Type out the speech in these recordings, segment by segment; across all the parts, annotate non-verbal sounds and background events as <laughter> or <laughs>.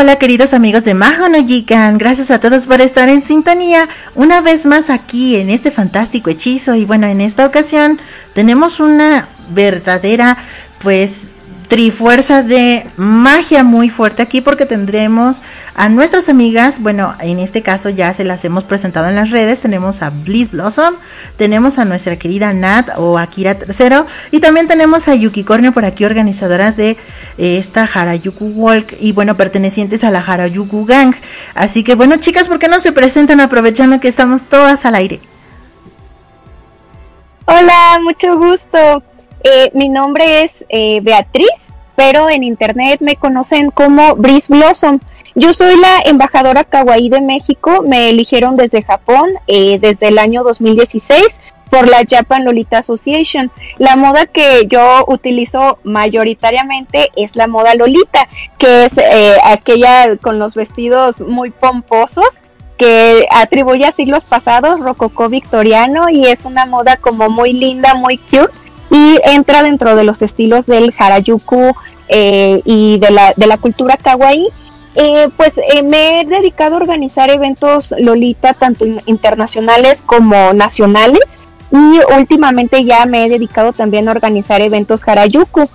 Hola, queridos amigos de Majo Gracias a todos por estar en sintonía una vez más aquí en este fantástico hechizo. Y bueno, en esta ocasión tenemos una verdadera pues trifuerza de magia muy fuerte aquí porque tendremos a nuestras amigas, bueno, en este caso ya se las hemos presentado en las redes, tenemos a Bliss Blossom, tenemos a nuestra querida Nat o Akira Tercero y también tenemos a Yuki Cornio por aquí organizadoras de eh, esta Harajuku Walk y bueno, pertenecientes a la Harajuku Gang. Así que bueno, chicas, ¿por qué no se presentan aprovechando que estamos todas al aire? Hola, mucho gusto. Eh, mi nombre es eh, Beatriz, pero en internet me conocen como Breeze Blossom. Yo soy la embajadora kawaii de México, me eligieron desde Japón eh, desde el año 2016 por la Japan Lolita Association. La moda que yo utilizo mayoritariamente es la moda Lolita, que es aquella con los vestidos muy pomposos que atribuye a siglos pasados, rococó victoriano y es una moda como muy linda, muy cute y entra dentro de los estilos del Harajuku eh, y de la, de la cultura kawaii. Eh, pues eh, me he dedicado a organizar eventos Lolita tanto internacionales como nacionales y últimamente ya me he dedicado también a organizar eventos Harajuku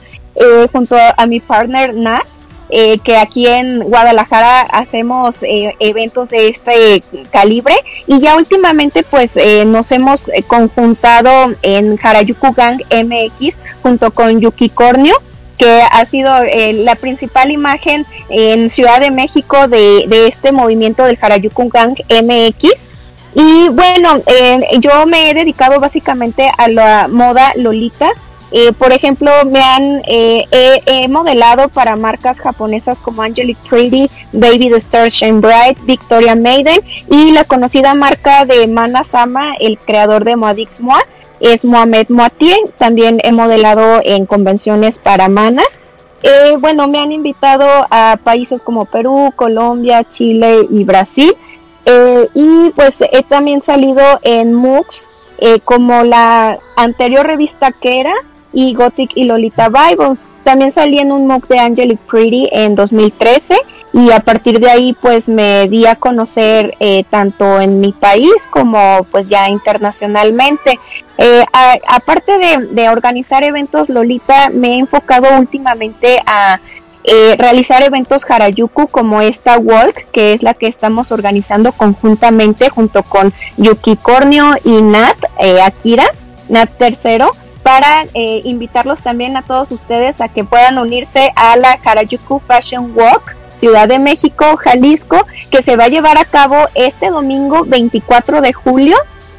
junto a, mi partner Nat eh, que aquí en Guadalajara hacemos eh, eventos de este calibre. Y ya últimamente pues eh, nos hemos conjuntado en Harajuku Gang MX junto con Yuki Cornio que ha sido la principal imagen en Ciudad de México de, de este movimiento del Harajuku Gang MX y bueno, yo me he dedicado básicamente a la moda Lolita eh, por ejemplo, me han eh, he, modelado para marcas japonesas como Angelic Pretty, Baby the Star Shine Bright, Victoria Maiden y la conocida marca de Mana Sama, el creador de Moadix Moa, es Mohamed Moatier. También he modelado en convenciones para Mana. Eh, bueno, me han invitado a países como Perú, Colombia, Chile y Brasil. y pues he también salido en MOOCs como la anterior revista que era y Gothic y Lolita Bible. También salí en un mock de Angelic Pretty en 2013 y a partir de ahí pues me di a conocer eh, tanto en mi país como pues ya internacionalmente. Eh, aparte de, organizar eventos Lolita, me he enfocado últimamente a eh, realizar eventos Harajuku como esta Walk, que es la que estamos organizando conjuntamente junto con Yuki Cornio y Nat Akira, Nat Tercero para eh, invitarlos también a todos ustedes a que puedan unirse a la Harajuku Fashion Walk Ciudad de México, Jalisco, que se va a llevar a cabo este domingo 24 de julio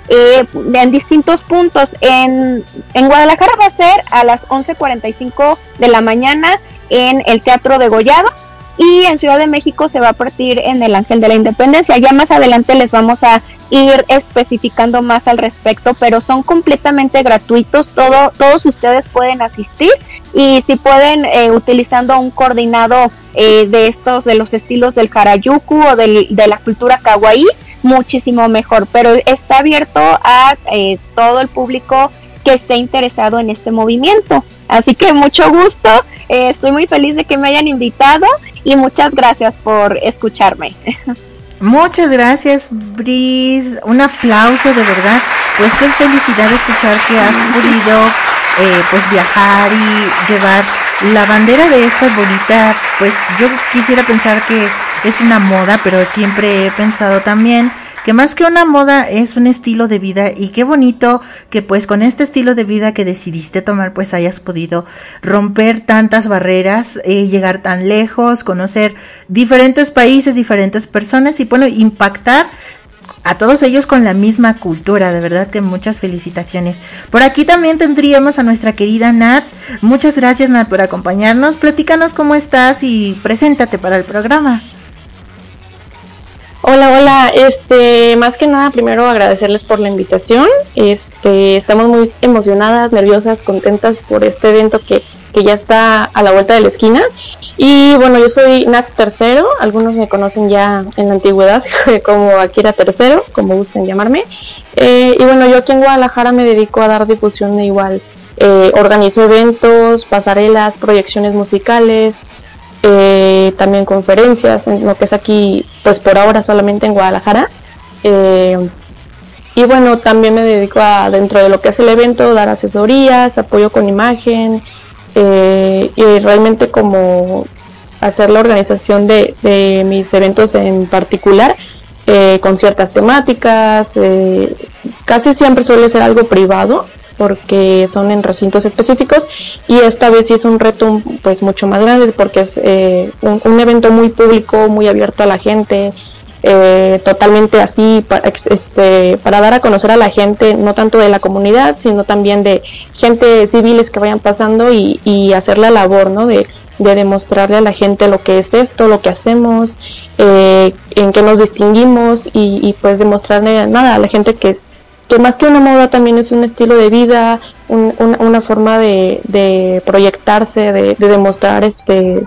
eh, en distintos puntos. En, en Guadalajara va a ser a las 11.45 de la mañana en el Teatro de Gollado y en Ciudad de México se va a partir en el Ángel de la Independencia. Ya más adelante les vamos a ir especificando más al respecto, pero son completamente gratuitos, todo, todos ustedes pueden asistir y si pueden eh, utilizando un coordinado eh, de estos, de los estilos del Harajuku o de la cultura kawaii, muchísimo mejor, pero está abierto a eh, todo el público que esté interesado en este movimiento. Así que mucho gusto, estoy muy feliz de que me hayan invitado y muchas gracias por escucharme. Muchas gracias, Bris. Un aplauso de verdad. Pues qué felicidad escuchar que has podido eh, pues viajar y llevar la bandera de esta bonita. Pues yo quisiera pensar que es una moda, pero siempre he pensado también que más que una moda es un estilo de vida y qué bonito que pues con este estilo de vida que decidiste tomar pues hayas podido romper tantas barreras, eh, llegar tan lejos, conocer diferentes países, diferentes personas y bueno, impactar a todos ellos con la misma cultura, de verdad que muchas felicitaciones. Por aquí también tendríamos a nuestra querida Nat. Muchas gracias Nat por acompañarnos. Platícanos cómo estás y preséntate para el programa. Hola, hola. Este, más que nada, primero agradecerles por la invitación. Este, estamos muy emocionadas, nerviosas, contentas por este evento que, que ya está a la vuelta de la esquina. Y bueno, yo soy Nat Tercero, algunos me conocen ya en la antigüedad <laughs> como Akira Tercero, como gusten llamarme. Eh, y bueno, yo aquí en Guadalajara me dedico a dar difusión de igual. Eh, organizo eventos, pasarelas, proyecciones musicales, eh, también conferencias, en lo que es aquí, pues por ahora solamente en Guadalajara. Eh, y bueno, también me dedico a, dentro de lo que es el evento, dar asesorías, apoyo con imagen eh, y realmente como hacer la organización de, de mis eventos en particular con ciertas temáticas. casi siempre suele ser algo privado, porque son en recintos específicos y esta vez sí es un reto pues mucho más grande porque es eh, un, evento muy público, muy abierto a la gente, eh, totalmente así para, este, para dar a conocer a la gente, no tanto de la comunidad, sino también de gente civiles que vayan pasando y, y hacer la labor, ¿no? De, de demostrarle a la gente lo que es esto, lo que hacemos, eh, en qué nos distinguimos y, y pues demostrarle nada a la gente que que más que una moda también es un estilo de vida, una, forma de, proyectarse, de, demostrar este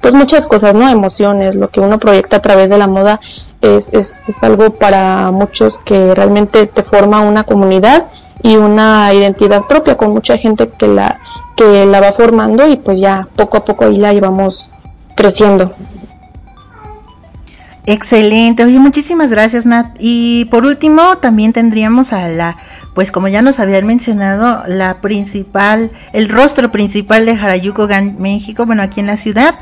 pues muchas cosas, ¿no? Emociones, lo que uno proyecta a través de la moda es, es, algo para muchos que realmente te forma una comunidad y una identidad propia con mucha gente que la que la va formando y pues ya poco a poco ahí la íbamos creciendo. Excelente, oye, muchísimas gracias Nat. Y por último, también tendríamos a la, pues como ya nos habían mencionado, la principal, el rostro principal de Harajuku México, bueno, aquí en la ciudad.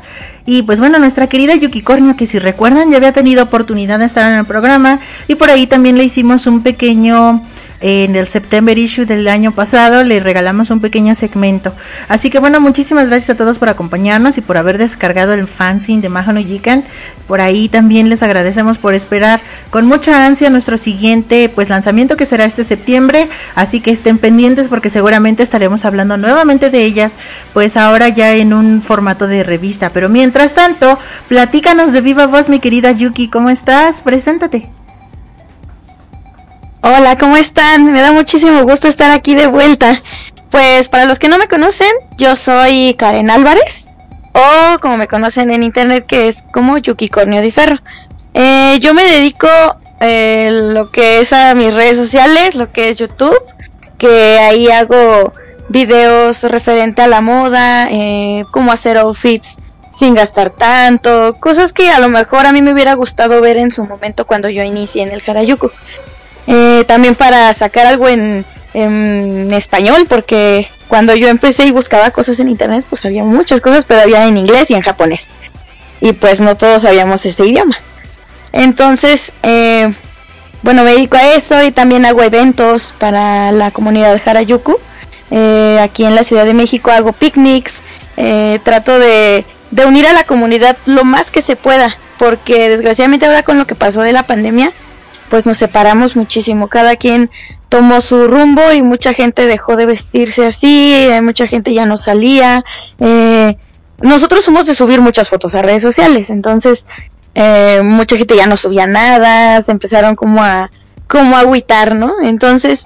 Y pues bueno, nuestra querida Yuki Cornio, que si recuerdan ya había tenido oportunidad de estar en el programa. Y por ahí también le hicimos un pequeño en el September issue del año pasado le regalamos un pequeño segmento. Así que bueno, muchísimas gracias a todos por acompañarnos y por haber descargado el fanzine de Mahano Yikan. Por ahí también les agradecemos por esperar con mucha ansia nuestro siguiente pues lanzamiento que será este septiembre. Así que estén pendientes porque seguramente estaremos hablando nuevamente de ellas pues ahora ya en un formato de revista. Pero mientras tanto, platícanos de viva voz mi querida Yuki, ¿cómo estás? Preséntate. Hola, ¿cómo están? Me da muchísimo gusto estar aquí de vuelta. Pues para los que no me conocen, yo soy Karen Álvarez, o como me conocen en internet, que es como Yuki Cornio Di Ferro. Eh, yo me dedico eh, lo que es a mis redes sociales, lo que es YouTube, que ahí hago videos referente a la moda, eh, cómo hacer outfits sin gastar tanto, cosas que a lo mejor a mí me hubiera gustado ver en su momento cuando yo inicié en el Harajuku. Eh, también para sacar algo en, español, porque cuando yo empecé y buscaba cosas en internet, pues había muchas cosas, pero había en inglés y en japonés. Y pues no todos sabíamos ese idioma. Entonces, eh, bueno, me dedico a eso y también hago eventos para la comunidad de Harajuku. Eh, aquí en la Ciudad de México hago picnics, trato de, de unir a la comunidad lo más que se pueda, porque desgraciadamente ahora con lo que pasó de la pandemia, pues nos separamos muchísimo. Cada quien tomó su rumbo y mucha gente dejó de vestirse así, eh, mucha gente ya no salía. Eh, nosotros somos de subir muchas fotos a redes sociales, entonces eh, mucha gente ya no subía nada, se empezaron como a como a agüitar, ¿no? Entonces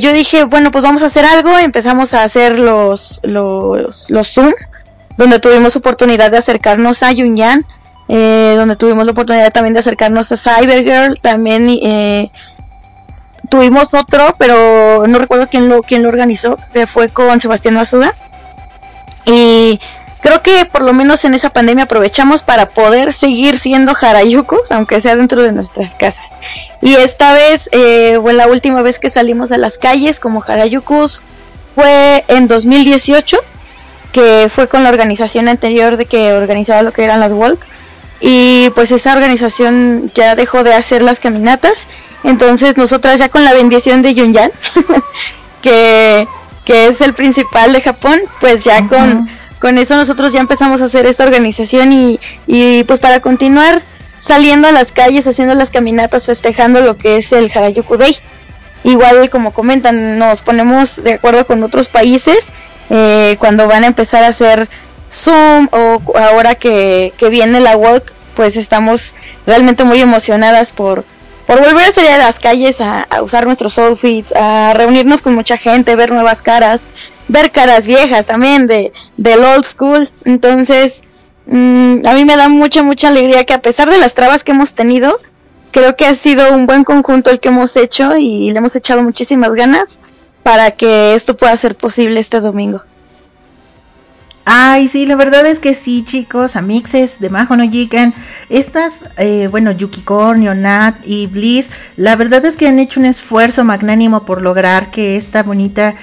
yo dije, bueno, pues vamos a hacer algo, empezamos a hacer los, los, los Zoom, donde tuvimos oportunidad de acercarnos a Yunyan, eh, donde tuvimos la oportunidad también de acercarnos a Cybergirl, también eh, tuvimos otro, pero no recuerdo quién lo, quién lo organizó, que fue con Sebastián Masuda. Y creo que por lo menos en esa pandemia aprovechamos para poder seguir siendo Harayukos, aunque sea dentro de nuestras casas. Y esta vez, eh, la última vez que salimos a las calles como Harayukus fue en 2018, que fue con la organización anterior de que organizaba lo que eran las Walk y pues esa organización ya dejó de hacer las caminatas. Entonces nosotras ya con la bendición de Yunyan, <laughs> que, que es el principal de Japón, pues ya con, con eso nosotros ya empezamos a hacer esta organización y, y pues para continuar saliendo a las calles, haciendo las caminatas, festejando lo que es el Harajuku Day. Igual como comentan, nos ponemos de acuerdo con otros países eh, cuando van a empezar a hacer Zoom o ahora que, que viene la Walk, pues estamos realmente muy emocionadas por, por volver a salir a las calles a, usar nuestros outfits, a reunirnos con mucha gente, ver nuevas caras, ver caras viejas también de del old school. Entonces, mm, a mí me da mucha, mucha alegría que a pesar de las trabas que hemos tenido, creo que ha sido un buen conjunto el que hemos hecho y le hemos echado muchísimas ganas para que esto pueda ser posible este domingo. Ay, sí, la verdad es que sí, chicos, amixes de Majo no Jiken. Estas, eh, bueno, Yukicornio, Nat y Bliss, la verdad es que han hecho un esfuerzo magnánimo por lograr que esta bonita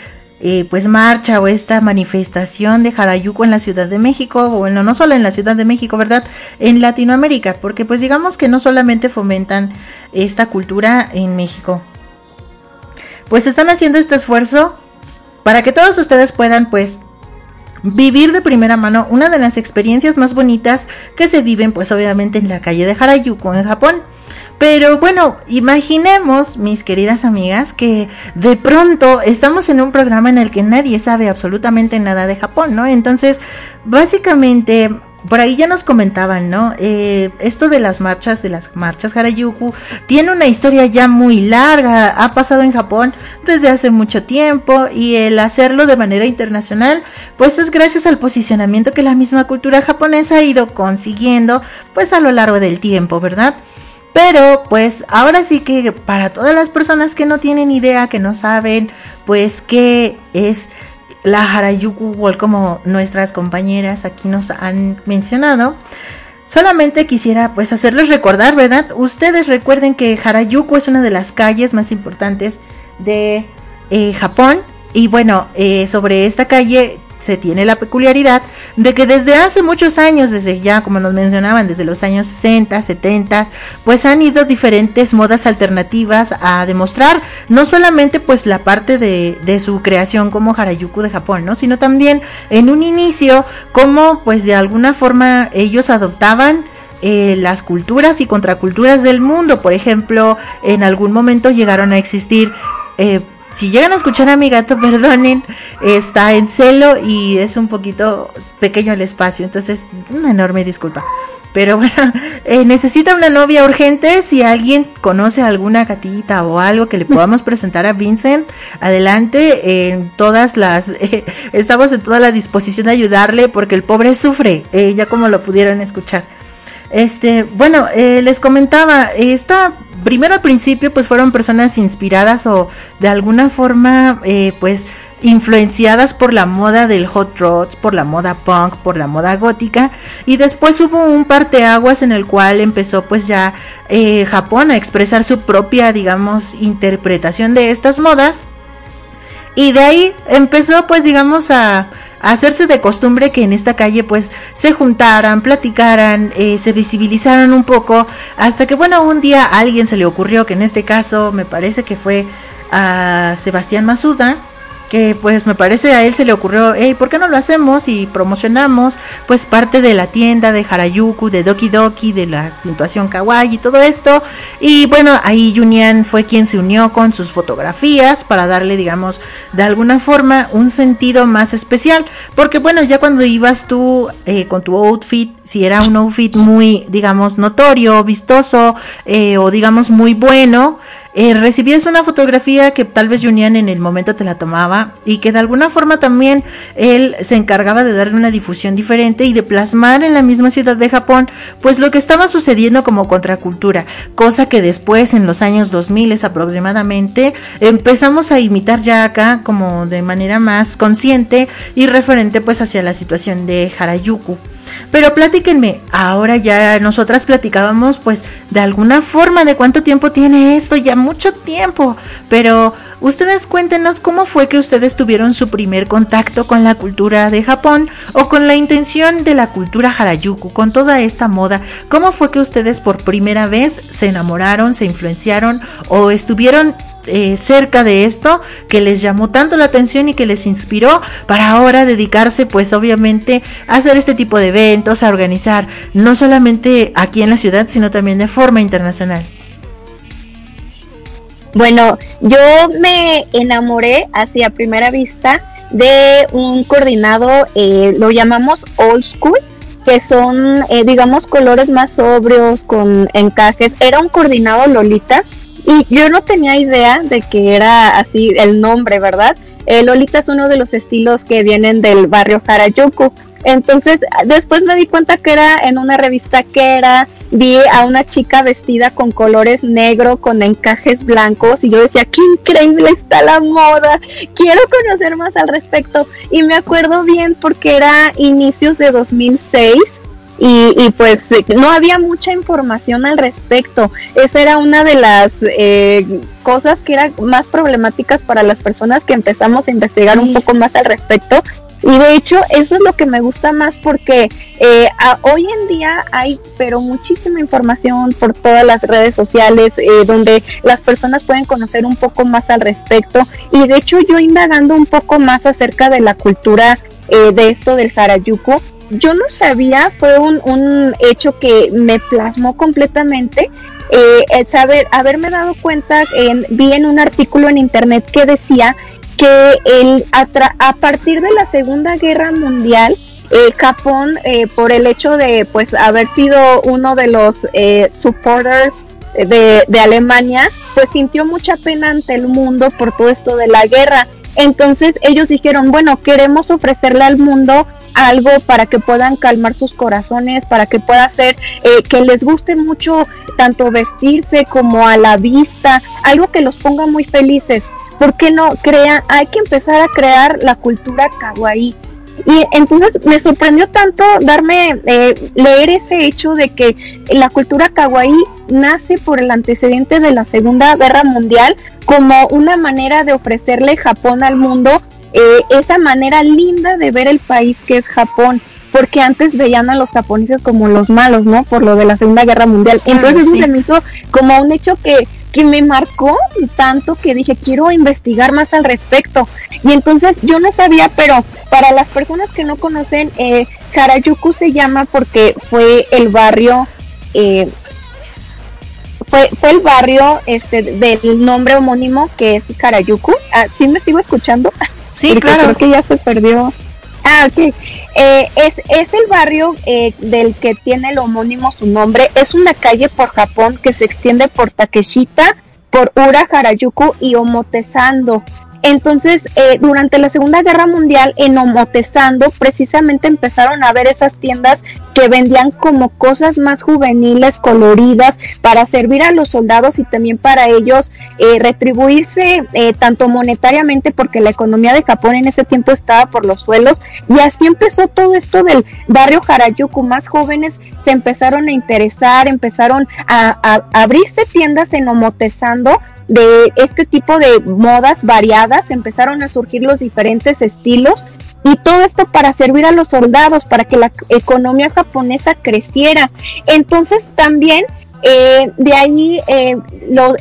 eh, pues marcha o esta manifestación de Harajuku en la Ciudad de México, bueno, no solo en la Ciudad de México, ¿verdad? En Latinoamérica, porque pues digamos que no solamente fomentan esta cultura en México, pues están haciendo este esfuerzo para que todos ustedes puedan pues vivir de primera mano una de las experiencias más bonitas que se viven pues obviamente en la calle de Harajuku en Japón. Pero bueno, imaginemos, mis queridas amigas, que de pronto estamos en un programa en el que nadie sabe absolutamente nada de Japón, ¿no? Entonces, básicamente, por ahí ya nos comentaban, ¿no? Eh, esto de las marchas, de las marchas Harajuku, tiene una historia ya muy larga, ha pasado en Japón desde hace mucho tiempo y el hacerlo de manera internacional, pues es gracias al posicionamiento que la misma cultura japonesa ha ido consiguiendo, pues a lo largo del tiempo, ¿verdad? Pero pues ahora sí que para todas las personas que no tienen idea, que no saben pues qué es la Harajuku Wall como nuestras compañeras aquí nos han mencionado, solamente quisiera pues hacerles recordar, ¿verdad? Ustedes recuerden que Harajuku es una de las calles más importantes de eh, Japón y bueno, eh, sobre esta calle se tiene la peculiaridad de que desde hace muchos años, desde ya como nos mencionaban, desde los años 60, 70, pues han ido diferentes modas alternativas a demostrar no solamente pues la parte de, su creación como Harajuku de Japón, ¿no? sino también en un inicio como pues de alguna forma ellos adoptaban eh, las culturas y contraculturas del mundo. Por ejemplo, en algún momento llegaron a existir eh, si llegan a escuchar a mi gato, <laughs> perdonen, está en celo y es un poquito pequeño el espacio, entonces una enorme disculpa. Pero bueno, <laughs> eh, necesita una novia urgente. Si alguien conoce alguna gatita o algo que le <laughs> podamos presentar a Vincent, adelante. En todas las, eh, estamos en toda la disposición de ayudarle porque el pobre sufre, eh, ya como lo pudieron escuchar. Este, bueno, les comentaba, esta primero al principio pues fueron personas inspiradas o de alguna forma eh, pues influenciadas por la moda del hot rods, por la moda punk, por la moda gótica y después hubo un parteaguas en el cual empezó pues ya eh, Japón a expresar su propia digamos interpretación de estas modas y de ahí empezó pues digamos a hacerse de costumbre que en esta calle pues se juntaran, platicaran, eh, se visibilizaran un poco, hasta que bueno, un día a alguien se le ocurrió, que en este caso me parece que fue a Sebastián Masuda, que pues me parece a él se le ocurrió, hey, ¿por qué no lo hacemos y promocionamos pues parte de la tienda de Harajuku, de Doki Doki, de la situación kawaii y todo esto? Y bueno, ahí Junian fue quien se unió con sus fotografías para darle, digamos, de alguna forma un sentido más especial, porque bueno, ya cuando ibas tú eh, con tu outfit, si era un outfit muy, digamos, notorio, vistoso eh, o digamos muy bueno, eh, recibías una fotografía que tal vez Junian en el momento te la tomaba y que de alguna forma también él se encargaba de darle una difusión diferente y de plasmar en la misma ciudad de Japón pues lo que estaba sucediendo como contracultura, cosa que después en los años 2000 aproximadamente empezamos a imitar ya acá como de manera más consciente y referente pues hacia la situación de Harajuku. Pero platíquenme, ahora ya nosotras platicábamos pues de alguna forma de cuánto tiempo tiene esto, ya mucho tiempo, pero ustedes cuéntenos cómo fue que ustedes tuvieron su primer contacto con la cultura de Japón o con la intención de la cultura Harajuku, con toda esta moda, cómo fue que ustedes por primera vez se enamoraron, se influenciaron o estuvieron eh, cerca de esto que les llamó tanto la atención y que les inspiró para ahora dedicarse pues obviamente a hacer este tipo de eventos, a organizar no solamente aquí en la ciudad sino también de forma internacional. Bueno, yo me enamoré así a primera vista de un coordinado, eh, lo llamamos old school, que son, eh, digamos, colores más sobrios, con encajes. Era un coordinado Lolita, y yo no tenía idea de que era así el nombre, ¿verdad? Eh, Lolita es uno de los estilos que vienen del barrio Harajuku. Entonces, después me di cuenta que era en una revista que era, vi a una chica vestida con colores negro, con encajes blancos, y yo decía, qué increíble está la moda, quiero conocer más al respecto. Y me acuerdo bien porque era inicios de 2006. Y, y, pues no había mucha información al respecto. Esa era una de las eh, cosas que eran más problemáticas para las personas que empezamos a investigar un poco más al respecto y de hecho, eso es lo que me gusta más porque eh, hoy en día hay, pero muchísima información por todas las redes sociales eh, donde las personas pueden conocer un poco más al respecto. Y de hecho, yo indagando un poco más acerca de la cultura eh, de esto del Harajuku, yo no sabía, fue un, un hecho que me plasmó completamente. Eh, saber, haberme dado cuenta, en, vi en un artículo en internet que decía que el, a, partir de la Segunda Guerra Mundial, eh, Japón, eh, por el hecho de pues haber sido uno de los eh, supporters de, de, Alemania, pues sintió mucha pena ante el mundo por todo esto de la guerra. Entonces ellos dijeron, bueno, queremos ofrecerle al mundo algo para que puedan calmar sus corazones, para que pueda ser que les guste mucho tanto vestirse como a la vista, algo que los ponga muy felices. ¿por qué no crea? Hay que empezar a crear la cultura kawaii. Y entonces me sorprendió tanto darme, eh, leer ese hecho de que la cultura kawaii nace por el antecedente de la Segunda Guerra Mundial como una manera de ofrecerle Japón al mundo, eh, esa manera linda de ver el país que es Japón porque antes veían a los japoneses como los malos, ¿no? Por lo de la Segunda Guerra Mundial. Entonces eso se me hizo como un hecho que que me marcó tanto que dije, quiero investigar más al respecto. Y entonces yo no sabía, pero para las personas que no conocen, eh, Harajuku se llama porque fue el barrio, eh, fue, fue el barrio este del nombre homónimo que es Harajuku. Ah, ¿Sí me sigo escuchando? Sí, claro. Creo que ya se perdió. Ah, ok. Eh, es, es el barrio eh, del que tiene el homónimo su nombre. Es una calle por Japón que se extiende por Takeshita, por Ura, Harajuku y Omotesando. Entonces, eh, durante la Segunda Guerra Mundial, en Omotesando, precisamente empezaron a ver esas tiendas que vendían como cosas más juveniles, coloridas, para servir a los soldados y también para ellos eh, retribuirse eh, tanto monetariamente, porque la economía de Japón en ese tiempo estaba por los suelos, y así empezó todo esto del barrio Harajuku, más jóvenes se empezaron a interesar, empezaron a, abrirse tiendas en Omotesando de este tipo de modas variadas, empezaron a surgir los diferentes estilos y todo esto para servir a los soldados, para que la economía japonesa creciera. Entonces también eh, de ahí eh,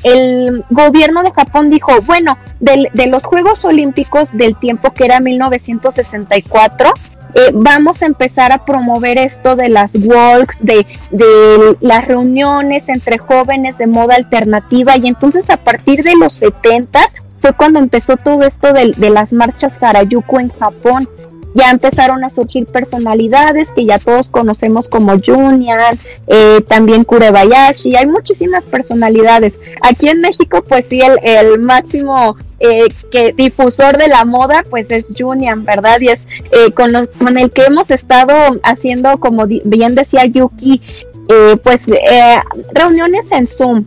el gobierno de Japón dijo, bueno, de los Juegos Olímpicos del tiempo que era 1964, eh, vamos a empezar a promover esto de las walks, de, de las reuniones entre jóvenes de moda alternativa y entonces a partir de los 70 fue cuando empezó todo esto de, de las marchas Harajuku en Japón ya empezaron a surgir personalidades que ya todos conocemos como Junior, eh, también Kurebayashi, hay muchísimas personalidades. Aquí en México, pues sí, el, el máximo eh, que difusor de la moda, pues es Junior, ¿verdad? Y es eh, con, los, con el que hemos estado haciendo, como bien decía Yuki, eh, pues eh, reuniones en Zoom.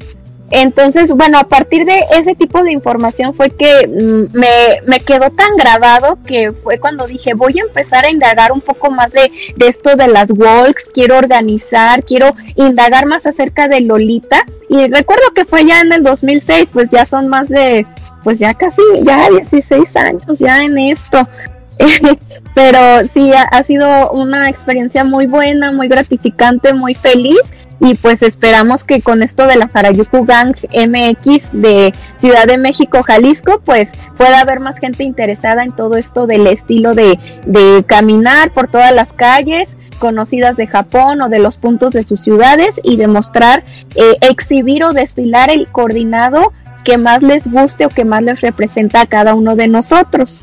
Entonces, bueno, a partir de ese tipo de información fue que mm, me, me, quedó tan grabado que fue cuando dije, voy a empezar a indagar un poco más de, de esto de las walks, quiero organizar, quiero indagar más acerca de Lolita. Y recuerdo que fue ya en el 2006, pues ya son más de, pues ya casi, ya 16 años ya en esto. <laughs> Pero sí, ha, ha sido una experiencia muy buena, muy gratificante, muy feliz y pues esperamos que con esto de la Harajuku Gang MX de Ciudad de México, Jalisco, pues pueda haber más gente interesada en todo esto del estilo de, de caminar por todas las calles conocidas de Japón o de los puntos de sus ciudades y demostrar, eh, exhibir o desfilar el coordinado que más les guste o que más les representa a cada uno de nosotros.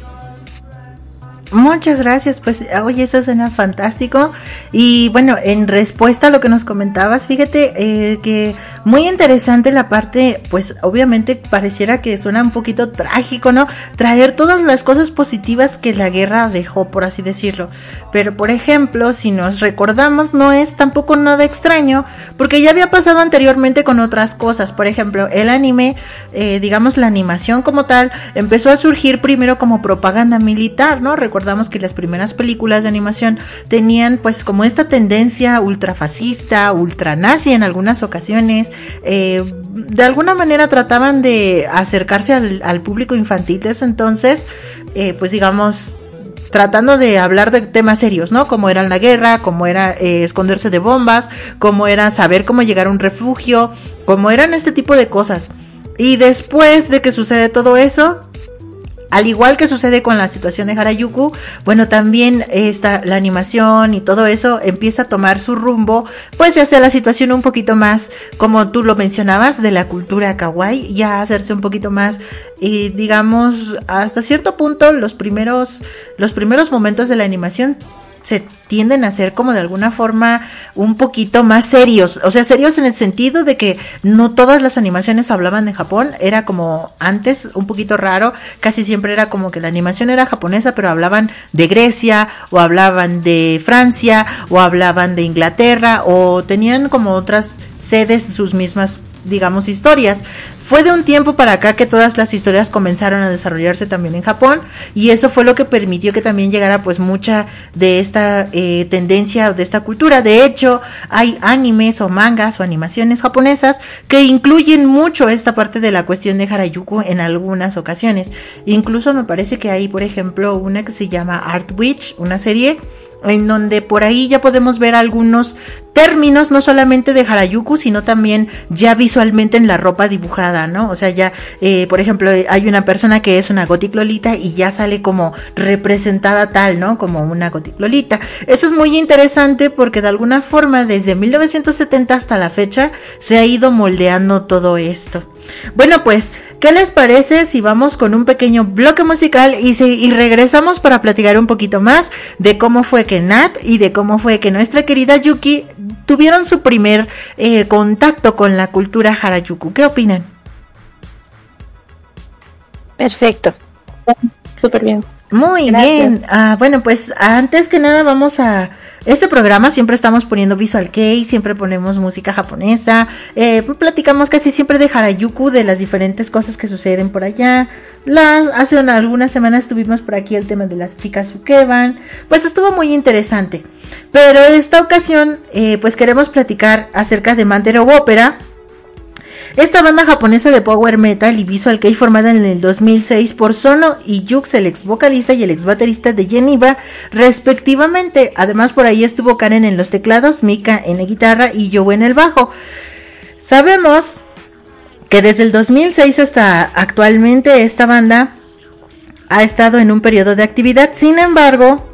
Muchas gracias, pues oye, eso suena fantástico. Y bueno, en respuesta a lo que nos comentabas, fíjate eh, que muy interesante la parte, pues obviamente pareciera que suena un poquito trágico, ¿no? Traer todas las cosas positivas que la guerra dejó, por así decirlo. Pero por ejemplo, si nos recordamos, no es tampoco nada extraño, porque ya había pasado anteriormente con otras cosas. Por ejemplo, el anime, eh, digamos la animación como tal, empezó a surgir primero como propaganda militar, ¿no? Recordamos que las primeras películas de animación tenían pues como esta tendencia ultrafascista, ultranazi en algunas ocasiones, eh, de alguna manera trataban de acercarse al, público infantil de ese entonces, eh, pues digamos, tratando de hablar de temas serios, ¿no? Como era la guerra, como era eh, esconderse de bombas, como era saber cómo llegar a un refugio, como eran este tipo de cosas. Y después de que sucede todo eso, al igual que sucede con la situación de Harajuku, bueno, también esta, la animación y todo eso empieza a tomar su rumbo, pues ya sea la situación un poquito más, como tú lo mencionabas, de la cultura kawaii, ya hacerse un poquito más, y digamos, hasta cierto punto, los primeros, los primeros momentos de la animación se tienden a ser como de alguna forma un poquito más serios, o sea, serios en el sentido de que no todas las animaciones hablaban de Japón, era como antes un poquito raro, casi siempre era como que la animación era japonesa, pero hablaban de Grecia o hablaban de Francia o hablaban de Inglaterra o tenían como otras sedes sus mismas digamos historias fue de un tiempo para acá que todas las historias comenzaron a desarrollarse también en Japón y eso fue lo que permitió que también llegara pues mucha de esta eh, tendencia o de esta cultura. De hecho, hay animes o mangas o animaciones japonesas que incluyen mucho esta parte de la cuestión de Harajuku en algunas ocasiones. Incluso me parece que hay, por ejemplo, una que se llama Art Witch, una serie en donde por ahí ya podemos ver algunos términos, no solamente de Harajuku, sino también ya visualmente en la ropa dibujada, ¿no? O sea, ya, eh, por ejemplo, hay una persona que es una goticlolita y ya sale como representada tal, ¿no? Como una goticlolita. Eso es muy interesante porque de alguna forma desde 1970 hasta la fecha se ha ido moldeando todo esto. Bueno, pues, ¿qué les parece si vamos con un pequeño bloque musical y, y regresamos para platicar un poquito más de cómo fue que Nat y de cómo fue que nuestra querida Yuki tuvieron su primer eh, contacto con la cultura Harajuku. ¿Qué opinan? Perfecto. Súper bien. Muy bien. Ah, bueno, pues antes que nada vamos a... Este programa siempre estamos poniendo Visual Kei, siempre ponemos música japonesa, eh, platicamos casi siempre de Harajuku, de las diferentes cosas que suceden por allá. hace algunas semanas tuvimos por aquí el tema de las chicas Ukeban, pues estuvo muy interesante. Pero esta ocasión, eh, pues queremos platicar acerca de Mantero Opera, esta banda japonesa de power metal y visual kei formada en el 2006 por Sono y Yux, el ex vocalista y el ex baterista de Geneva, respectivamente. Además por ahí estuvo Karen en los teclados, Mika en la guitarra y Joe en el bajo. Sabemos que desde el 2006 hasta actualmente esta banda ha estado en un periodo de actividad. Sin embargo,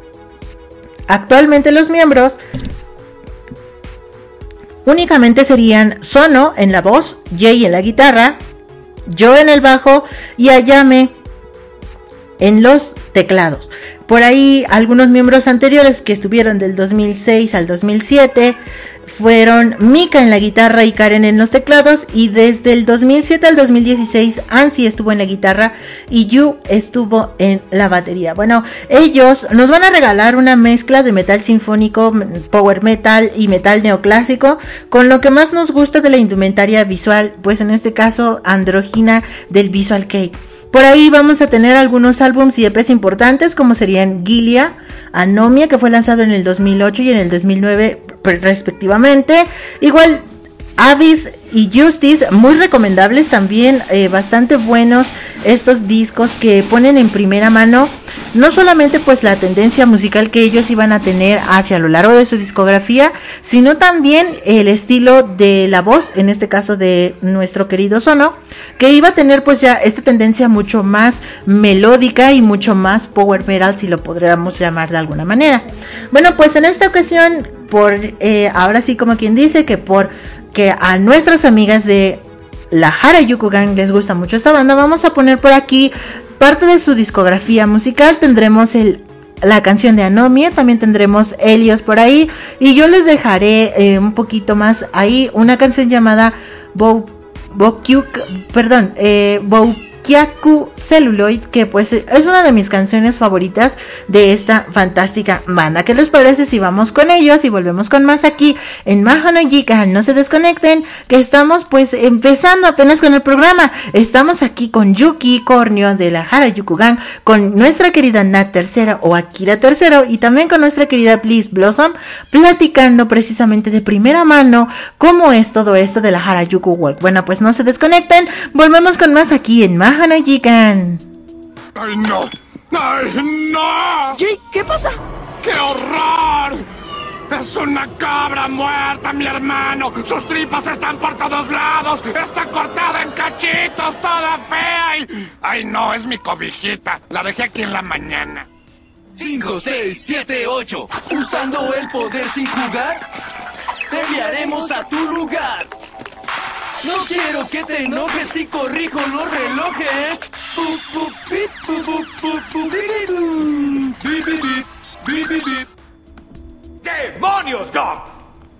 actualmente los miembros únicamente serían Sono en la voz, Jay en la guitarra, yo en el bajo y Ayame en los teclados. Por ahí algunos miembros anteriores que estuvieron del 2006 al 2007 fueron Mika en la guitarra y Karen en los teclados y desde el 2007 al 2016 Ansi estuvo en la guitarra y Yu estuvo en la batería. Bueno, ellos nos van a regalar una mezcla de metal sinfónico, power metal y metal neoclásico con lo que más nos gusta de la indumentaria visual, pues en este caso androgina del Visual Kei. Por ahí vamos a tener algunos álbums y EPs importantes como serían Gilia, Anomia que fue lanzado en el 2008 y en el 2009 respectivamente. Igual Avis y Justice, muy recomendables también, eh, bastante buenos estos discos que ponen en primera mano no solamente pues la tendencia musical que ellos iban a tener hacia lo largo de su discografía, sino también el estilo de la voz, en este caso de nuestro querido Sono, que iba a tener pues ya esta tendencia mucho más melódica y mucho más power metal si lo podríamos llamar de alguna manera. Bueno pues en esta ocasión por eh, ahora sí como quien dice que por que a nuestras amigas de la Harajuku Gang les gusta mucho esta banda, vamos a poner por aquí parte de su discografía musical. Tendremos el la canción de Anomie, también tendremos Helios por ahí y yo les dejaré eh, un poquito más ahí una canción llamada Bo, perdón, eh, Kyaku Celluloid, que pues es una de mis canciones favoritas de esta fantástica banda. ¿Qué les parece si vamos con ellos y volvemos con más aquí en Mahano No se desconecten, que estamos pues empezando apenas con el programa. Estamos aquí con Yuki Cornio de la Harajuku con nuestra querida Nat Tercera o Akira Tercero y también con nuestra querida Bliss Blossom, platicando precisamente de primera mano cómo es todo esto de la Harajuku Walk. Bueno, pues no se desconecten, volvemos con más aquí en Mahano ¡Ay, no! ¡Ay, no! Jake, ¿qué pasa? ¡Qué horror! ¡Es una cabra muerta, mi hermano! ¡Sus tripas están por todos lados! ¡Está cortada en cachitos, toda fea! Y... ¡Ay, no! Es mi cobijita. La dejé aquí en la mañana. 5, 6, 7, 8. Usando el poder sin jugar, te enviaremos a tu lugar. No quiero que te enojes si corrijo los relojes. ¡Demonios, Gog!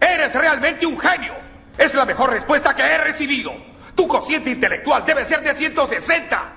¡Eres realmente un genio! Es la mejor respuesta que he recibido. Tu cociente intelectual debe ser de 160.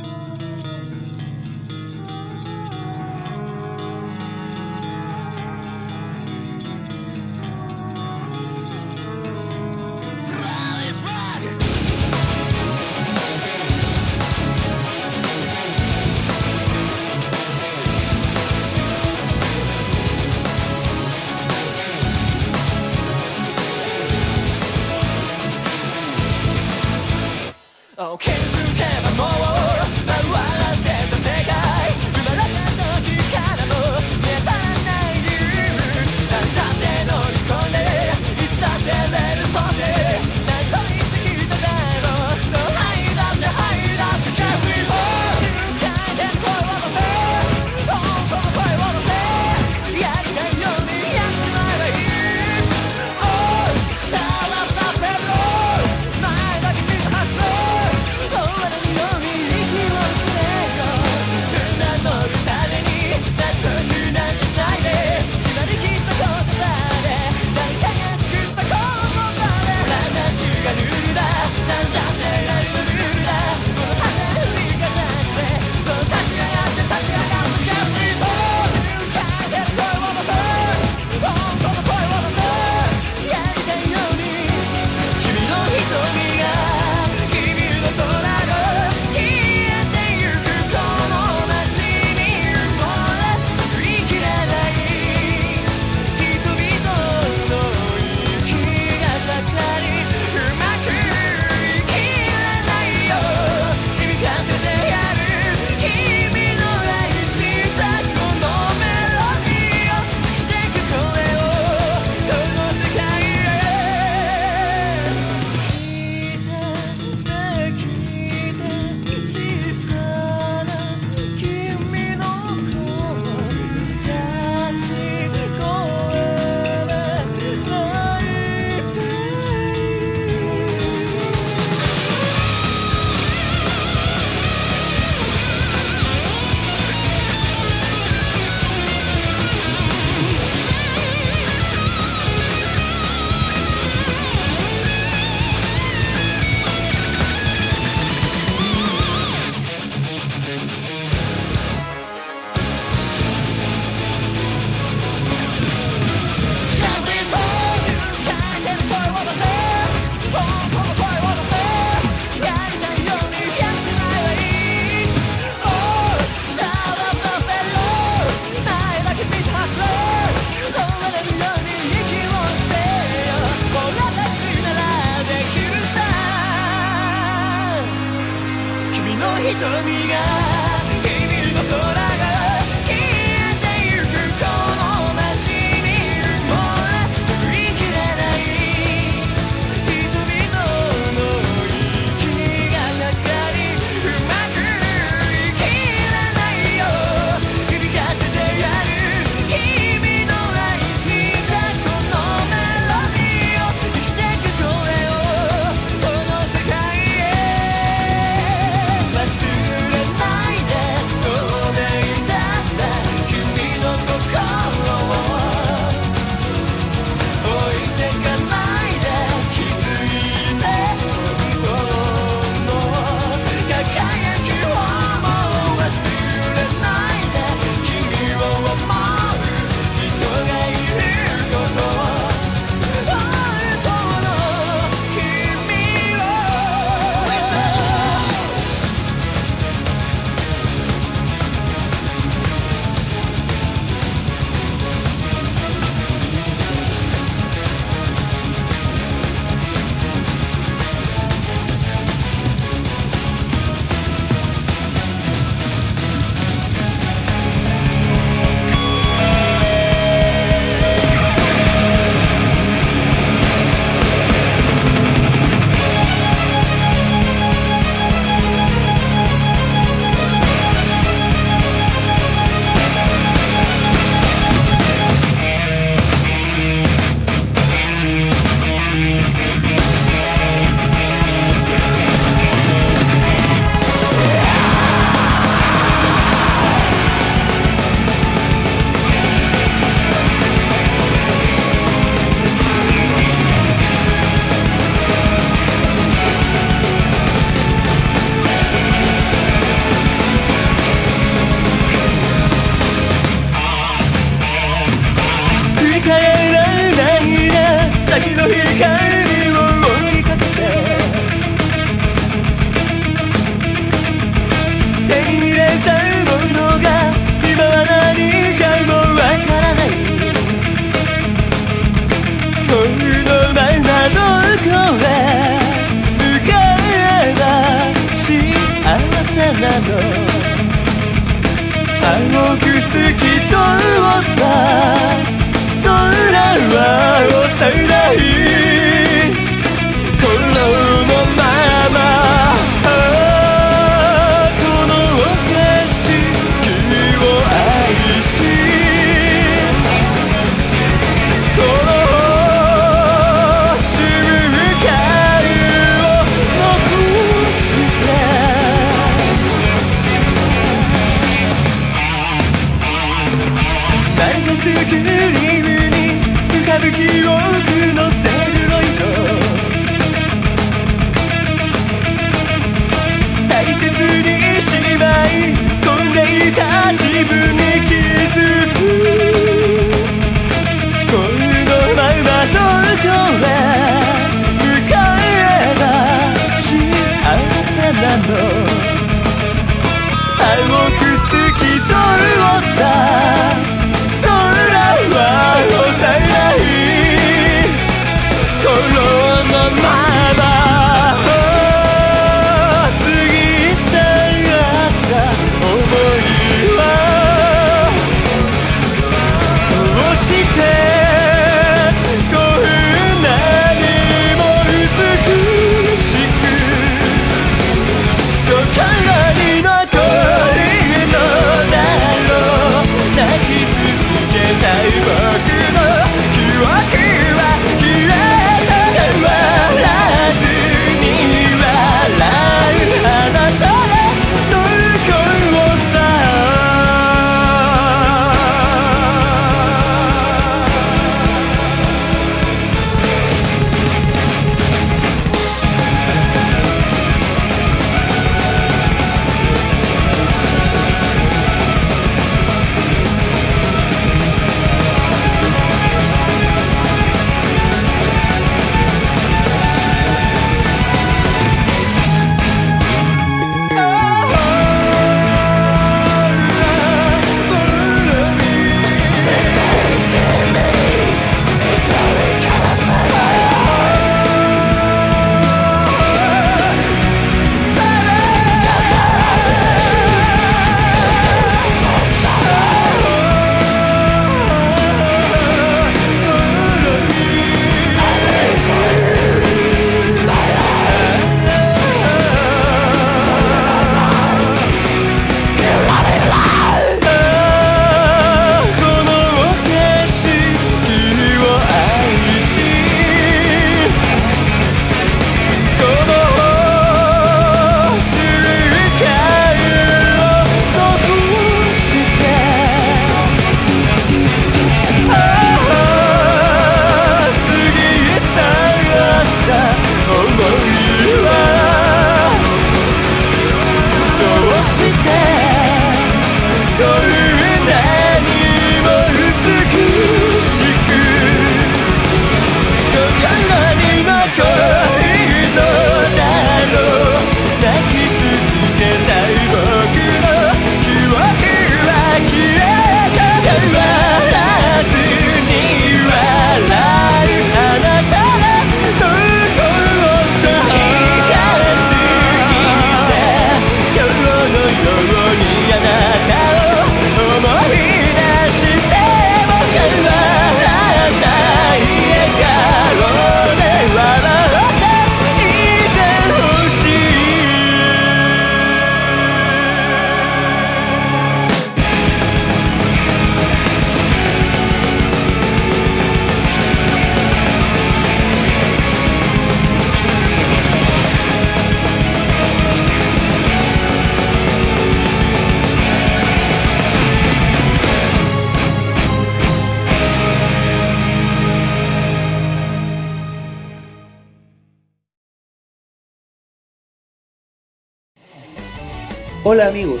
Hola amigos,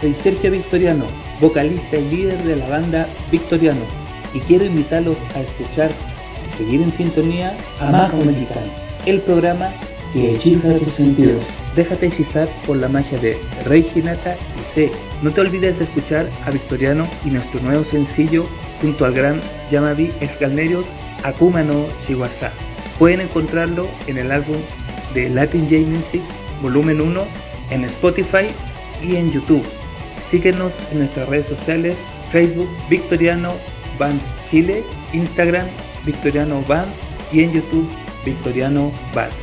soy Sergio Victoriano, vocalista y líder de la banda Victoriano, y quiero invitarlos a escuchar y seguir en sintonía a Majo Mexicano, el programa que hechiza tus sentidos. Déjate hechizar por la magia de Rey Hinata y C. No te olvides de escuchar a Victoriano y nuestro nuevo sencillo junto al gran Yamabi Escalnerios Akuma no Shiwasa. Pueden encontrarlo en el álbum de Latin J Music volumen 1 en Spotify y en YouTube. Síguenos en nuestras redes sociales, Facebook Victoriano Band Chile, Instagram Victoriano Band y en YouTube Victoriano Band.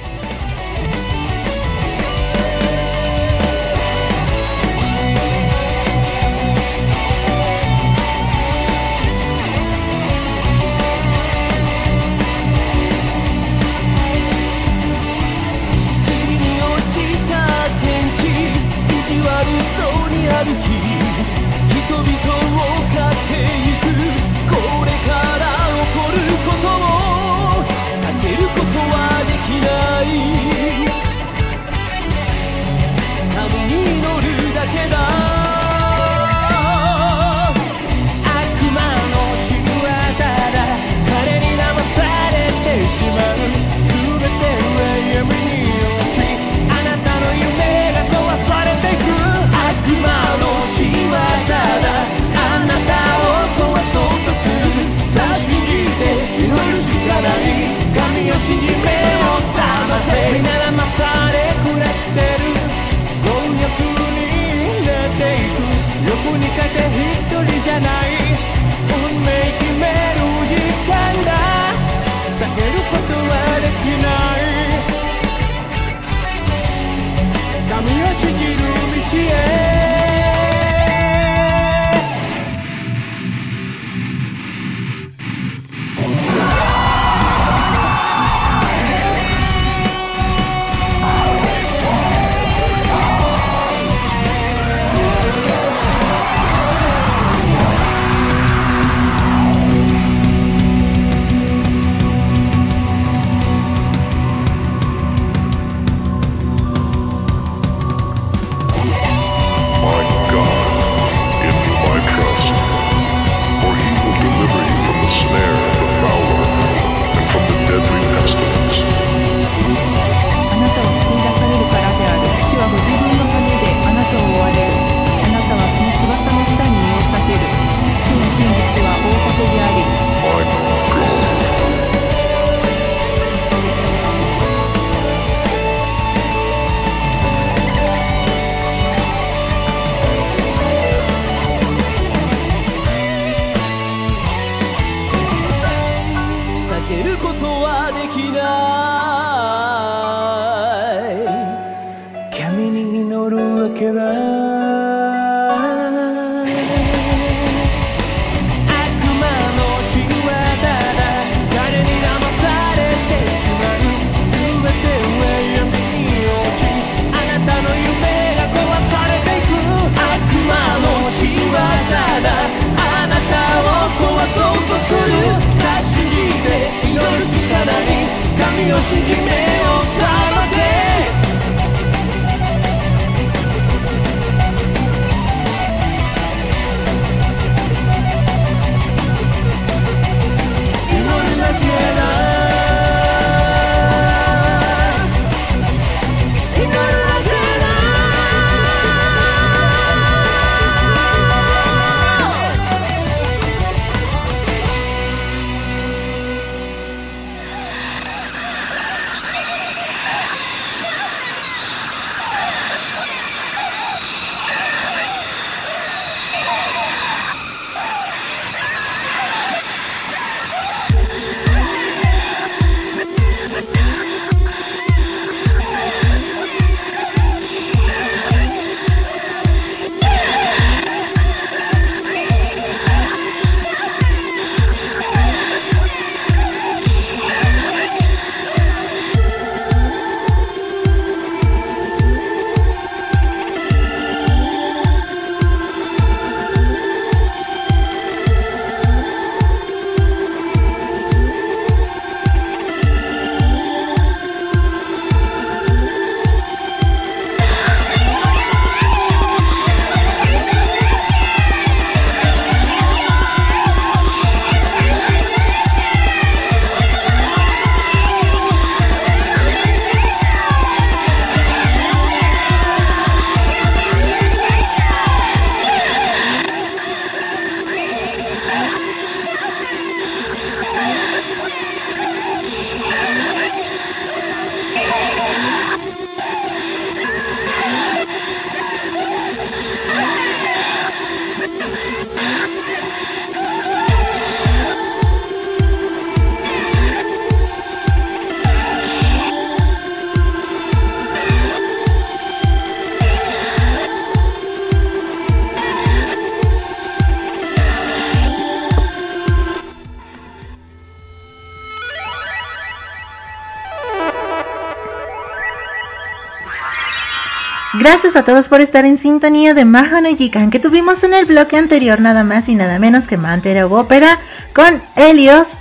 Gracias a todos por estar en sintonía de Mahana Yikan que tuvimos en el bloque anterior nada más y nada menos que Mantera Ópera con Helios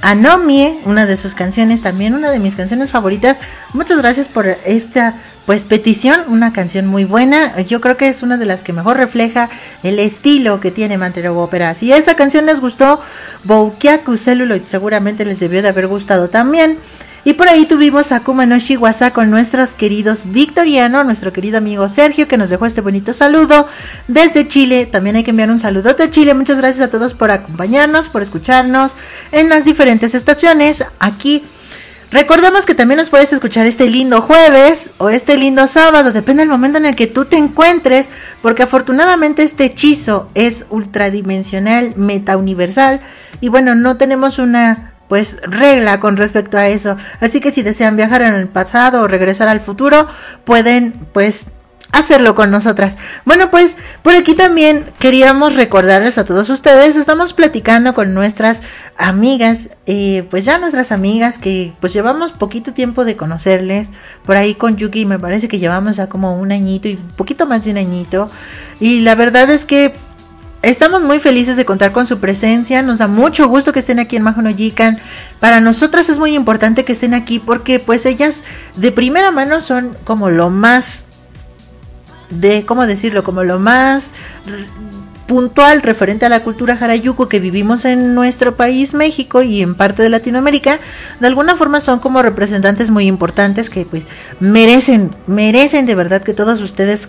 Anomie, una de sus canciones, también una de mis canciones favoritas. Muchas gracias por esta pues petición, una canción muy buena. Yo creo que es una de las que mejor refleja el estilo que tiene Mantero Ópera. Si esa canción les gustó, Boukiaku Celluloid seguramente les debió de haber gustado también. Y por ahí tuvimos a Kuma no con nuestros queridos Victoriano, nuestro querido amigo Sergio, que nos dejó este bonito saludo desde Chile. También hay que enviar un saludo de Chile. Muchas gracias a todos por acompañarnos, por escucharnos en las diferentes estaciones. Aquí recordemos que también nos puedes escuchar este lindo jueves o este lindo sábado, depende del momento en el que tú te encuentres, porque afortunadamente este hechizo es ultradimensional, meta universal. Y bueno, no tenemos una pues regla con respecto a eso. Así que si desean viajar en el pasado o regresar al futuro, pueden pues hacerlo con nosotras. Bueno, pues por aquí también queríamos recordarles a todos ustedes, estamos platicando con nuestras amigas, eh, pues ya nuestras amigas que pues llevamos poquito tiempo de conocerles, por ahí con Yuki me parece que llevamos ya como un añito y un poquito más de un añito, y la verdad es que Estamos muy felices de contar con su presencia, nos da mucho gusto que estén aquí en Majonoyican. Para nosotras es muy importante que estén aquí porque pues ellas de primera mano son como lo más de, ¿cómo decirlo? Como lo más puntual referente a la cultura Harayuko que vivimos en nuestro país México y en parte de Latinoamérica, de alguna forma son como representantes muy importantes que pues merecen, merecen de verdad que todos ustedes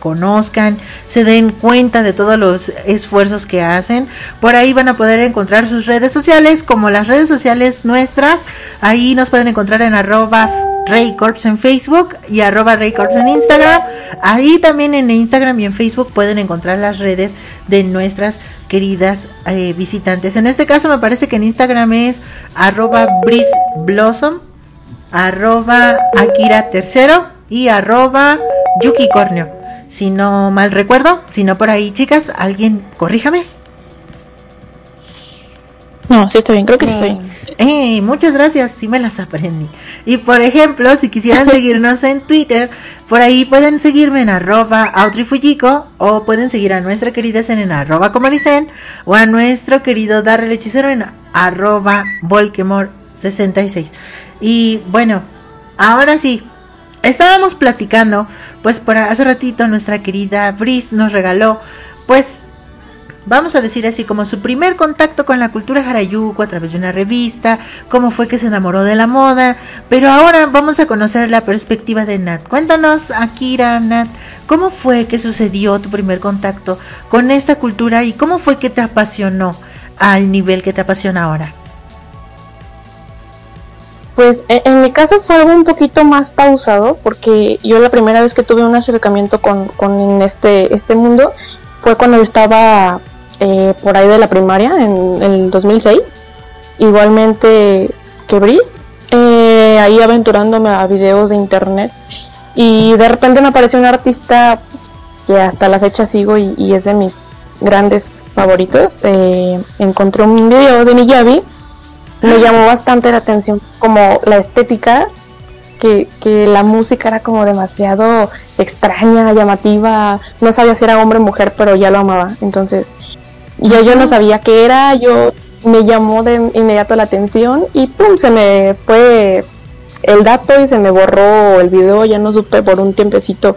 conozcan, se den cuenta de todos los esfuerzos que hacen. Por ahí van a poder encontrar sus redes sociales, como las redes sociales nuestras. Ahí nos pueden encontrar en arroba Raycorps en Facebook y arroba Raycorps en Instagram. Ahí también en Instagram y en Facebook pueden encontrar las redes de nuestras queridas eh, visitantes. En este caso me parece que en Instagram es arroba Breeze Blossom, arroba Akira Tercero y arroba Yuki Corneo si no mal recuerdo, si no por ahí, chicas, alguien corríjame. No, sí estoy bien, creo que sí estoy bien. Eh, muchas gracias, sí me las aprendí. Y por ejemplo, si quisieran <laughs> seguirnos en Twitter, por ahí pueden seguirme en arroba o pueden seguir a nuestra querida Zen en arroba comanicen o a nuestro querido Darrell Hechicero en arroba volkemore66. Y bueno, ahora sí, estábamos platicando, pues por hace ratito nuestra querida Brice nos regaló, pues vamos a decir así, como su primer contacto con la cultura Harayuko a través de una revista, cómo fue que se enamoró de la moda, pero ahora vamos a conocer la perspectiva de Nat. Cuéntanos, Akira, Nat, cómo fue que sucedió tu primer contacto con esta cultura y cómo fue que te apasionó al nivel que te apasiona ahora. Pues e- en mi caso fue algo un poquito más pausado porque yo la primera vez que tuve un acercamiento con, con este, este mundo fue cuando estaba eh, por ahí de la primaria en, el 2006. Igualmente que Brice, eh, ahí aventurándome a videos de internet y de repente me apareció un artista que hasta la fecha sigo y, y es de mis grandes favoritos. Eh, encontré un video de Miyavi me llamó bastante la atención como la estética, que, que la música era como demasiado extraña, llamativa, no sabía si era hombre o mujer, pero ya lo amaba, entonces yo, yo no sabía qué era, yo me llamó de inmediato la atención y pum, se me fue el dato y se me borró el video, ya no supe por un tiempecito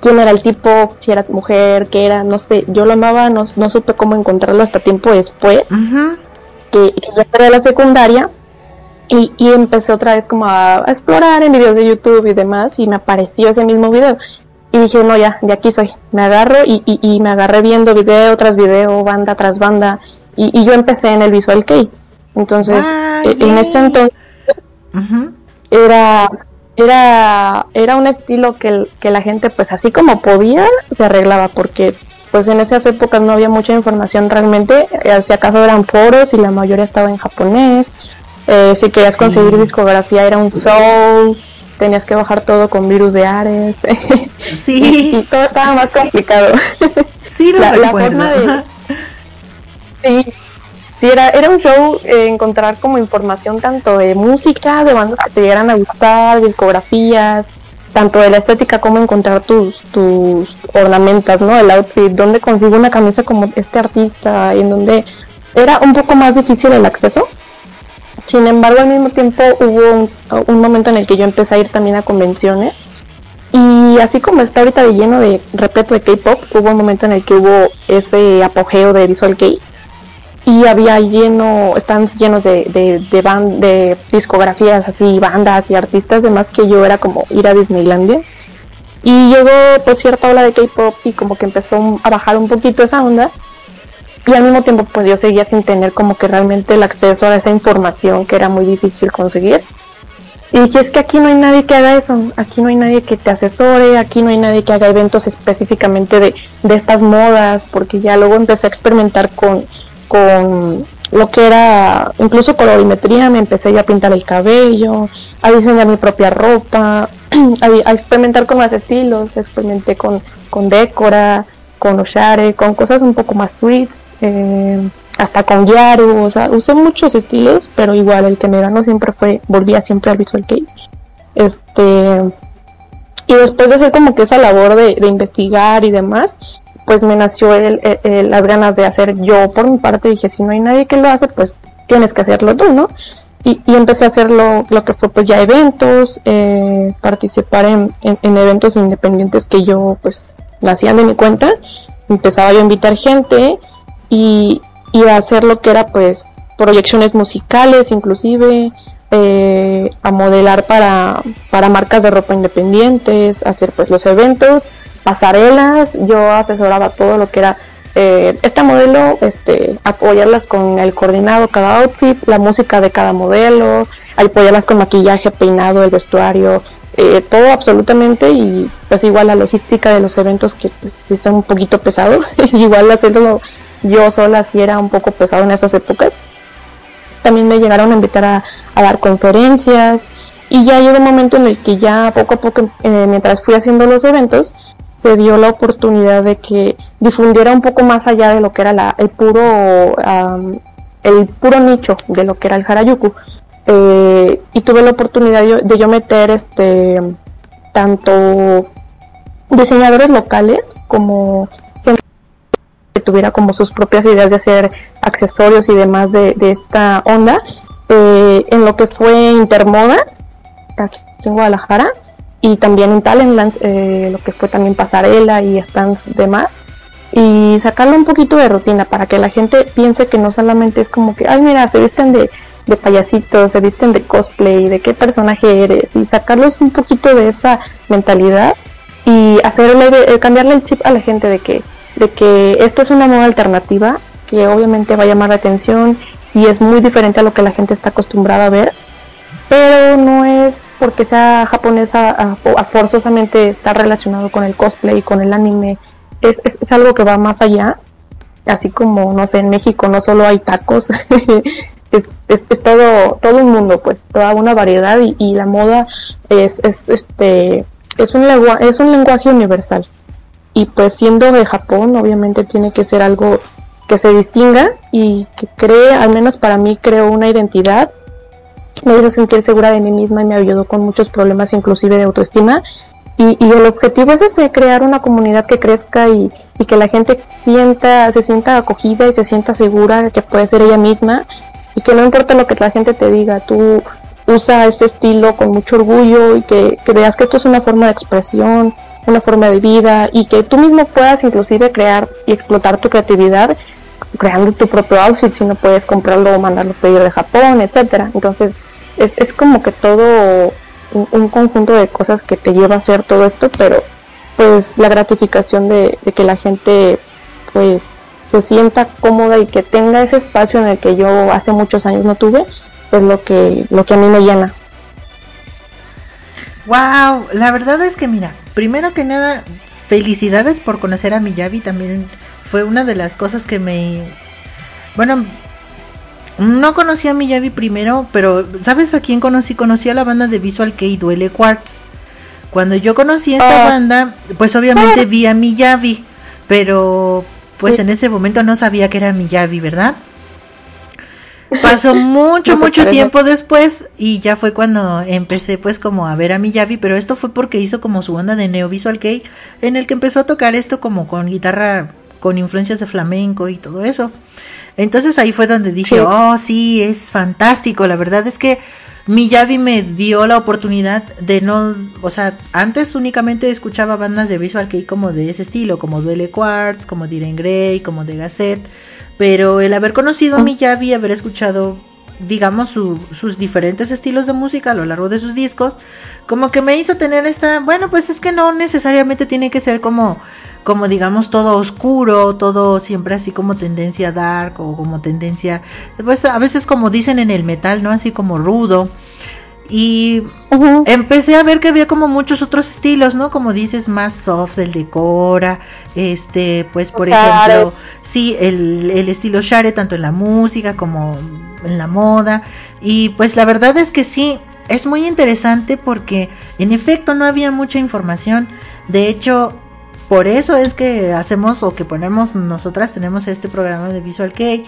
quién era el tipo, si era mujer, qué era, no sé, yo lo amaba, no, no supe cómo encontrarlo hasta tiempo después que, que yo entré a la secundaria y, y, empecé otra vez como a, a, explorar en videos de YouTube y demás y me apareció ese mismo video. Y dije no ya de aquí soy me agarro y, y, y me agarré viendo video tras video banda tras banda y, yo empecé en el Visual Kei entonces ah, en ese entonces uh -huh. era era era un estilo que, que la gente pues así como podía se arreglaba porque pues en esas épocas no había mucha información realmente, eh, si acaso eran foros y la mayoría estaba en japonés, eh, si querías sí. conseguir discografía era un show, tenías que bajar todo con virus de Ares, <laughs> sí. y, y, todo estaba más complicado. <laughs> Sí, lo la, la forma de... Sí, sí, era, era un show eh, encontrar como información tanto de música, de bandas que te llegaran a gustar, discografías, tanto de la estética como encontrar tus, tus ornamentas, ¿no? El outfit, dónde consigo una camisa como este artista, y en donde era un poco más difícil el acceso. Sin embargo, al mismo tiempo hubo un, momento en el que yo empecé a ir también a convenciones. Y así como está ahorita de lleno de repleto de K-pop, hubo un momento en el que hubo ese apogeo de Visual K y había lleno, están llenos de, de, de, ban- de discografías así, bandas y artistas, demás que yo era como ir a Disneylandia. Y llegó pues cierta ola de K-pop y como que empezó a bajar un poquito esa onda. Y al mismo tiempo pues yo seguía sin tener como que realmente el acceso a esa información que era muy difícil conseguir. Y dije, es que aquí no hay nadie que haga eso, aquí no hay nadie que te asesore, aquí no hay nadie que haga eventos específicamente de, de estas modas, porque ya luego empecé a experimentar con, con lo que era incluso colorimetría, me empecé ya a pintar el cabello, a diseñar mi propia ropa, <clears throat> a, experimentar con más estilos, experimenté con, con Decora, con Oshare, con cosas un poco más sweets, eh, hasta con Yaru, o sea, usé muchos estilos, pero igual el que me ganó siempre fue, volvía siempre al Visual Kei. Este, y después de hacer como que esa labor de investigar y demás, pues me nació el, el- las ganas de hacer yo por mi parte, dije, si no hay nadie que lo hace, pues tienes que hacerlo tú, ¿no? Y, y empecé a hacer lo, que fue pues ya eventos, eh, participar en, en- en eventos independientes que yo pues hacían de mi cuenta, empezaba yo a invitar gente y, y a hacer lo que era pues proyecciones musicales inclusive, eh, a modelar para, para marcas de ropa independientes, hacer pues los eventos, pasarelas, yo asesoraba todo lo que era eh, esta modelo, este, apoyarlas con el coordinado cada outfit, la música de cada modelo, apoyarlas con maquillaje, peinado, el vestuario, eh, todo absolutamente y pues igual la logística de los eventos que pues sí un poquito pesado, <laughs> igual hacerlo yo sola sí era un poco pesado en esas épocas. También me llegaron a invitar a, a dar conferencias y ya llegó un momento en el que ya poco a poco, eh, mientras fui haciendo los eventos, se dio la oportunidad de que difundiera un poco más allá de lo que era la, el puro el puro nicho de lo que era el Harajuku. Eh, y tuve la oportunidad de yo meter este tanto diseñadores locales como gente que tuviera como sus propias ideas de hacer accesorios y demás de, de esta onda eh, en lo que fue Intermoda aquí en Guadalajara y también en Talentland eh, lo que fue también pasarela y stands demás y sacarlo un poquito de rutina para que la gente piense que no solamente es como que ay mira se visten de, de payasitos se visten de cosplay de qué personaje eres y sacarlos un poquito de esa mentalidad y hacerle eh, cambiarle el chip a la gente de que de que esto es una moda alternativa que obviamente va a llamar la atención y es muy diferente a lo que la gente está acostumbrada a ver pero no es porque sea japonesa a, forzosamente está relacionado con el cosplay y con el anime es, es, algo que va más allá. Así como no sé en México no solo hay tacos <laughs> es, es, todo todo un mundo pues toda una variedad y, la moda es, es este es un lengua, es un lenguaje universal. Y pues siendo de Japón obviamente tiene que ser algo que se distinga y que cree al menos para mí creó una identidad me hizo sentir segura de mí misma y me ayudó con muchos problemas inclusive de autoestima y, y el objetivo es ese, crear una comunidad que crezca y, que la gente sienta, se sienta acogida y se sienta segura de que puede ser ella misma y que no importa lo que la gente te diga, tú usa este estilo con mucho orgullo y que, que veas que esto es una forma de expresión, una forma de vida y que tú mismo puedas inclusive crear y explotar tu creatividad creando tu propio outfit si no puedes comprarlo o mandarlo pedir de Japón, etcétera. Entonces es, es como que todo un, un conjunto de cosas que te lleva a hacer todo esto, pero pues la gratificación de, de que la gente pues se sienta cómoda y que tenga ese espacio en el que yo hace muchos años no tuve, es lo que, lo que a mí me llena. Wow, la verdad es que mira, primero que nada, felicidades por conocer a Miyavi, también fue una de las cosas que me bueno, no conocí a Miyavi primero, pero ¿sabes a quién conocí? Conocí a la banda de Visual Kei Duele Quartz. Cuando yo conocí a esta Ah. banda, pues obviamente vi a Miyavi, pero pues en ese momento no sabía que era Miyavi, ¿verdad? pasó <laughs> mucho, No, mucho tiempo después y ya fue cuando empecé pues como a ver a Miyavi, pero esto fue porque hizo como su onda de Neo Visual Kei, en el que empezó a tocar esto como con guitarra con influencias de flamenco y todo eso. Entonces ahí fue donde dije, Sí. oh sí, es fantástico, la verdad es que Miyavi me dio la oportunidad de no, o sea, antes únicamente escuchaba bandas de Visual Kei como de ese estilo, como Duele Quartz, como Diren Grey, como de Gazette, pero el haber conocido a Miyavi, haber escuchado, digamos, su- sus diferentes estilos de música a lo largo de sus discos, como que me hizo tener esta, bueno, pues es que no necesariamente tiene que ser como, como digamos, todo oscuro, todo siempre así como tendencia dark o como tendencia, pues a veces como dicen en el metal, ¿no? Así como rudo. Y empecé a ver que había como muchos otros estilos, ¿no? Como dices, más soft, el de Cora, este, pues por Share. ejemplo, sí, el, el estilo Share, tanto en la música como en la moda. Y pues la verdad es que sí, es muy interesante porque en efecto no había mucha información. De hecho, por eso es que hacemos o que ponemos, nosotras tenemos este programa de Visual Kei.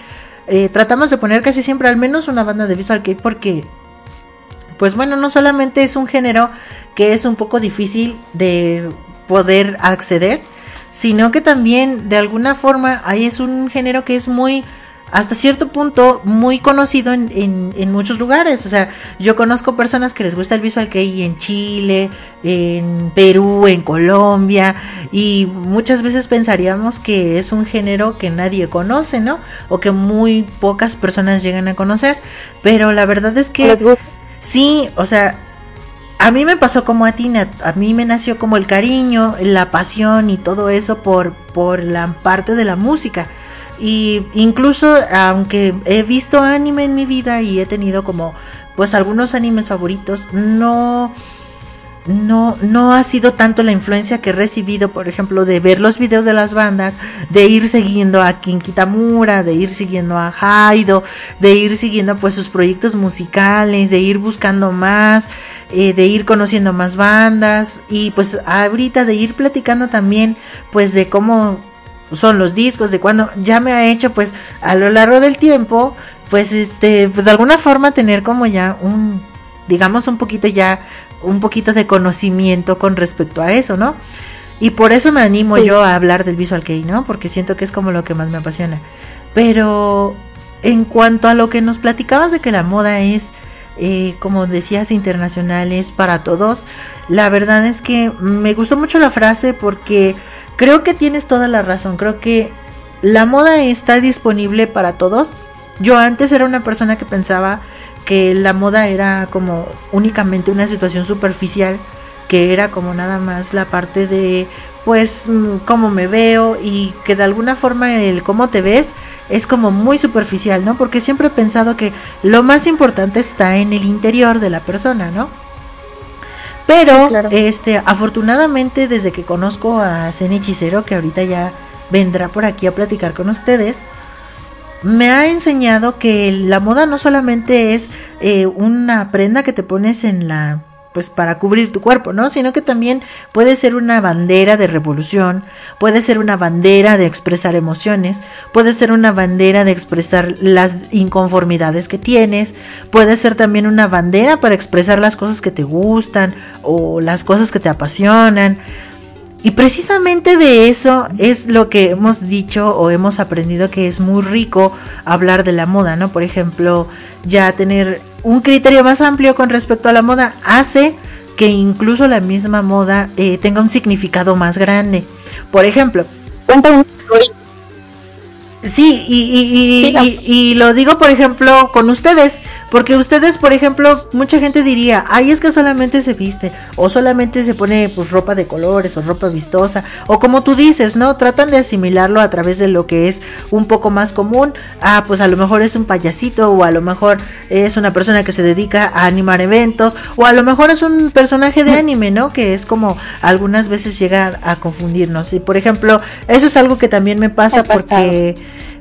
Eh, tratamos de poner casi siempre al menos una banda de Visual Kei porque pues bueno, no solamente es un género que es un poco difícil de poder acceder, sino que también de alguna forma ahí es un género que es muy, hasta cierto punto, muy conocido en, en, en muchos lugares. O sea, yo conozco personas que les gusta el visual kei en Chile, en Perú, en Colombia, y muchas veces pensaríamos que es un género que nadie conoce, ¿no? O que muy pocas personas llegan a conocer. Pero la verdad es que... Sí, o sea, a mí me pasó como a ti, a mí me nació como el cariño, la pasión y todo eso por, por la parte de la música. Y incluso, aunque he visto anime en mi vida y he tenido como, pues algunos animes favoritos, no, no, no ha sido tanto la influencia que he recibido, por ejemplo, de ver los videos de las bandas, de ir siguiendo a Kin Kitamura, de ir siguiendo a Haido, de ir siguiendo pues sus proyectos musicales, de ir buscando más, eh, de ir conociendo más bandas y pues ahorita de ir platicando también pues de cómo son los discos, de cuando ya me ha hecho pues a lo largo del tiempo pues este pues de alguna forma tener como ya un digamos un poquito ya un poquito de conocimiento con respecto a eso, ¿no? Y por eso me animo Sí. yo a hablar del Visual Kei, ¿no? Porque siento que es como lo que más me apasiona. Pero en cuanto a lo que nos platicabas de que la moda es, eh, como decías, internacional, es para todos, la verdad es que me gustó mucho la frase porque creo que tienes toda la razón. Creo que la moda está disponible para todos. Yo antes era una persona que pensaba que la moda era como únicamente una situación superficial, que era como nada más la parte de pues mm, cómo me veo y que de alguna forma el cómo te ves es como muy superficial, ¿no? Porque siempre he pensado que lo más importante está en el interior de la persona, ¿no? Pero, claro. este, afortunadamente, desde que conozco a Zen Hechicero, que ahorita ya vendrá por aquí a platicar con ustedes, me ha enseñado que la moda no solamente es eh, una prenda que te pones en la pues para cubrir tu cuerpo, ¿no? Sino que también puede ser una bandera de revolución, puede ser una bandera de expresar emociones, puede ser una bandera de expresar las inconformidades que tienes, puede ser también una bandera para expresar las cosas que te gustan o las cosas que te apasionan. Y precisamente de eso es lo que hemos dicho o hemos aprendido que es muy rico hablar de la moda, ¿no? Por ejemplo, ya tener un criterio más amplio con respecto a la moda hace que incluso la misma moda eh, tenga un significado más grande. Por ejemplo. Sí, y, y, y, y- y lo digo, por ejemplo, con ustedes, porque ustedes, por ejemplo, mucha gente diría, ay, es que solamente se viste, o solamente se pone pues ropa de colores, o ropa vistosa, o como tú dices, ¿no? Tratan de asimilarlo a través de lo que es un poco más común, ah, pues a lo mejor es un payasito, o a lo mejor es una persona que se dedica a animar eventos, o a lo mejor es un personaje de anime, ¿no? Que es como algunas veces llegar a confundirnos. Y por ejemplo, eso es algo que también me pasa porque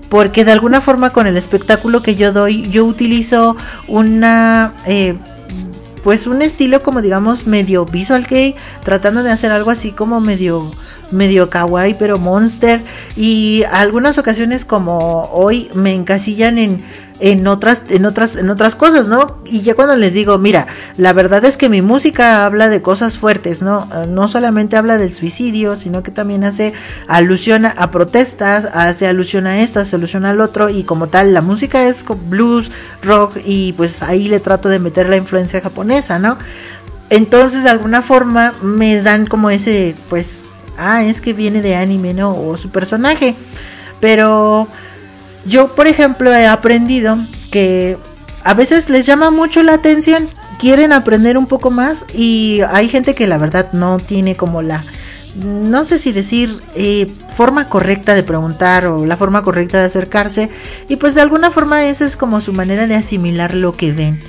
porque de alguna forma con el espectáculo que yo doy yo utilizo una eh, pues un estilo como digamos medio visual kei tratando de hacer algo así como medio medio kawaii pero monster. Y algunas ocasiones como hoy me encasillan en en otras, en otras, en otras cosas, ¿no? Y ya cuando les digo, mira, la verdad es que mi música habla de cosas fuertes, ¿no? Eh, No solamente habla del suicidio, sino que también hace alusión a, protestas, hace alusión a esta, hace alusión al otro, y como tal, la música es blues, rock, y pues ahí le trato de meter la influencia japonesa, ¿no? Entonces, de alguna forma, me dan como ese, pues, ah, es que viene de anime, ¿no? O su personaje. Pero yo, por ejemplo, he aprendido que a veces les llama mucho la atención, quieren aprender un poco más y hay gente que la verdad no tiene como la, no sé si decir, eh, forma correcta de preguntar o la forma correcta de acercarse y pues de alguna forma esa es como su manera de asimilar lo que ven.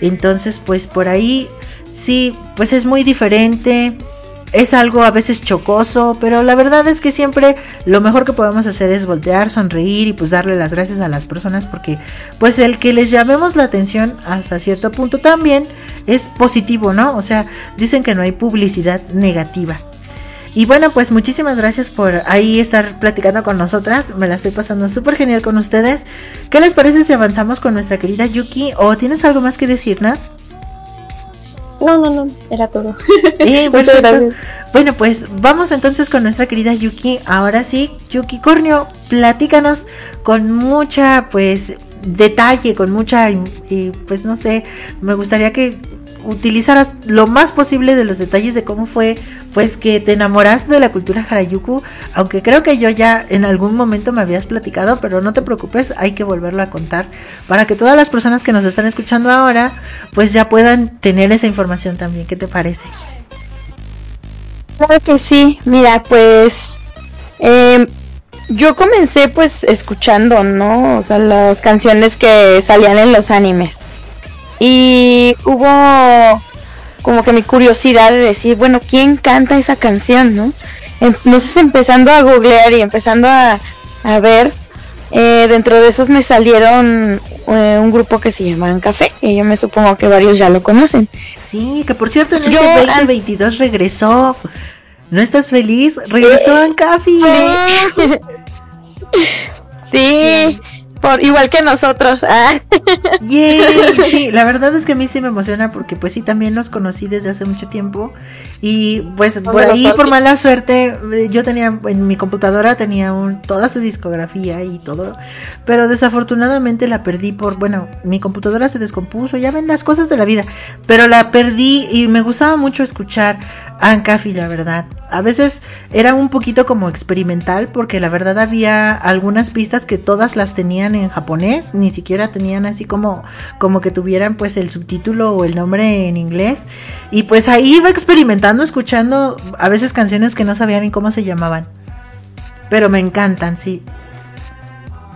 Entonces, pues por ahí sí, pues es muy diferente. Es algo a veces chocoso, pero la verdad es que siempre lo mejor que podemos hacer es voltear, sonreír y pues darle las gracias a las personas porque pues el que les llamemos la atención hasta cierto punto también es positivo, ¿no? O sea, dicen que no hay publicidad negativa. Y bueno, pues muchísimas gracias por ahí estar platicando con nosotras. Me la estoy pasando súper genial con ustedes. ¿Qué les parece si avanzamos con nuestra querida Yuki? ¿O tienes algo más que decir, Nat? No, no, era todo. <laughs> Eh, Muchas perfecto. gracias. Bueno, pues vamos entonces con nuestra querida Yuki. Ahora sí, Yuki Cornio, platícanos con mucha, pues, detalle, con mucha, y, pues no sé, me gustaría que utilizaras lo más posible de los detalles de cómo fue, pues, que te enamoraste de la cultura Harajuku, aunque creo que yo ya en algún momento me habías platicado, pero no te preocupes, hay que volverlo a contar para que todas las personas que nos están escuchando ahora, pues ya puedan tener esa información también. ¿Qué te parece? Claro que sí, mira, pues eh, yo comencé pues escuchando, ¿no? O sea, las canciones que salían en los animes. Y hubo como que mi curiosidad de decir, bueno, ¿quién canta esa canción, no? Entonces empezando a googlear y empezando a, a ver, eh, dentro de esos me salieron eh, un grupo que se llamaban Café, y yo me supongo que varios ya lo conocen. Sí, que por cierto en Yo, este ah, 2022 regresó. ¿No estás feliz? Regresó en Café. <laughs> Sí, por igual que nosotros. Ah. <laughs> Sí, la verdad es que a mí sí me emociona porque pues sí también los conocí desde hace mucho tiempo y pues por ahí por mala suerte eh, yo tenía en mi computadora tenía un, toda su discografía y todo, pero desafortunadamente la perdí por bueno, mi computadora se descompuso, ya ven las cosas de la vida, pero la perdí y me gustaba mucho escuchar Ancafi, la verdad. A veces era un poquito como experimental porque la verdad había algunas pistas que todas las en japonés, ni siquiera tenían así como como que tuvieran pues el subtítulo o el nombre en inglés y pues ahí iba experimentando escuchando a veces canciones que no sabía ni cómo se llamaban. Pero me encantan, sí.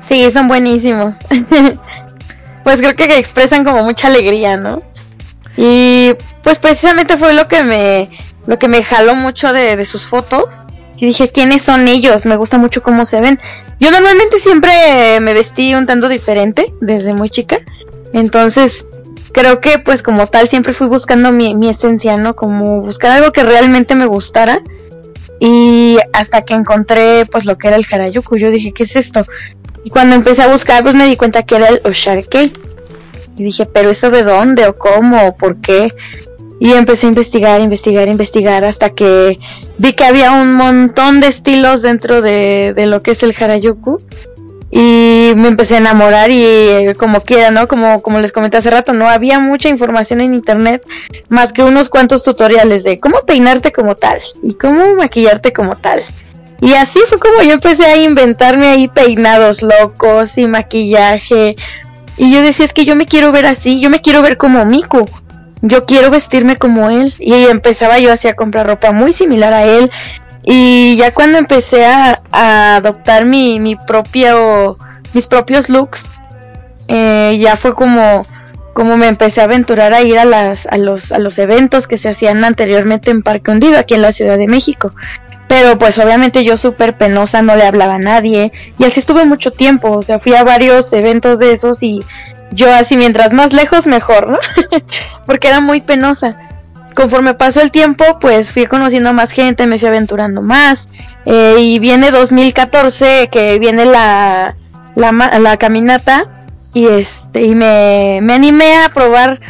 Sí, son buenísimos. <laughs> pues creo que expresan como mucha alegría, ¿no? Y pues precisamente fue lo que me lo que me jaló mucho de, de sus fotos. Y dije, ¿quiénes son ellos? Me gusta mucho cómo se ven. Yo normalmente siempre me vestí un tanto diferente desde muy chica. Entonces, creo que pues como tal siempre fui buscando mi, mi esencia, ¿no? Como buscar algo que realmente me gustara. Y hasta que encontré pues lo que era el Harajuku, yo dije, ¿qué es esto? Y cuando empecé a buscar, pues me di cuenta que era el Osharkei. Y dije, ¿pero eso de dónde? ¿O cómo? ¿O por qué? Y empecé a investigar, investigar, investigar hasta que vi que había un montón de estilos dentro de, de lo que es el Harajuku. Y me empecé a enamorar y eh, como quiera, ¿no? Como, como les comenté hace rato, no había mucha información en internet más que unos cuantos tutoriales de cómo peinarte como tal y cómo maquillarte como tal. Y así fue como yo empecé a inventarme ahí peinados locos y maquillaje. Y yo decía, es que yo me quiero ver así, yo me quiero ver como Miku. Yo quiero vestirme como él. Y empezaba yo así a comprar ropa muy similar a él. Y ya cuando empecé a, adoptar mi, mi propio, mis propios looks, eh, ya fue como, como me empecé a aventurar a ir a, las, a, los, a los eventos que se hacían anteriormente en Parque Hundido, aquí en la Ciudad de México. Pero pues obviamente yo súper penosa, no le hablaba a nadie. Y así estuve mucho tiempo, o sea, fui a varios eventos de esos y yo así mientras más lejos mejor, ¿no? <laughs> Porque era muy penosa. Conforme pasó el tiempo, pues fui conociendo más gente, me fui aventurando más. Eh, y viene 2014, que viene la, la, la caminata y este y me, me animé a probar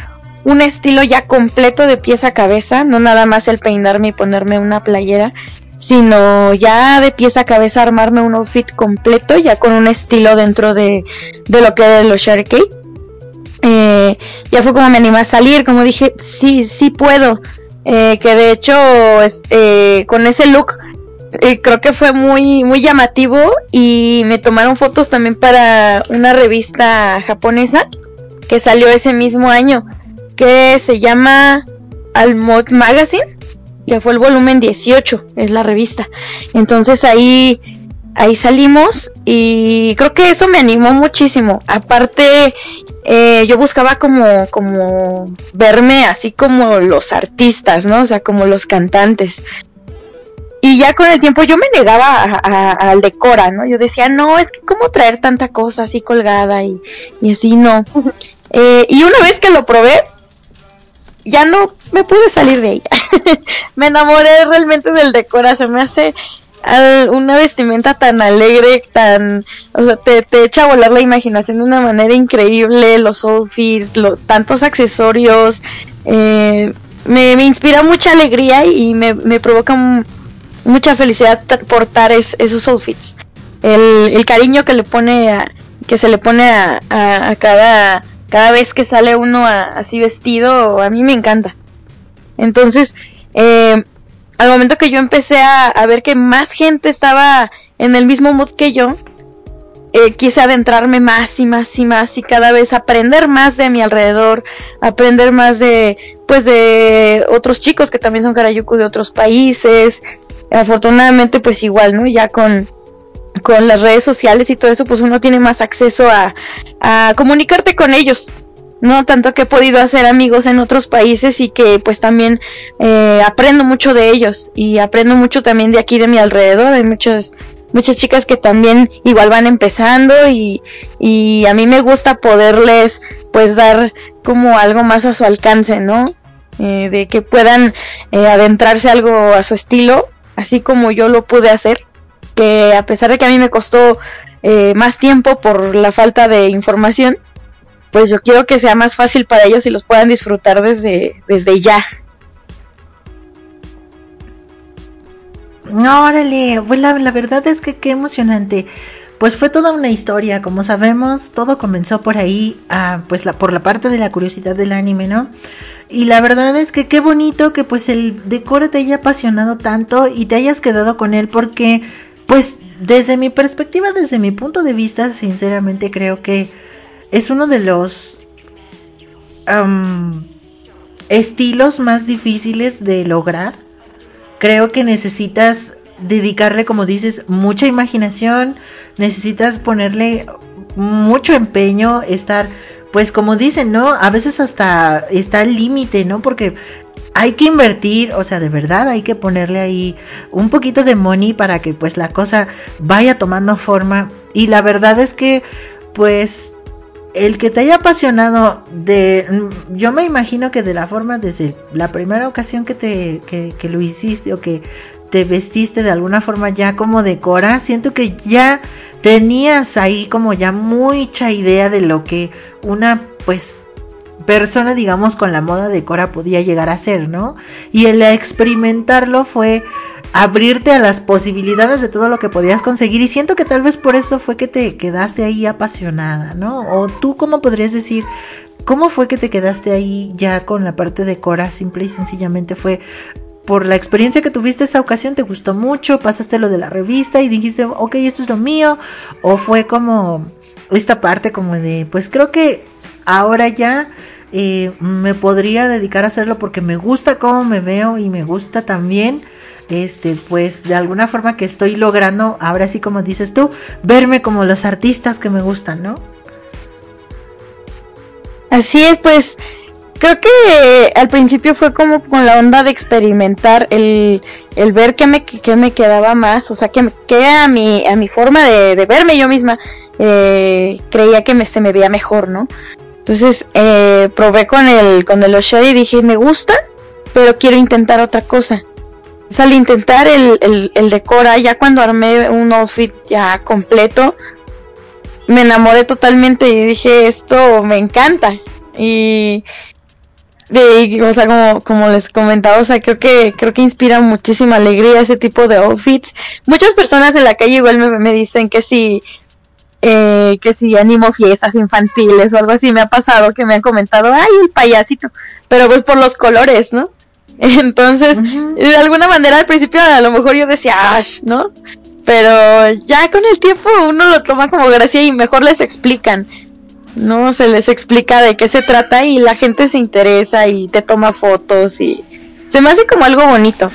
un estilo ya completo de pies a cabeza, no nada más el peinarme y ponerme una playera, sino ya de pies a cabeza armarme un outfit completo, ya con un estilo dentro de, de lo que es los Sharkey. Eh, ya fue como me animé a salir, como dije, sí, sí puedo. Eh, que de hecho, este, con ese look, eh, creo que fue muy, muy llamativo y me tomaron fotos también para una revista japonesa que salió ese mismo año, que se llama Almod Magazine, que fue el volumen 18, es la revista. Entonces ahí, ahí salimos y creo que eso me animó muchísimo. Aparte, eh, yo buscaba como, como verme así como los artistas, ¿no? O sea, como los cantantes. Y ya con el tiempo yo me negaba a- a- al decora, ¿no? Yo decía, no, es que cómo traer tanta cosa así colgada y, y así no. <laughs> Eh, y una vez que lo probé, ya no me pude salir de ahí. <laughs> me enamoré realmente del decora, se me hace una vestimenta tan alegre, tan, o sea, te, te echa a volar la imaginación de una manera increíble, los outfits, lo, tantos accesorios, eh, me, me inspira mucha alegría y me, me provoca mucha felicidad portar es- esos outfits. El, el cariño que le pone a, que se le pone a, a- cada, cada vez que sale uno así vestido, a mí me encanta. Entonces, eh, al momento que yo empecé a, ver que más gente estaba en el mismo mood que yo, eh, quise adentrarme más y más y más y cada vez aprender más de mi alrededor, aprender más de, pues de otros chicos que también son Karayuku de otros países. Afortunadamente, pues igual, ¿no? Ya con, con las redes sociales y todo eso, pues uno tiene más acceso a, a comunicarte con ellos. No tanto que he podido hacer amigos en otros países y que pues también eh, aprendo mucho de ellos y aprendo mucho también de aquí de mi alrededor. Hay muchas muchas chicas que también igual van empezando y, y a mí me gusta poderles pues dar como algo más a su alcance, ¿no? Eh, de que puedan eh, adentrarse algo a su estilo, así como yo lo pude hacer, que a pesar de que a mí me costó eh, más tiempo por la falta de información, pues yo quiero que sea más fácil para ellos y los puedan disfrutar desde, desde ya. No, órale, pues la, verdad es que qué emocionante. Pues fue toda una historia, como sabemos, todo comenzó por ahí, ah, pues la, por la parte de la curiosidad del anime, ¿no? Y la verdad es que qué bonito que pues el decoro te haya apasionado tanto y te hayas quedado con él porque, pues desde mi perspectiva, desde mi punto de vista, sinceramente creo que es uno de los estilos más difíciles de lograr creo que necesitas dedicarle, como dices, mucha imaginación, necesitas ponerle mucho empeño, estar, pues como dicen, ¿no? A veces hasta está el límite, ¿no? Porque hay que invertir, o sea, de verdad hay que ponerle ahí un poquito de money para que pues la cosa vaya tomando forma. Y la verdad es que, pues, el que te haya apasionado de yo me imagino que de la forma desde la primera ocasión que te que, que lo hiciste o que te vestiste de alguna forma ya como decora siento que ya tenías ahí como ya mucha idea de lo que una pues persona digamos con la moda decora podía llegar a ser no y el experimentarlo fue abrirte a las posibilidades de todo lo que podías conseguir y siento que tal vez por eso fue que te quedaste ahí apasionada, ¿no? O tú cómo podrías decir, ¿cómo fue que te quedaste ahí ya con la parte de Cora? Simple y sencillamente fue por la experiencia que tuviste esa ocasión, te gustó mucho, pasaste lo de la revista y dijiste, ok, esto es lo mío, o fue como esta parte como de, pues creo que ahora ya eh, me podría dedicar a hacerlo porque me gusta cómo me veo y me gusta también este, pues de alguna forma que estoy logrando, ahora sí como dices tú, verme como los artistas que me gustan, ¿no? Así es, pues creo que al principio fue como con la onda de experimentar, el, el ver qué me, qué me quedaba más, o sea, que, a, mi, a mi forma de, de verme yo misma eh, creía que me, se me veía mejor, ¿no? Entonces eh, probé con el, con el O'Shea y dije, me gusta, pero quiero intentar otra cosa. O sea, al intentar el, el, el decora, ya cuando armé un outfit ya completo, me enamoré totalmente y dije, esto me encanta. Y, de, o sea, como, como les comentaba, o sea, creo que, creo que inspira muchísima alegría ese tipo de outfits. Muchas personas en la calle igual me, me dicen que si, eh, que si animo fiestas infantiles o algo así, me ha pasado que me han comentado, ay, el payasito, pero pues por los colores, ¿no? <laughs> Entonces, de alguna manera al principio a lo mejor yo decía, Ash, ¿no? Pero ya con el tiempo uno lo toma como gracia y mejor les explican. No se les explica de qué se trata y la gente se interesa y te toma fotos y se me hace como algo bonito.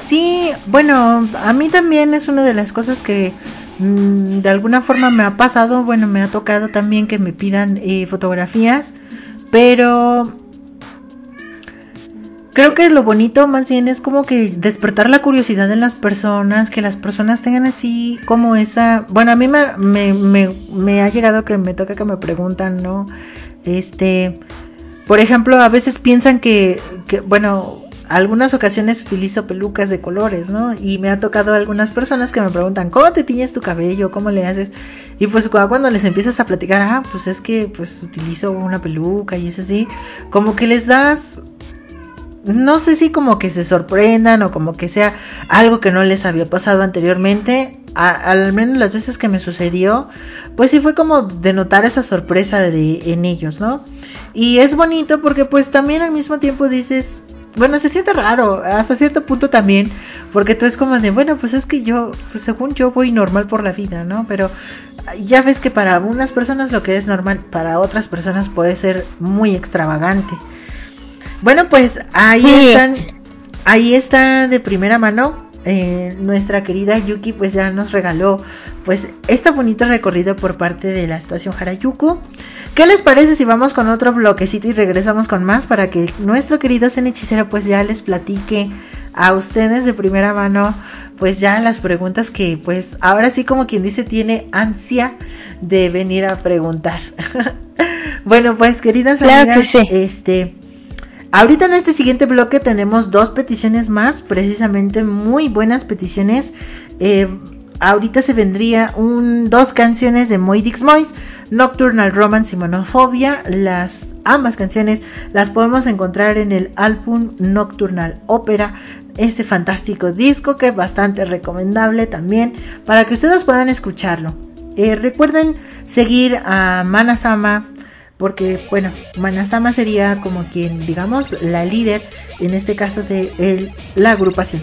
Sí, bueno, a mí también es una de las cosas que mm, de alguna forma me ha pasado, bueno, me ha tocado también que me pidan eh, fotografías, pero creo que lo bonito más bien es como que despertar la curiosidad en las personas, que las personas tengan así como esa, bueno, a mí me, me, ha llegado que me toca que me preguntan, ¿no? Este, por ejemplo, a veces piensan que, bueno, algunas ocasiones utilizo pelucas de colores, ¿no? Y me ha tocado algunas personas que me preguntan, ¿cómo te tiñes tu cabello? ¿Cómo le haces? Y pues cuando, cuando les empiezas a platicar, ah, pues es que pues utilizo una peluca y es así, como que les das no sé si como que se sorprendan o como que sea algo que no les había pasado anteriormente. A- al menos las veces que me sucedió, pues sí fue como de notar esa sorpresa de, en ellos, ¿no? Y es bonito porque pues también al mismo tiempo dices, bueno, se siente raro, hasta cierto punto también, porque tú es como de, bueno, pues es que yo, pues según yo voy normal por la vida, ¿no? Pero ya ves que para unas personas lo que es normal, para otras personas puede ser muy extravagante. Bueno, pues ahí Sí. están, ahí está de primera mano. eh, nuestra querida Yuki pues ya nos regaló pues este bonito recorrido por parte de la estación Harajuku. ¿Qué les parece si vamos con otro bloquecito y regresamos con más para que nuestro querido Zen hechicero pues ya les platique a ustedes de primera mano pues ya las preguntas que pues ahora sí como quien dice tiene ansia de venir a preguntar. <laughs> bueno pues queridas Claro amigas, sí. este Ahorita en este siguiente bloque tenemos dos peticiones más, precisamente muy buenas peticiones. Eh, ahorita se vendría dos canciones de Moidix Mois, Nocturnal Romance y Monofobia. Las ambas canciones las podemos encontrar en el álbum Nocturnal Opera, este fantástico disco que es bastante recomendable también para que ustedes puedan escucharlo. Eh, recuerden seguir a Manasama porque bueno, Manasama sería como quien, digamos, la líder en este caso de la agrupación.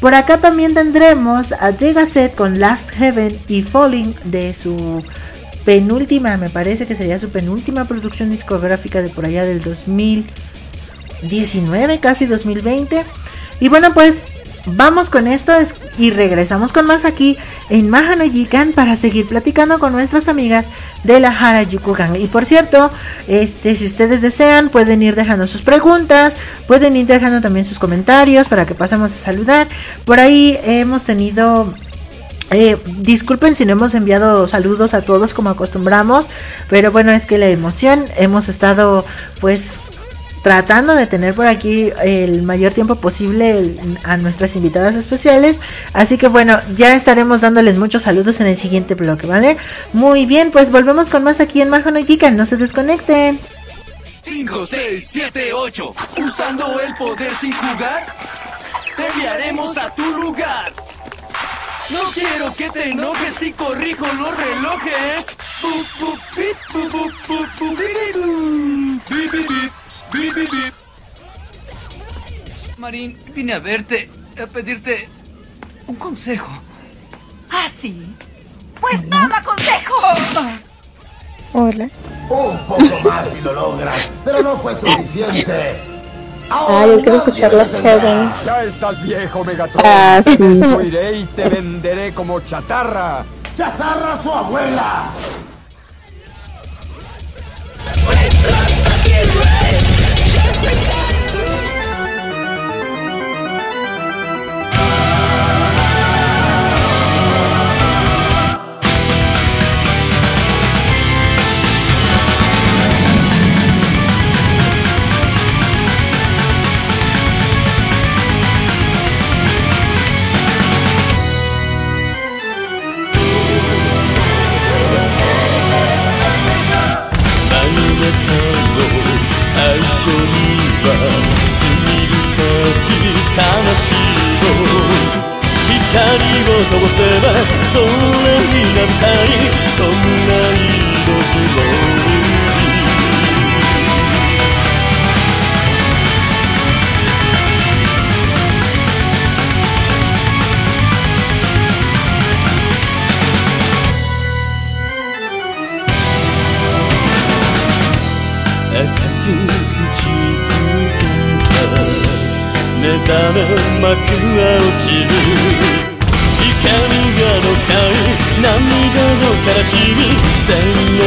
Por acá también tendremos a The Gazette con Last Heaven y Falling de su penúltima, me parece que sería su penúltima producción discográfica de por allá del 2019, casi 2020. Y bueno, pues vamos con esto es- y regresamos con más aquí en Mahano Yikan para seguir platicando con nuestras amigas de la Harajuku Gang. Y por cierto, este, si ustedes desean, pueden ir dejando sus preguntas, pueden ir dejando también sus comentarios para que pasemos a saludar. Por ahí hemos tenido eh, disculpen si no hemos enviado saludos a todos como acostumbramos, pero bueno, es que la emoción hemos estado pues tratando de tener por aquí el mayor tiempo posible el- a nuestras invitadas especiales. Así que bueno, ya estaremos dándoles muchos saludos en el siguiente bloque, ¿vale? Muy bien, pues volvemos con más aquí en Mahano Yikan, no se desconecten. 5, 6, 7, 8. Usando el poder sin jugar, te enviaremos a tu lugar. No quiero que te enojes si corrijo los relojes. Marín, vine a verte, a pedirte un consejo. ¿Ah, sí? Pues toma consejo. Hola. Un poco más si lo logras, pero no fue suficiente. Ah, yo quiero escuchar Last Heaven. Ya estás viejo, Megatron. Ah, sí. Destruiré y te venderé como chatarra. ¡Chazarra su abuela! Every day. かぼせばそれになったりこんな命もい。る熱く口づけた目覚め幕くは落ちる。涙の顔涙の悲しみ千年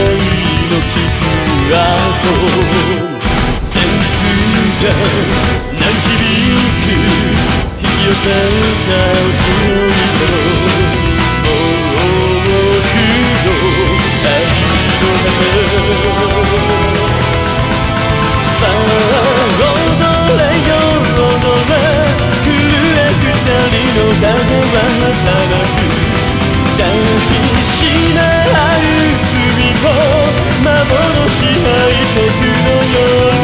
の傷跡戦痛が鳴き響く引き寄せた強いだろう多くの愛の中だけし働く抱きしめ合う罪を幻吐いてくのよ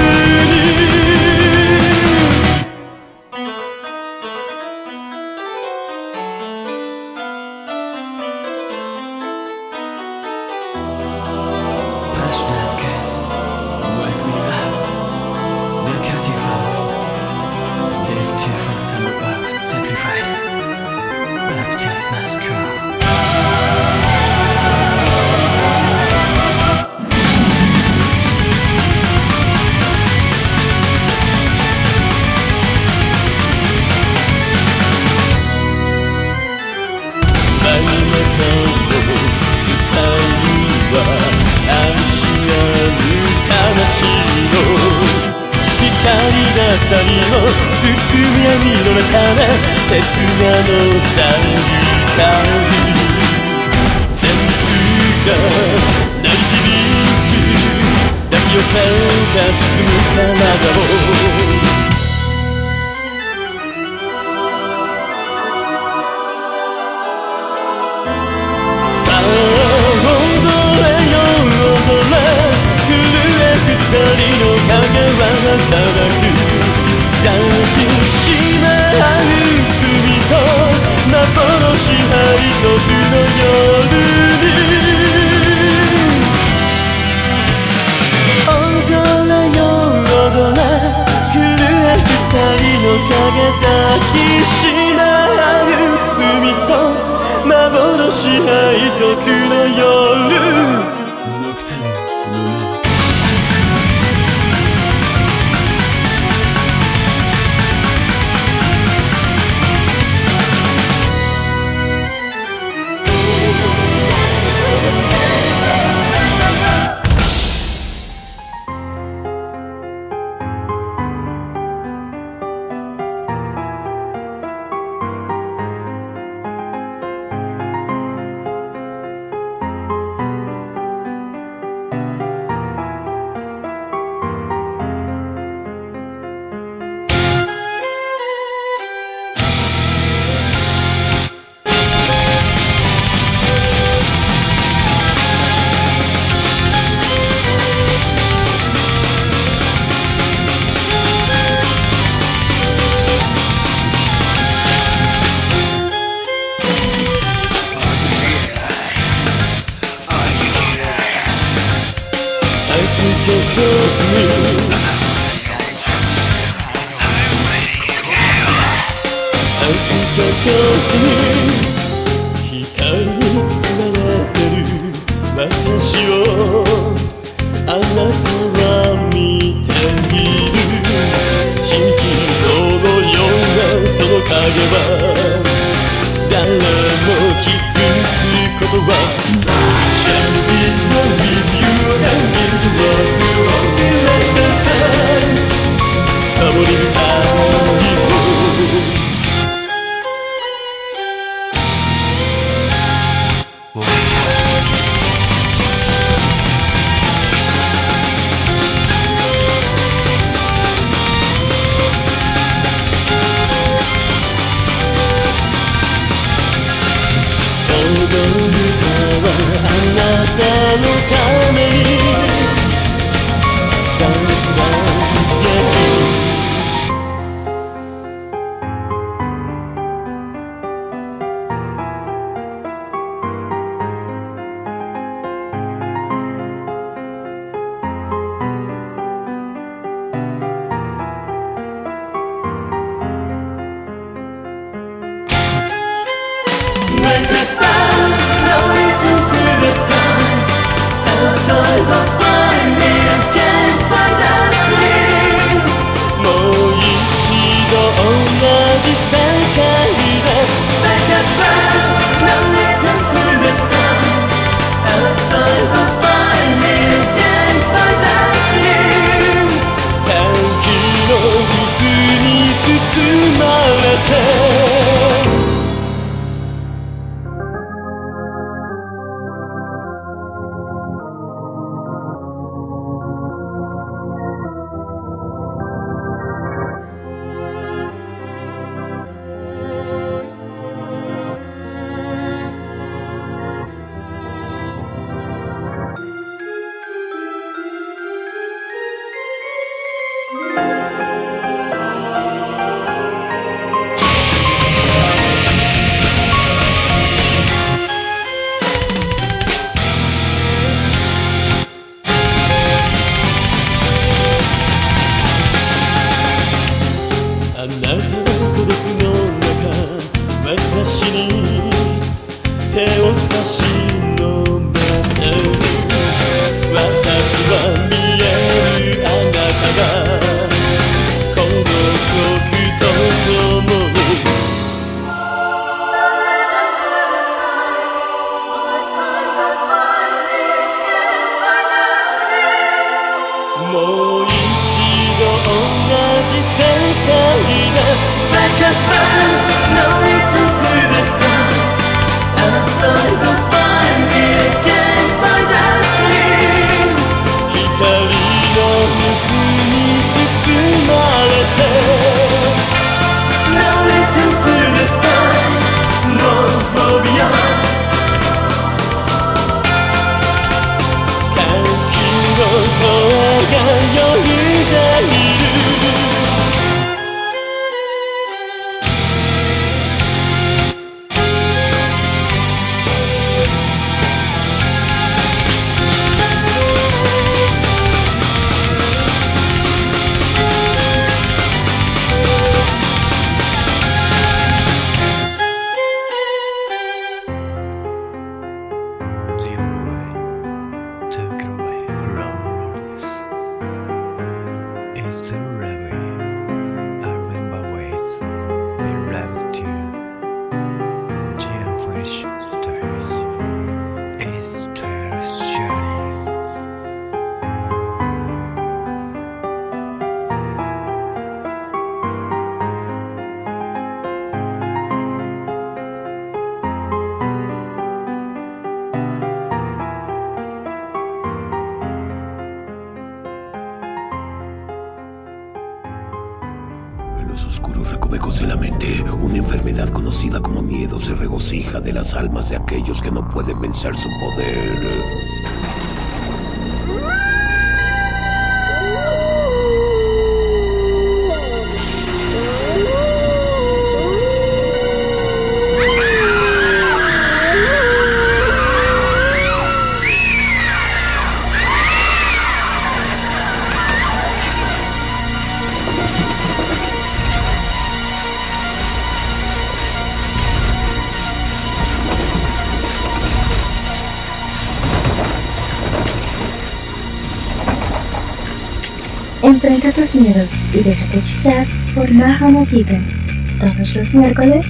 Todos los miércoles,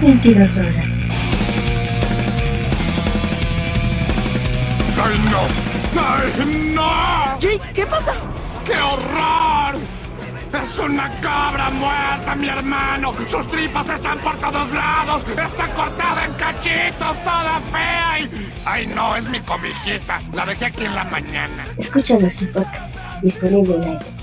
22 horas. ¡Ay, no! ¡Ay, no! Jake, ¿qué pasa? ¡Qué horror! ¡Es una cabra muerta, mi hermano! ¡Sus tripas están por todos lados! ¡Está cortada en cachitos, toda fea! Y... ¡Ay, no! Es mi cobijita. La dejé aquí en la mañana. Escucha nuestro podcast, disponible en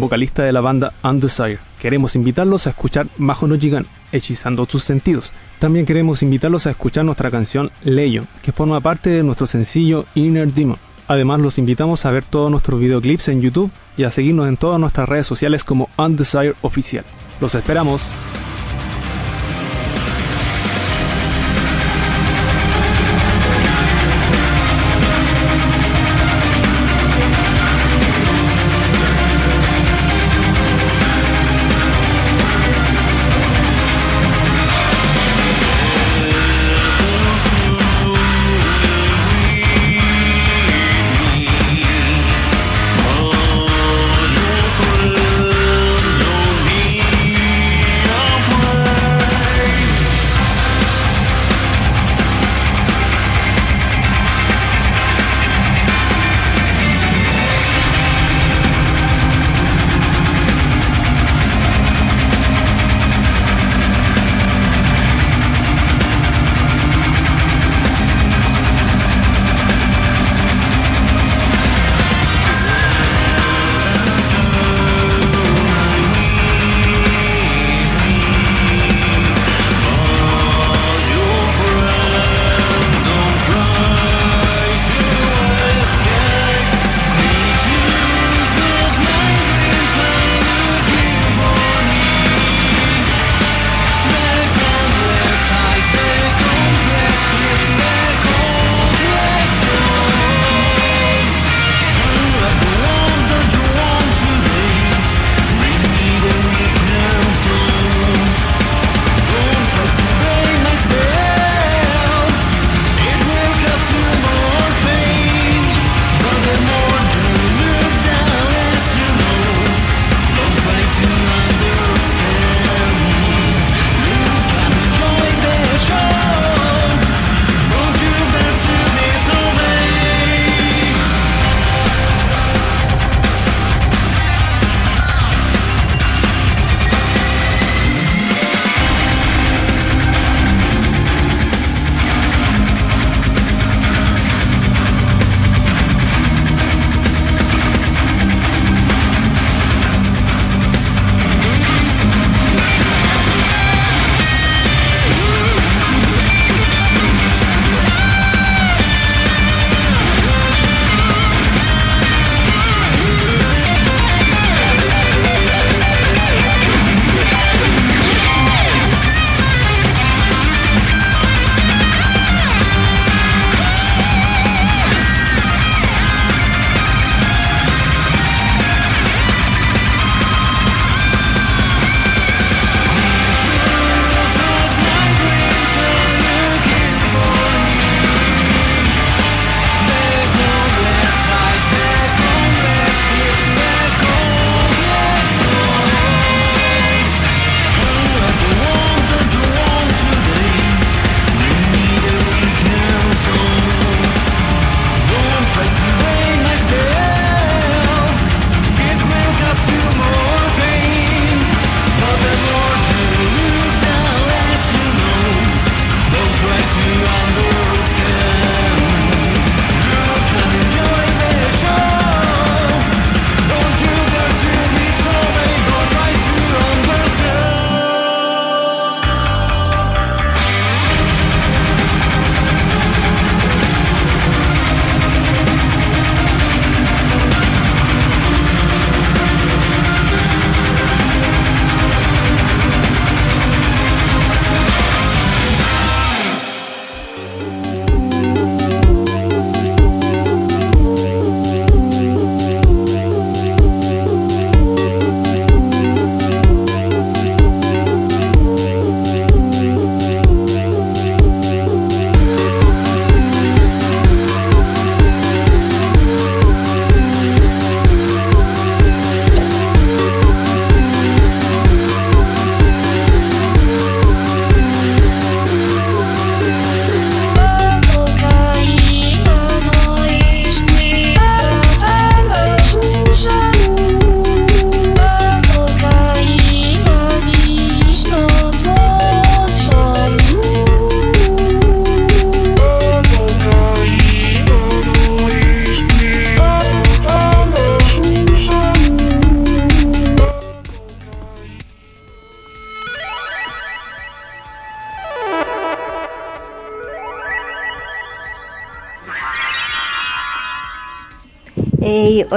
vocalista de la banda Undesire. Queremos invitarlos a escuchar Majo no Jigan, hechizando tus sentidos. También queremos invitarlos a escuchar nuestra canción Leyo, que forma parte de nuestro sencillo Inner Demon. Además, los invitamos a ver todos nuestros videoclips en YouTube y a seguirnos en todas nuestras redes sociales como Undesire Oficial. Los esperamos.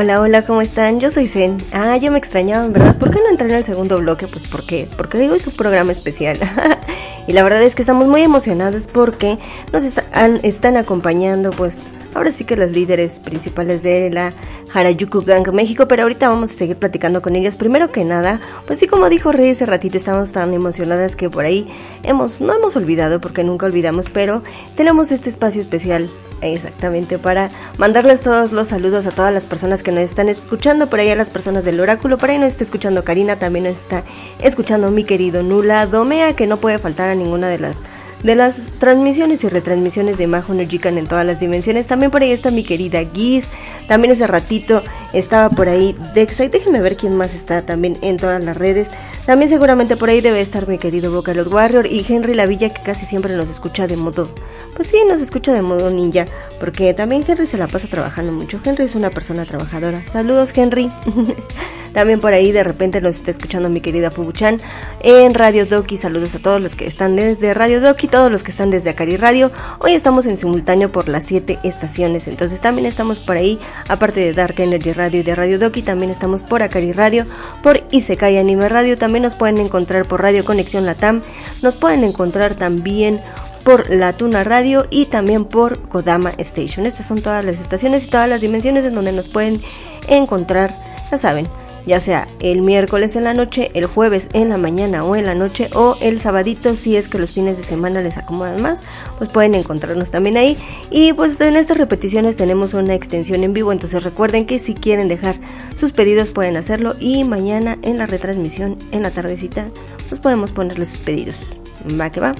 Hola, hola, ¿cómo están? Yo soy Zen. Ah, ya me extrañaban, ¿verdad? ¿Por qué no entré en el segundo bloque? Pues ¿por qué? Porque hoy es un programa especial. <laughs> y la verdad es que estamos muy emocionados porque nos están, están acompañando, pues, ahora sí que las líderes principales de la Harajuku Gang México, pero ahorita vamos a seguir platicando con ellas. Primero que nada, pues sí, como dijo Rey hace ratito, estamos tan emocionadas que por ahí hemos, no hemos olvidado, porque nunca olvidamos, pero tenemos este espacio especial Exactamente, para mandarles todos los saludos a todas las personas que nos están escuchando, por ahí a las personas del oráculo, por ahí nos está escuchando Karina, también nos está escuchando mi querido Nula, Domea, que no puede faltar a ninguna de las de las transmisiones y retransmisiones de Majo Jikan en todas las dimensiones. También por ahí está mi querida Giz. También ese ratito estaba por ahí Dexa. Déjenme ver quién más está también en todas las redes. También seguramente por ahí debe estar mi querido Vocalot Warrior y Henry Lavilla que casi siempre nos escucha de modo... Pues sí, nos escucha de modo ninja. Porque también Henry se la pasa trabajando mucho. Henry es una persona trabajadora. Saludos Henry. <laughs> también por ahí de repente nos está escuchando mi querida Fubuchan en Radio Doki. Saludos a todos los que están desde Radio Doki todos los que están desde Acari Radio. Hoy estamos en simultáneo por las 7 estaciones, entonces también estamos por ahí, aparte de Dark Energy Radio y de Radio Doki, también estamos por Acari Radio, por Isekai Anime Radio, nos pueden encontrar por Radio Conexión Latam, nos pueden encontrar también por La Tuna Radio y también por Kodama Station. Estas son todas las estaciones y todas las dimensiones en donde nos pueden encontrar, ya saben, ya sea el miércoles en la noche, el jueves en la mañana o en la noche o el sabadito si es que los fines de semana les acomodan más, pues pueden encontrarnos también ahí. Y pues en estas repeticiones tenemos una extensión en vivo, entonces recuerden que si quieren dejar sus pedidos pueden hacerlo y mañana en la retransmisión en la tardecita pues podemos ponerles sus pedidos. Va que va.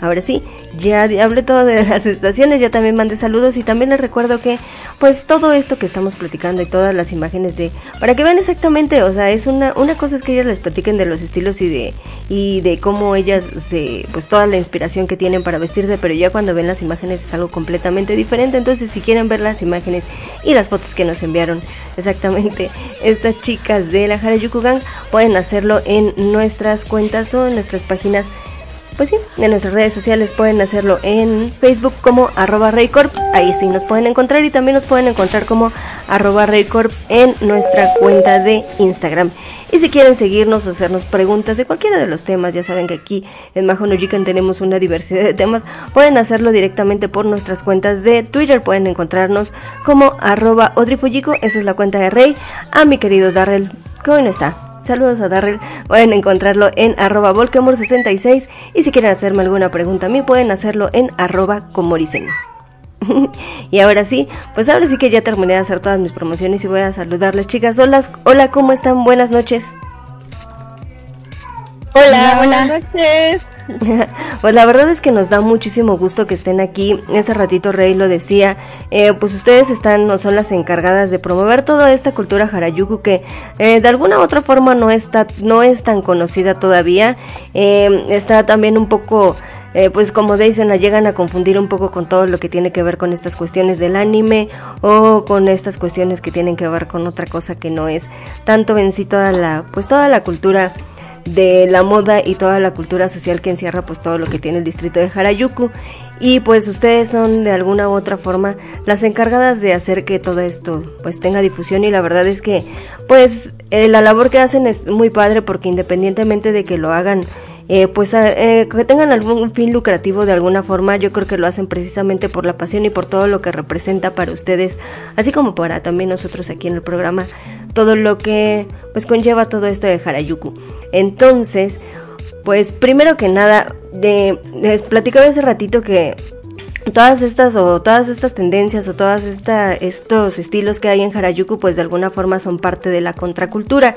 Ahora sí, ya hablé todo de <laughs> las estaciones, ya también mandé saludos y también les recuerdo que pues todo esto que estamos platicando y todas las imágenes de para que vean exactamente, o sea, es una una cosa es que ellas les platiquen de los estilos y de y de cómo ellas se pues toda la inspiración que tienen para vestirse, pero ya cuando ven las imágenes es algo completamente diferente. Entonces, si quieren ver las imágenes y las fotos que nos enviaron exactamente <laughs> estas chicas de la Harajuku Gang, pueden hacerlo en nuestras cuentas o en nuestras páginas pues sí, en nuestras redes sociales pueden hacerlo en Facebook como arroba Raycorps, ahí sí nos pueden encontrar y también nos pueden encontrar como arroba Raycorps en nuestra cuenta de Instagram. Y si quieren seguirnos o hacernos preguntas de cualquiera de los temas, ya saben que aquí en Majo no Jikan tenemos una diversidad de temas, pueden hacerlo directamente por nuestras cuentas de Twitter, pueden encontrarnos como arroba Odrifujiko, esa es la cuenta de Rey, a mi querido Darrell, ¿cómo está? Saludos a Darrell. Pueden encontrarlo en arroba volkemur66 y si quieren hacerme alguna pregunta a mí pueden hacerlo en arroba comoricen. <laughs> y ahora sí, pues ahora sí que ya terminé de hacer todas mis promociones y voy a saludarles chicas. Hola, hola, ¿cómo están? Buenas noches. Hola, buenas noches. <laughs> Pues la verdad es que nos da muchísimo gusto que estén aquí. Ese ratito Rey lo decía, eh, pues ustedes están no son las encargadas de promover toda esta cultura Harajuku que eh, de alguna u otra forma no está no es tan conocida todavía. Eh, está también un poco eh, pues como dicen, la llegan a confundir un poco con todo lo que tiene que ver con estas cuestiones del anime o con estas cuestiones que tienen que ver con otra cosa que no es tanto en sí toda la, pues toda la cultura de la moda y toda la cultura social que encierra pues todo lo que tiene el distrito de Harajuku y pues ustedes son de alguna u otra forma las encargadas de hacer que todo esto pues tenga difusión. Y la verdad es que pues eh, la labor que hacen es muy padre porque independientemente de que lo hagan eh, pues eh, que tengan algún fin lucrativo de alguna forma, yo creo que lo hacen precisamente por la pasión y por todo lo que representa para ustedes, así como para también nosotros aquí en el programa, todo lo que pues conlleva todo esto de Harajuku. Entonces, pues primero que nada, de, les platicaba hace ratito que todas estas o todas estas tendencias o todas esta, estos estilos que hay en Harajuku pues de alguna forma son parte de la contracultura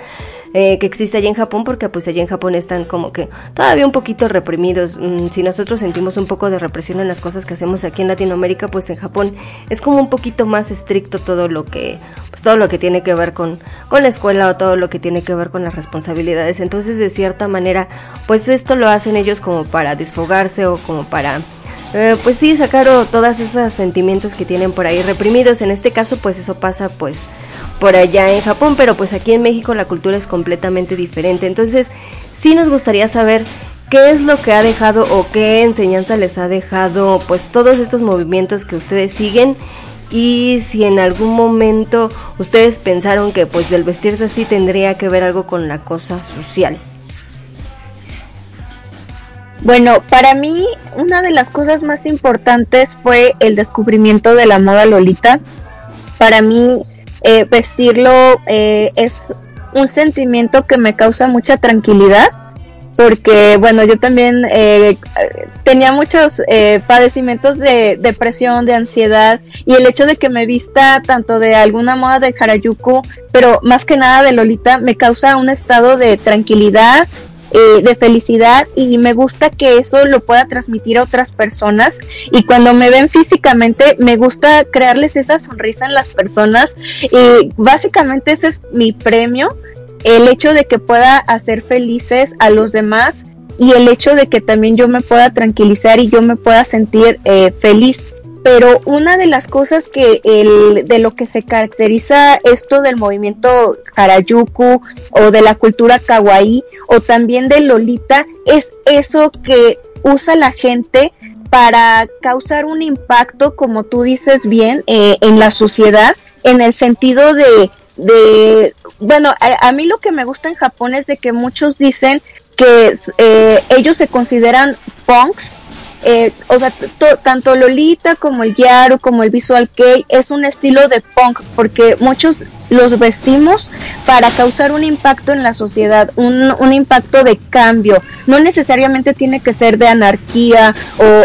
eh, que existe allí en Japón porque pues allí en Japón están como que todavía un poquito reprimidos. Mm, si nosotros sentimos un poco de represión en las cosas que hacemos aquí en Latinoamérica pues en Japón es como un poquito más estricto todo lo que pues todo lo que tiene que ver con con la escuela o todo lo que tiene que ver con las responsabilidades. Entonces de cierta manera pues esto lo hacen ellos como para desfogarse o como para eh, pues sí, sacaron todos esos sentimientos que tienen por ahí reprimidos. En este caso, pues eso pasa pues por allá en Japón, pero pues aquí en México la cultura es completamente diferente. Entonces, sí nos gustaría saber qué es lo que ha dejado o qué enseñanza les ha dejado pues todos estos movimientos que ustedes siguen y si en algún momento ustedes pensaron que pues el vestirse así tendría que ver algo con la cosa social. Bueno, para mí una de las cosas más importantes fue el descubrimiento de la moda Lolita. Para mí eh, vestirlo eh, es un sentimiento que me causa mucha tranquilidad porque bueno yo también eh, tenía muchos eh, padecimientos de depresión de ansiedad y el hecho de que me vista tanto de alguna moda de Harajuku pero más que nada de Lolita me causa un estado de tranquilidad eh, de felicidad y me gusta que eso lo pueda transmitir a otras personas y cuando me ven físicamente me gusta crearles esa sonrisa en las personas y básicamente ese es mi premio el hecho de que pueda hacer felices a los demás y el hecho de que también yo me pueda tranquilizar y yo me pueda sentir eh, feliz. Pero una de las cosas que el, de lo que se caracteriza esto del movimiento Harajuku o de la cultura kawaii o también de Lolita es eso que usa la gente para causar un impacto, como tú dices bien, eh, en la sociedad, en el sentido de bueno, a, a, mí lo que me gusta en Japón es de que muchos dicen que eh, ellos se consideran punks, eh, o sea, tanto Lolita como el Yaro como el Visual Kei es un estilo de punk porque muchos los vestimos para causar un impacto en la sociedad, un, un impacto de cambio. No necesariamente tiene que ser de anarquía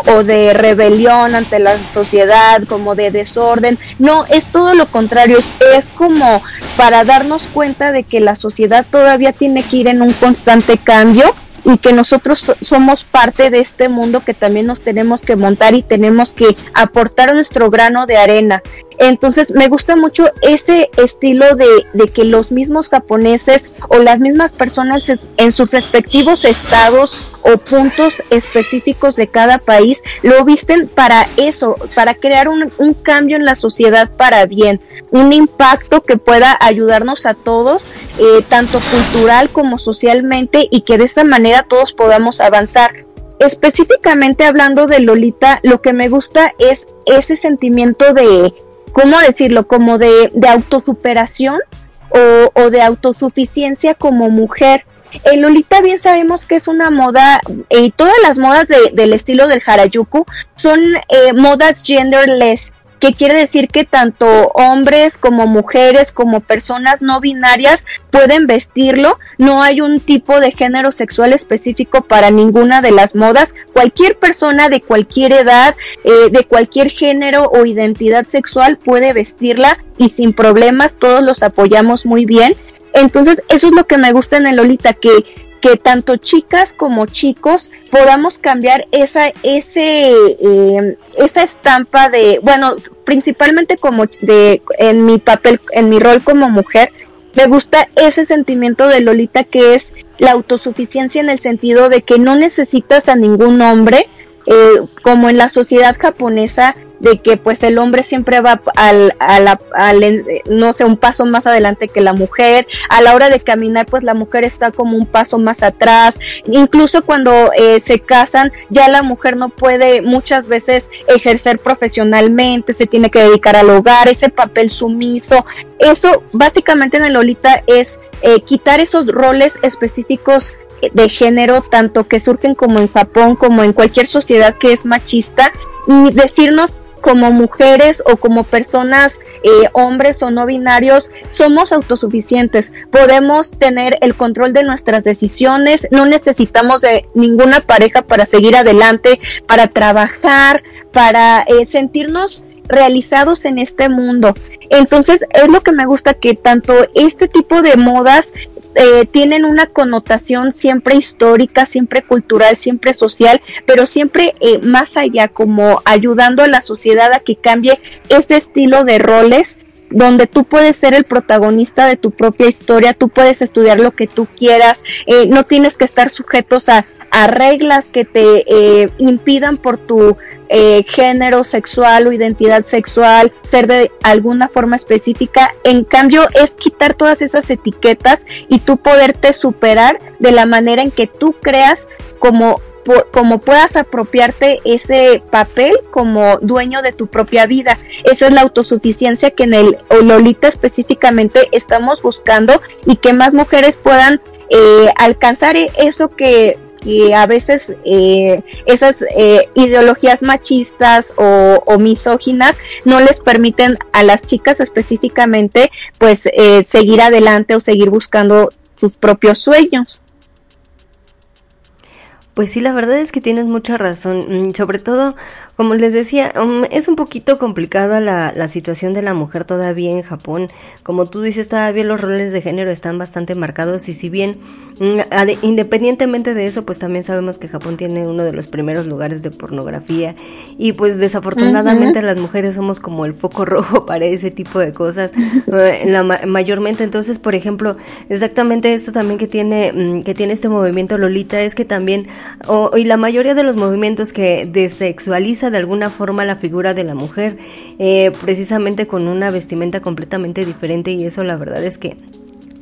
o, de rebelión ante la sociedad, como de desorden. No, es todo lo contrario, es como para darnos cuenta de que la sociedad todavía tiene que ir en un constante cambio y que nosotros somos parte de este mundo que también nos tenemos que montar y tenemos que aportar nuestro grano de arena. Entonces me gusta mucho ese estilo de, de que los mismos japoneses o las mismas personas en sus respectivos estados o puntos específicos de cada país lo visten para eso, para crear un, un cambio en la sociedad para bien, un impacto que pueda ayudarnos a todos, eh, tanto cultural como socialmente, y que de esta manera todos podamos avanzar. Específicamente hablando de Lolita, lo que me gusta es ese sentimiento de, ¿cómo decirlo? Como de, de autosuperación o, de autosuficiencia como mujer. En Lolita bien sabemos que es una moda, y todas las modas de, del estilo del Harajuku son eh, modas genderless, que quiere decir que tanto hombres como mujeres como personas no binarias pueden vestirlo, no hay un tipo de género sexual específico para ninguna de las modas, cualquier persona de cualquier edad, eh, de cualquier género o identidad sexual puede vestirla y sin problemas todos los apoyamos muy bien. Entonces, eso es lo que me gusta en el Lolita, que que tanto chicas como chicos podamos cambiar esa ese eh, esa estampa de bueno principalmente como de en mi papel en mi rol como mujer me gusta ese sentimiento de Lolita que es la autosuficiencia en el sentido de que no necesitas a ningún hombre eh, como en la sociedad japonesa de que pues el hombre siempre va al, al, al, no sé, un paso más adelante que la mujer, a la hora de caminar pues la mujer está como un paso más atrás, incluso cuando eh, se casan ya la mujer no puede muchas veces ejercer profesionalmente, se tiene que dedicar al hogar, ese papel sumiso, eso básicamente en el Lolita es eh, quitar esos roles específicos de género, tanto que surgen como en Japón, como en cualquier sociedad que es machista, y decirnos como mujeres o como personas, eh, hombres o no binarios, somos autosuficientes, podemos tener el control de nuestras decisiones, no necesitamos de ninguna pareja para seguir adelante, para trabajar, para eh, sentirnos realizados en este mundo. Entonces es lo que me gusta que tanto este tipo de modas eh, tienen una connotación siempre histórica, siempre cultural, siempre social, pero siempre eh, más allá, como ayudando a la sociedad a que cambie ese estilo de roles donde tú puedes ser el protagonista de tu propia historia, tú puedes estudiar lo que tú quieras, eh, no tienes que estar sujetos a, a reglas que te eh, impidan por tu eh, género sexual o identidad sexual ser de alguna forma específica. En cambio, es quitar todas esas etiquetas y tú poderte superar de la manera en que tú creas como como puedas apropiarte ese papel como dueño de tu propia vida. Esa es la autosuficiencia que en el Lolita específicamente estamos buscando y que más mujeres puedan eh, alcanzar eso que, que a veces eh, esas eh, ideologías machistas o, o misóginas no les permiten a las chicas específicamente pues eh, seguir adelante o seguir buscando sus propios sueños. Pues sí, la verdad es que tienes mucha razón. Mm, Sobre todo, como les decía, um, es un poquito complicada la, la situación de la mujer todavía en Japón. Como tú dices, todavía los roles de género están bastante marcados y si bien, mm, independientemente de eso, pues también sabemos que Japón tiene uno de los primeros lugares de pornografía y pues desafortunadamente Ujú. las mujeres somos como el foco <laughs> rojo para ese tipo de cosas eh, la ma- mayormente entonces por ejemplo exactamente esto también que tiene mm, que tiene este movimiento Lolita es que también y la mayoría de los movimientos que desexualiza de alguna forma la figura de la mujer eh, precisamente con una vestimenta completamente diferente y eso la verdad es que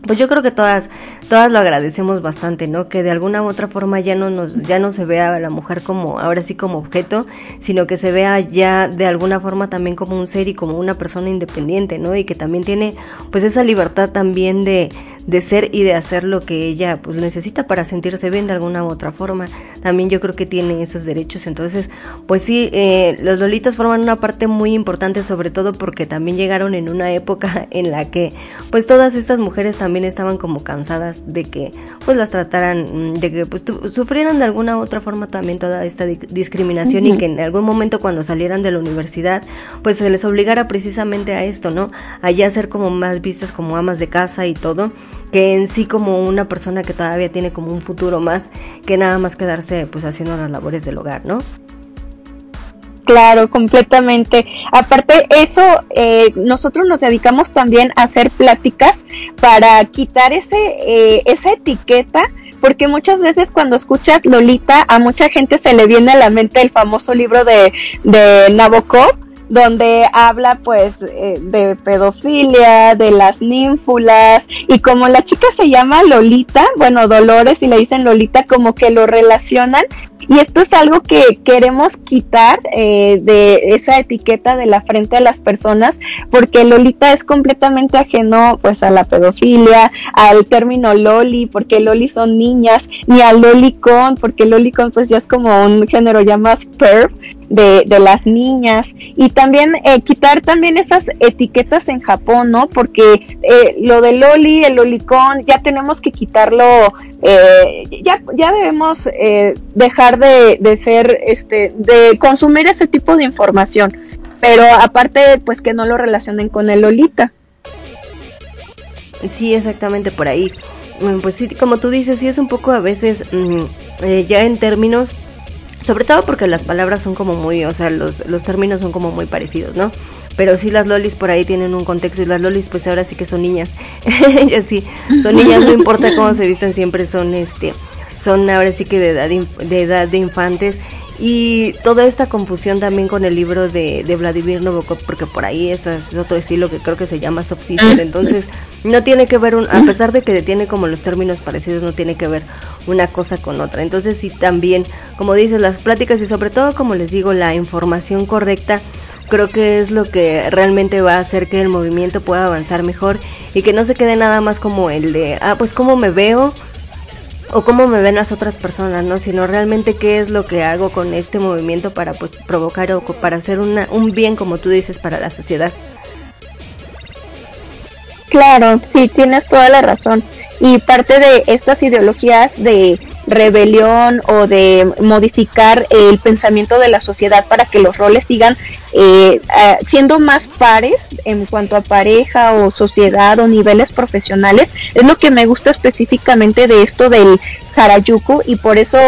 pues yo creo que todas, todas lo agradecemos bastante, ¿no? Que de alguna u otra forma ya no nos, ya no se vea a la mujer como, ahora sí como objeto, sino que se vea ya de alguna forma también como un ser y como una persona independiente, ¿no? Y que también tiene, pues esa libertad también de, de ser y de hacer lo que ella, pues necesita para sentirse bien de alguna u otra forma. También yo creo que tiene esos derechos. Entonces, pues sí, eh, los lolitas forman una parte muy importante, sobre todo porque también llegaron en una época en la que, pues todas estas mujeres también estaban como cansadas de que pues las trataran, mm, de que pues sufrieran de alguna u otra forma también toda esta di- discriminación y que en algún momento cuando salieran de la universidad pues se les obligara precisamente a esto, ¿no? A ya ser como más vistas como amas de casa y todo, que en sí como una persona que todavía tiene como un futuro más que nada más quedarse pues haciendo las labores del hogar, ¿no? Claro, completamente. Aparte, eso, eh, nosotros nos dedicamos también a hacer pláticas para quitar ese, eh, esa etiqueta, porque muchas veces cuando escuchas Lolita, a mucha gente se le viene a la mente el famoso libro de, de Nabokov, donde habla pues eh, de pedofilia, de las ninfulas y como la chica se llama Lolita, bueno Dolores y le dicen Lolita como que lo relacionan y esto es algo que queremos quitar eh, de esa etiqueta de la frente a las personas porque Lolita es completamente ajeno pues a la pedofilia, al término loli porque loli son niñas, ni al lolicon porque lolicon pues ya es como un género ya más perv de, de las niñas y también eh, quitar también esas etiquetas en Japón, ¿no? Porque eh, lo de Loli, el Lolicón, ya tenemos que quitarlo, eh, ya, ya debemos eh, dejar de, de ser, este, de consumir ese tipo de información, pero aparte, pues que no lo relacionen con el Lolita. Sí, exactamente por ahí. Mm, Pues sí, como tú dices, sí es un poco a veces mm, eh, ya en términos, sobre todo porque las palabras son como muy, o sea, los, los términos son como muy parecidos, ¿no? Pero sí las lolis por ahí tienen un contexto y las lolis pues ahora sí que son niñas. <laughs> Ellas sí, son niñas, no importa cómo se visten, siempre son este, son ahora sí que de edad, de edad de infantes. Y toda esta confusión también con el libro de, de Vladimir Nabokov, porque por ahí eso es otro estilo que creo que se llama soft sister, entonces no tiene que ver, un, a pesar de que tiene como los términos parecidos, no tiene que ver una cosa con otra. Entonces sí también, como dices, las pláticas y sobre todo, como les digo, la información correcta, creo que es lo que realmente va a hacer que el movimiento pueda avanzar mejor y que no se quede nada más como el de, ah, pues cómo me veo o cómo me ven las otras personas, ¿no? Sino realmente qué es lo que hago con este movimiento para pues provocar o para hacer una, un bien, como tú dices, para la sociedad. Claro, sí, tienes toda la razón. Y parte de estas ideologías de rebelión o de modificar el pensamiento de la sociedad para que los roles sigan eh, siendo más pares en cuanto a pareja o sociedad o niveles profesionales es lo que me gusta específicamente de esto del Harajuku y por eso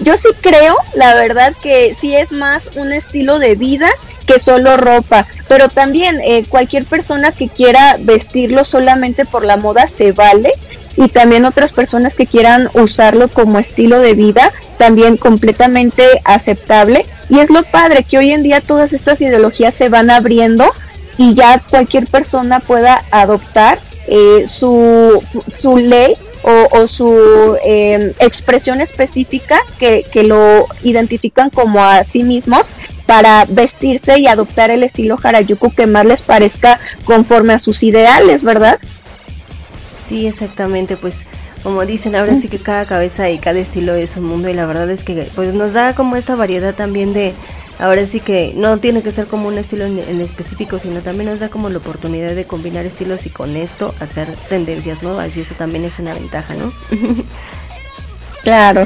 yo sí creo, la verdad que sí es más un estilo de vida que solo ropa, pero también eh, cualquier persona que quiera vestirlo solamente por la moda se vale y también otras personas que quieran usarlo como estilo de vida también completamente aceptable y es lo padre que hoy en día todas estas ideologías se van abriendo y ya cualquier persona pueda adoptar eh, su, su ley o, su eh, expresión específica que, que lo identifican como a sí mismos para vestirse y adoptar el estilo Harajuku que más les parezca conforme a sus ideales, ¿verdad? Sí, exactamente, pues como dicen, ahora sí que cada cabeza y cada estilo es un mundo y la verdad es que pues nos da como esta variedad también de, ahora sí que no tiene que ser como un estilo en, en específico, sino también nos da como la oportunidad de combinar estilos y con esto hacer tendencias nuevas y eso también es una ventaja, ¿no? <laughs> Claro.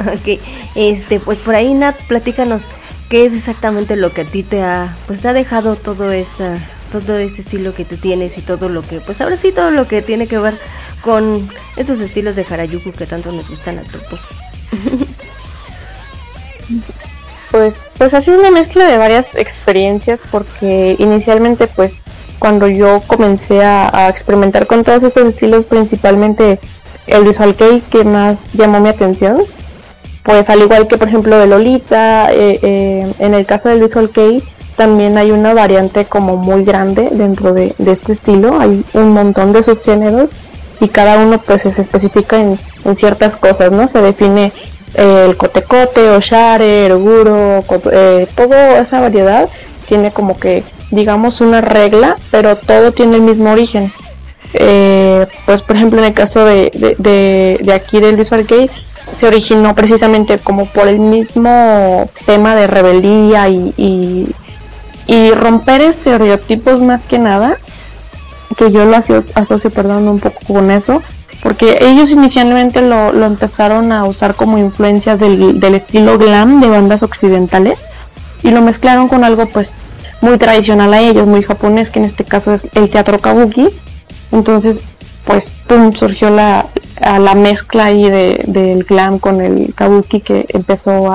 ok, este, pues por ahí Nat, platícanos qué es exactamente lo que a ti te ha, pues te ha dejado todo esta, todo este estilo que tú tienes y todo lo que, pues ahora sí todo lo que tiene que ver con esos estilos de Harajuku que tanto nos gustan a todos. Pues, pues ha sido una mezcla de varias experiencias porque inicialmente pues cuando yo comencé a, experimentar con todos estos estilos, principalmente el visual kei que más llamó mi atención, pues al igual que por ejemplo de Lolita, eh, eh, en el caso del visual kei también hay una variante como muy grande dentro de, este estilo, hay un montón de subgéneros y cada uno pues se especifica en, ciertas cosas, ¿no? Se define eh, el cotecote, oshare, eroguro, co- eh, toda esa variedad tiene como que digamos una regla, pero todo tiene el mismo origen. Eh, pues por ejemplo en el caso de, de, aquí del Visual Kei se originó precisamente como por el mismo tema de rebeldía y, y romper estereotipos más que nada que yo lo asocio, asocio perdón, un poco con eso, porque ellos inicialmente lo, lo empezaron a usar como influencias del, del estilo glam de bandas occidentales y lo mezclaron con algo pues muy tradicional a ellos, muy japonés, que en este caso es el teatro kabuki. Entonces, pues, pum, surgió la, a la mezcla ahí de, del glam con el kabuki que empezó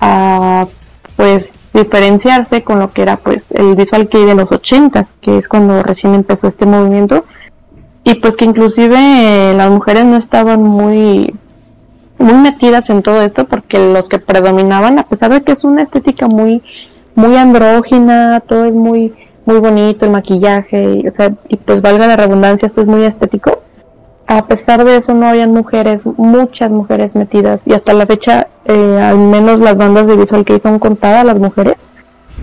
a pues diferenciarse con lo que era pues el visual kei de los ochentas, que es cuando recién empezó este movimiento y pues que inclusive eh, las mujeres no estaban muy muy metidas en todo esto porque los que predominaban a pesar de que es una estética muy muy andrógina, todo es muy muy bonito el maquillaje y, o sea, y pues valga la redundancia, esto es muy estético. A pesar de eso no habían mujeres, muchas mujeres metidas. Y hasta la fecha eh, al menos las bandas de visual que son contadas las mujeres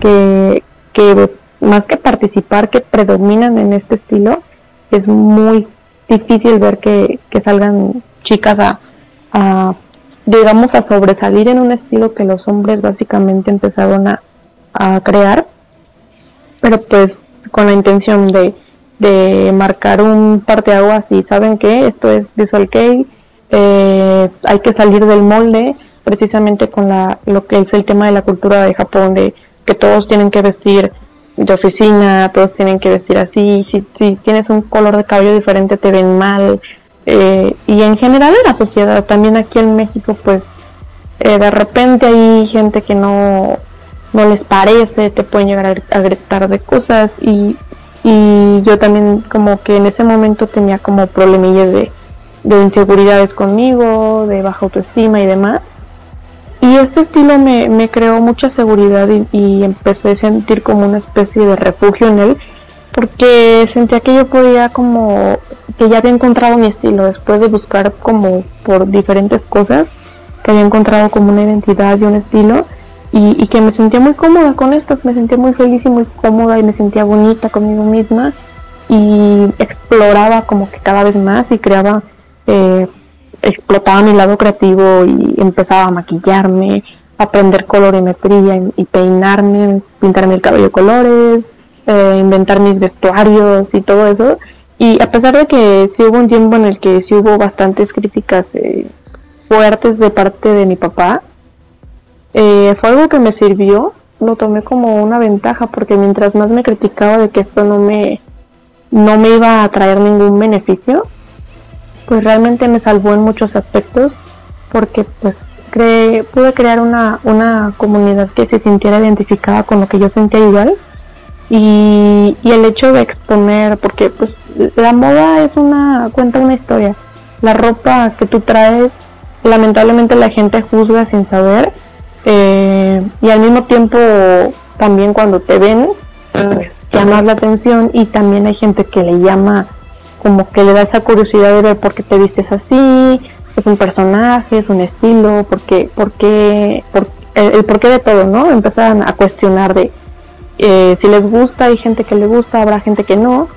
que, que más que participar que predominan en este estilo es muy difícil ver que, que salgan chicas a, a, digamos a sobresalir en un estilo que los hombres básicamente empezaron a, a crear. Pero pues con la intención de, de marcar un parteaguas y saben que esto es Visual Kei, eh, hay que salir del molde precisamente con la, lo que es el tema de la cultura de Japón, de que todos tienen que vestir de oficina, todos tienen que vestir así, si, si tienes un color de cabello diferente te ven mal, eh, y en general en la sociedad, también aquí en México pues eh, de repente hay gente que no, no les parece, te pueden llegar a, a gritar de cosas y, y yo también como que en ese momento tenía como problemillas de, de inseguridades conmigo, de baja autoestima y demás. Y este estilo me, me creó mucha seguridad y, y empecé a sentir como una especie de refugio en él, porque sentía que yo podía como, que ya había encontrado mi estilo después de buscar como por diferentes cosas, que había encontrado como una identidad y un estilo, y, y que me sentía muy cómoda con esto, me sentía muy feliz y muy cómoda y me sentía bonita conmigo misma y exploraba como que cada vez más y creaba eh, explotaba mi lado creativo y empezaba a maquillarme, a aprender colorimetría y, y peinarme, pintarme el cabello colores, eh, inventar mis vestuarios y todo eso. Y a pesar de que sí hubo un tiempo en el que sí hubo bastantes críticas eh, fuertes de parte de mi papá, eh, fue algo que me sirvió, lo tomé como una ventaja porque mientras más me criticaba de que esto no me no me iba a traer ningún beneficio, pues realmente me salvó en muchos aspectos porque pues cre pude crear una, una comunidad que se sintiera identificada con lo que yo sentía igual. Y, y el hecho de exponer porque pues la moda es una cuenta una historia. La ropa que tú traes lamentablemente la gente juzga sin saber eh, y al mismo tiempo también cuando te ven pues llamas la atención y también hay gente que le llama como que le da esa curiosidad de ver por qué te vistes así, es un personaje, es un estilo, por qué, por qué, por- el, el porqué de todo, ¿no? Empiezan a cuestionar de eh, si les gusta, hay gente que le gusta, habrá gente que no,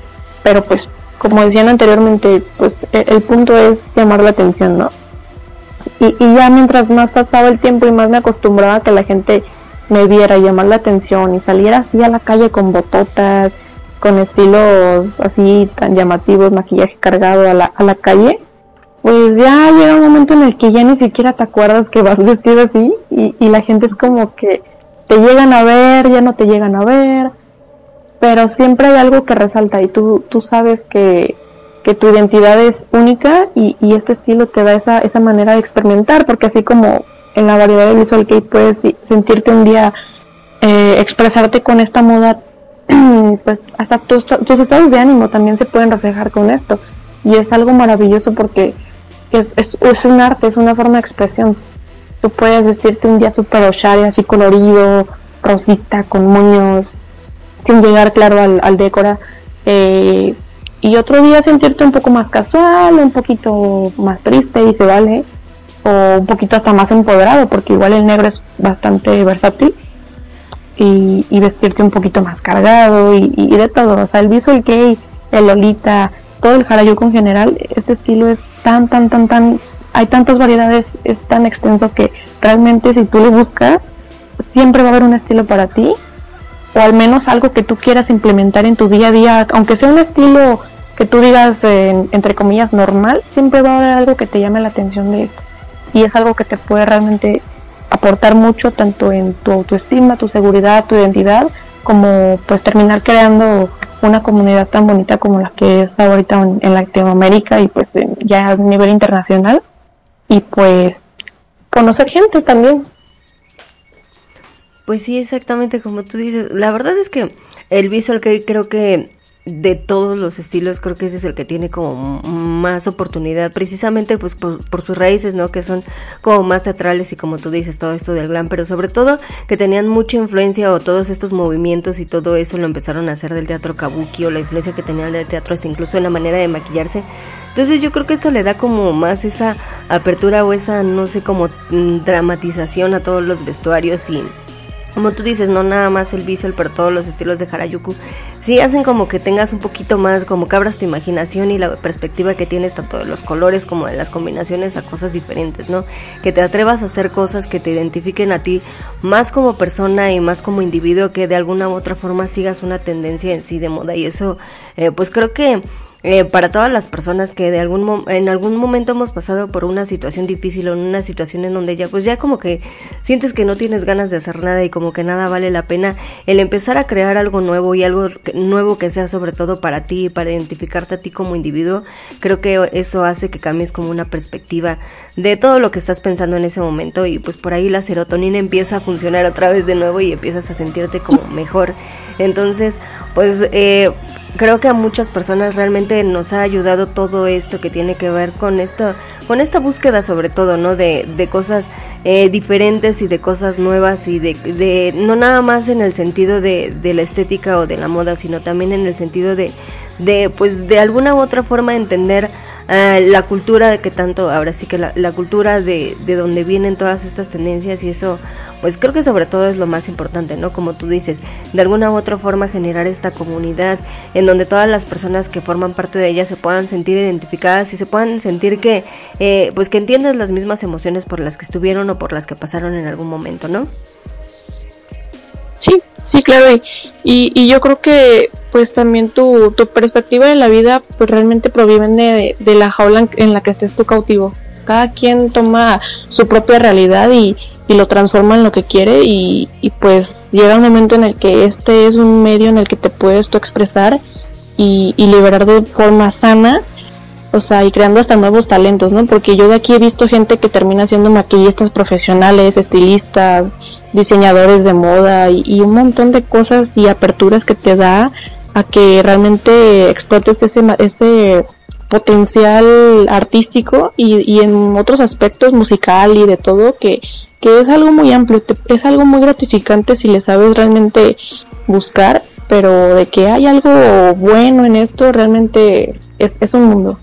pero pues como decían anteriormente, pues e- el, punto es llamar la atención, ¿no? Y, y ya mientras más pasaba el tiempo y más me acostumbraba a que la gente me viera llamar la atención y saliera así a la calle con bototas, con estilos así tan llamativos, maquillaje cargado a la, a la calle, pues ya llega un momento en el que ya ni siquiera te acuerdas que vas <laughs> vestido así y, y la gente es como que te llegan a ver, ya no te llegan a ver, pero siempre hay algo que resalta y tú, tú sabes que, que tu identidad es única y, y este estilo te da esa, esa manera de experimentar, porque así como en la variedad de visual que puedes sentirte un día eh, expresarte con esta moda, <clears throat> pues hasta tus, tus estados de ánimo también se pueden reflejar con esto. Y es algo maravilloso porque es, es, es un arte, es una forma de expresión. Tú puedes vestirte un día super oshare, así colorido, rosita, con moños, sin llegar, claro, al, al décora. eh, y otro día sentirte un poco más casual, un poquito más triste y se vale. O un poquito hasta más empoderado, porque igual el negro es bastante versátil y, vestirte un poquito más cargado y, de todo. O sea, el visual gay, el lolita, todo el harajuku en general, este estilo es tan, tan, tan, tan, hay tantas variedades, es tan extenso que realmente si tú le buscas, siempre va a haber un estilo para ti o al menos algo que tú quieras implementar en tu día a día, aunque sea un estilo que tú digas entre comillas normal, siempre va a haber algo que te llame la atención de esto. Y es algo que te puede realmente aportar mucho tanto en tu autoestima, tu seguridad, tu identidad, como pues terminar creando una comunidad tan bonita como la que es ahorita en, en Latinoamérica y pues ya a nivel internacional y pues conocer gente también. Pues sí, exactamente como tú dices. La verdad es que el visual que creo que de todos los estilos creo que ese es el que tiene como más oportunidad precisamente pues por, por sus raíces no que son como más teatrales y como tú dices todo esto del glam pero sobre todo que tenían mucha influencia o todos estos movimientos y todo eso lo empezaron a hacer del teatro kabuki o la influencia que tenían del teatro hasta incluso en la manera de maquillarse entonces yo creo que esto le da como más esa apertura o esa no sé como mm, dramatización a todos los vestuarios y como tú dices, no nada más el visual, pero todos los estilos de Harajuku, sí hacen como que tengas un poquito más, como que abras tu imaginación y la perspectiva que tienes tanto de los colores como de las combinaciones a cosas diferentes, ¿no? Que te atrevas a hacer cosas que te identifiquen a ti más como persona y más como individuo, que de alguna u otra forma sigas una tendencia en sí de moda y eso, eh, pues creo que eh, para todas las personas que de algún en algún momento hemos pasado por una situación difícil o en una situación en donde ya pues ya como que sientes que no tienes ganas de hacer nada y como que nada vale la pena el empezar a crear algo nuevo y algo nuevo que sea sobre todo para ti para identificarte a ti como individuo creo que eso hace que cambies como una perspectiva de todo lo que estás pensando en ese momento y pues por ahí la serotonina empieza a funcionar otra vez de nuevo y empiezas a sentirte como mejor. Entonces pues eh, creo que a muchas personas realmente nos ha ayudado todo esto que tiene que ver con esto, con esta búsqueda sobre todo, ¿no? De, de cosas eh, diferentes y de cosas nuevas y de, de no nada más en el sentido de, de la estética o de la moda, sino también en el sentido de, de pues de alguna u otra forma entender ah, la cultura que tanto, ahora sí que la, cultura de, de donde vienen todas estas tendencias y eso, pues creo que sobre todo es lo más importante, ¿no? Como tú dices, de alguna u otra forma generar esta comunidad en donde todas las personas que forman parte de ella se puedan sentir identificadas y se puedan sentir que, eh, pues que entiendas las mismas emociones por las que estuvieron o por las que pasaron en algún momento, ¿no? Sí, sí, claro. Y, y yo creo que pues también tu, tu perspectiva de la vida pues realmente proviene de, de la jaula en, la que estés tú cautivo. Cada quien toma su propia realidad y, y lo transforma en lo que quiere y, y pues llega un momento en el que este es un medio en el que te puedes tú expresar y, y liberar de forma sana o sea, y creando hasta nuevos talentos, ¿no? Porque yo de aquí he visto gente que termina siendo maquillistas profesionales, estilistas, diseñadores de moda y un montón de cosas y aperturas que te da a que realmente explotes ese, ese potencial artístico y, y en otros aspectos musical y de todo que, que es algo muy amplio, te- es algo muy gratificante si le sabes realmente buscar, pero de que hay algo bueno en esto realmente es, es un mundo.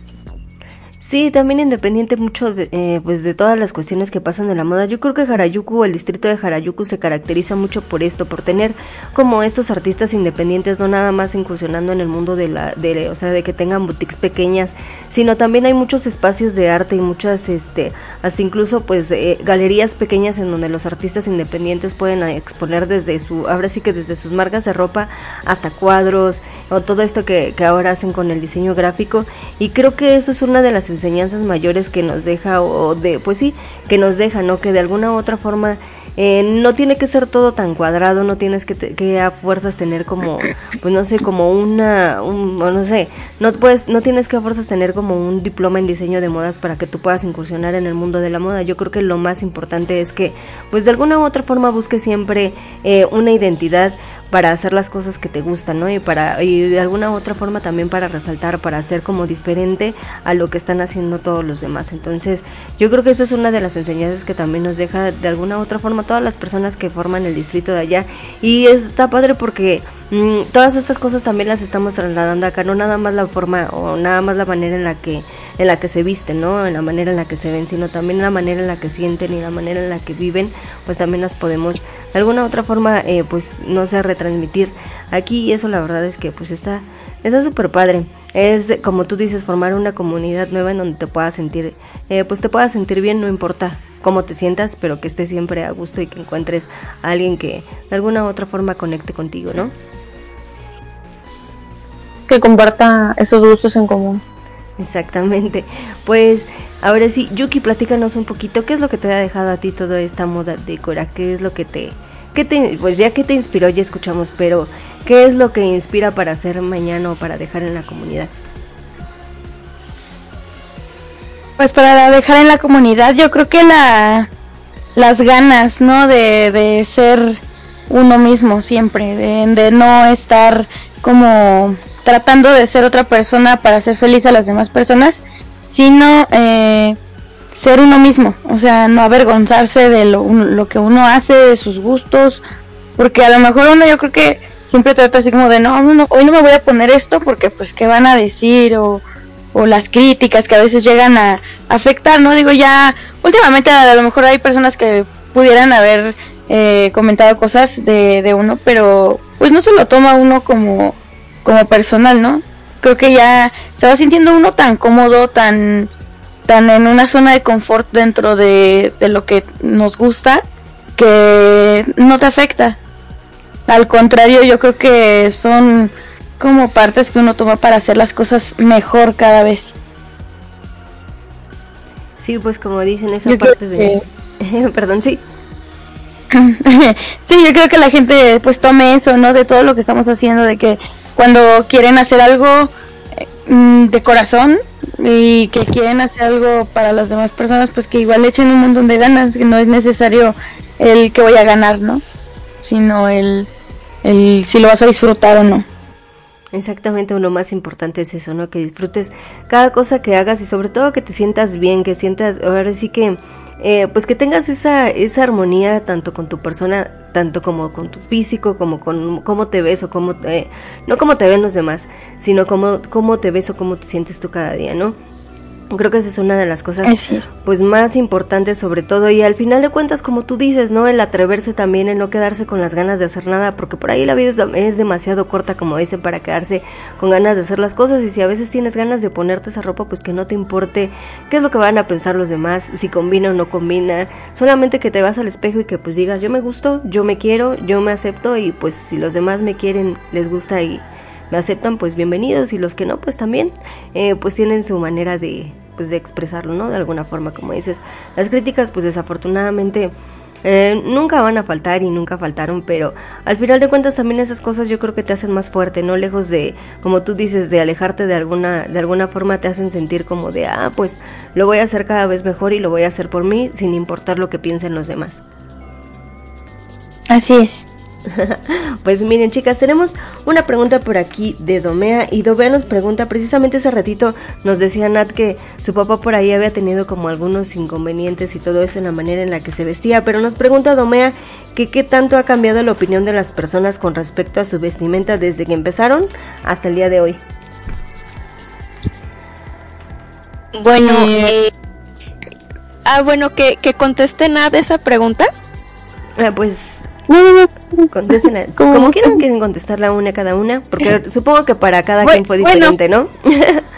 Sí, también independiente mucho de, eh, pues de todas las cuestiones que pasan en la moda. Yo creo que Harajuku, el distrito de Harajuku se caracteriza mucho por esto, por tener como estos artistas independientes, no nada más incursionando en el mundo de la, de, o sea, de que tengan boutiques pequeñas, sino también hay muchos espacios de arte y muchas, este, hasta incluso pues eh, galerías pequeñas en donde los artistas independientes pueden exponer desde su, ahora sí que desde sus marcas de ropa hasta cuadros o todo esto que, que ahora hacen con el diseño gráfico y creo que eso es una de las enseñanzas mayores que nos deja o de pues sí que nos deja no que de alguna u otra forma eh, no tiene que ser todo tan cuadrado no tienes que, que a fuerzas tener como pues no sé como una no sé no puedes no tienes que a fuerzas tener como un diploma en diseño de modas para que tú puedas incursionar en el mundo de la moda. Yo creo que lo más importante es que pues de alguna u otra forma busques siempre eh, una identidad para hacer las cosas que te gustan, ¿no? Y para y de alguna u otra forma también para resaltar, para hacer como diferente a lo que están haciendo todos los demás. Entonces, yo creo que esa es una de las enseñanzas que también nos deja de alguna u otra forma todas las personas que forman el distrito de allá y está padre porque mm, todas estas cosas también las estamos trasladando acá, no nada más la forma o nada más la manera en la que en la que se visten, ¿no? En la manera en la que se ven, sino también la manera en la que sienten y la manera en la que viven, pues también las podemos de alguna otra forma, eh, pues no sé, retransmitir aquí y eso la verdad es que pues está está súper padre. Es como tú dices, formar una comunidad nueva en donde te puedas sentir, eh, pues te puedas sentir bien, no importa cómo te sientas, pero que estés siempre a gusto y que encuentres a alguien que de alguna otra forma conecte contigo, ¿no? Que comparta esos gustos en común. Exactamente. Pues ahora sí, Yuki, platícanos un poquito, ¿qué es lo que te ha dejado a ti toda esta moda de Cora? ¿Qué es lo que te, qué te, pues ya que te inspiró, ya escuchamos, pero ¿qué es lo que inspira para hacer mañana o para dejar en la comunidad? Pues para dejar en la comunidad, yo creo que la las ganas, ¿no? De, de ser uno mismo siempre, de, de no estar como tratando de ser otra persona para hacer feliz a las demás personas, sino eh, ser uno mismo, o sea, no avergonzarse de lo, lo que uno hace, de sus gustos, porque a lo mejor uno yo creo que siempre trata así como de, no, no, no, hoy no me voy a poner esto porque pues qué van a decir o, o las críticas que a veces llegan a afectar, ¿no? Digo, ya últimamente a lo mejor hay personas que pudieran haber eh, comentado cosas de, de uno, pero pues no se lo toma uno como, como personal, ¿no? Creo que ya se va sintiendo uno tan cómodo, tan, tan en una zona de confort dentro de, de lo que nos gusta, que no te afecta. Al contrario, yo creo que son como partes que uno toma para hacer las cosas mejor cada vez. Sí, pues como dicen esa Yo parte de... <laughs> Perdón, sí. <laughs> sí, yo creo que la gente pues tome eso, ¿no? De todo lo que estamos haciendo, de que cuando quieren hacer algo eh, mm, de corazón y que quieren hacer algo para las demás personas, pues que igual echen un montón de ganas, que no es necesario el que voy a ganar, ¿no? Sino el, el si lo vas a disfrutar o no. Exactamente, lo más importante es eso, ¿no? Que disfrutes cada cosa que hagas y sobre todo que te sientas bien, que sientas, ahora sí que, eh, pues que tengas esa, esa armonía tanto con tu persona, tanto como con tu físico, como con cómo te ves o cómo, te- no cómo te ven los demás, sino cómo, cómo te ves o cómo te sientes tú cada día, ¿no? Creo que esa es una de las cosas pues más importantes sobre todo y al final de cuentas como tú dices, ¿no? El atreverse también, el no quedarse con las ganas de hacer nada, porque por ahí la vida es, es demasiado corta como dicen para quedarse con ganas de hacer las cosas y si a veces tienes ganas de ponerte esa ropa pues que no te importe qué es lo que van a pensar los demás, si combina o no combina, solamente que te vas al espejo y que pues digas yo me gusto, yo me quiero, yo me acepto y pues si los demás me quieren, les gusta y me aceptan, pues bienvenidos y los que no, pues también, eh, pues tienen su manera de, pues de expresarlo, ¿no? De alguna forma, como dices. Las críticas, pues desafortunadamente eh, nunca van a faltar y nunca faltaron, pero al final de cuentas también esas cosas yo creo que te hacen más fuerte, ¿no? Lejos de, como tú dices, de alejarte de alguna, de alguna forma te hacen sentir como de, ah, pues lo voy a hacer cada vez mejor y lo voy a hacer por mí sin importar lo que piensen los demás. Así es. <laughs> Pues miren chicas, tenemos una pregunta por aquí de Domea y Domea nos pregunta, precisamente hace ratito nos decía Nat que su papá por ahí había tenido como algunos inconvenientes y todo eso en la manera en la que se vestía, pero nos pregunta Domea que qué tanto ha cambiado la opinión de las personas con respecto a su vestimenta desde que empezaron hasta el día de hoy. Bueno, eh, ah, bueno, que, que conteste nada de esa pregunta. Ah, pues contesten a- <laughs> como quieran quieren contestarla una cada una, porque <laughs> supongo que para cada quien fue bueno. diferente, ¿no? <laughs>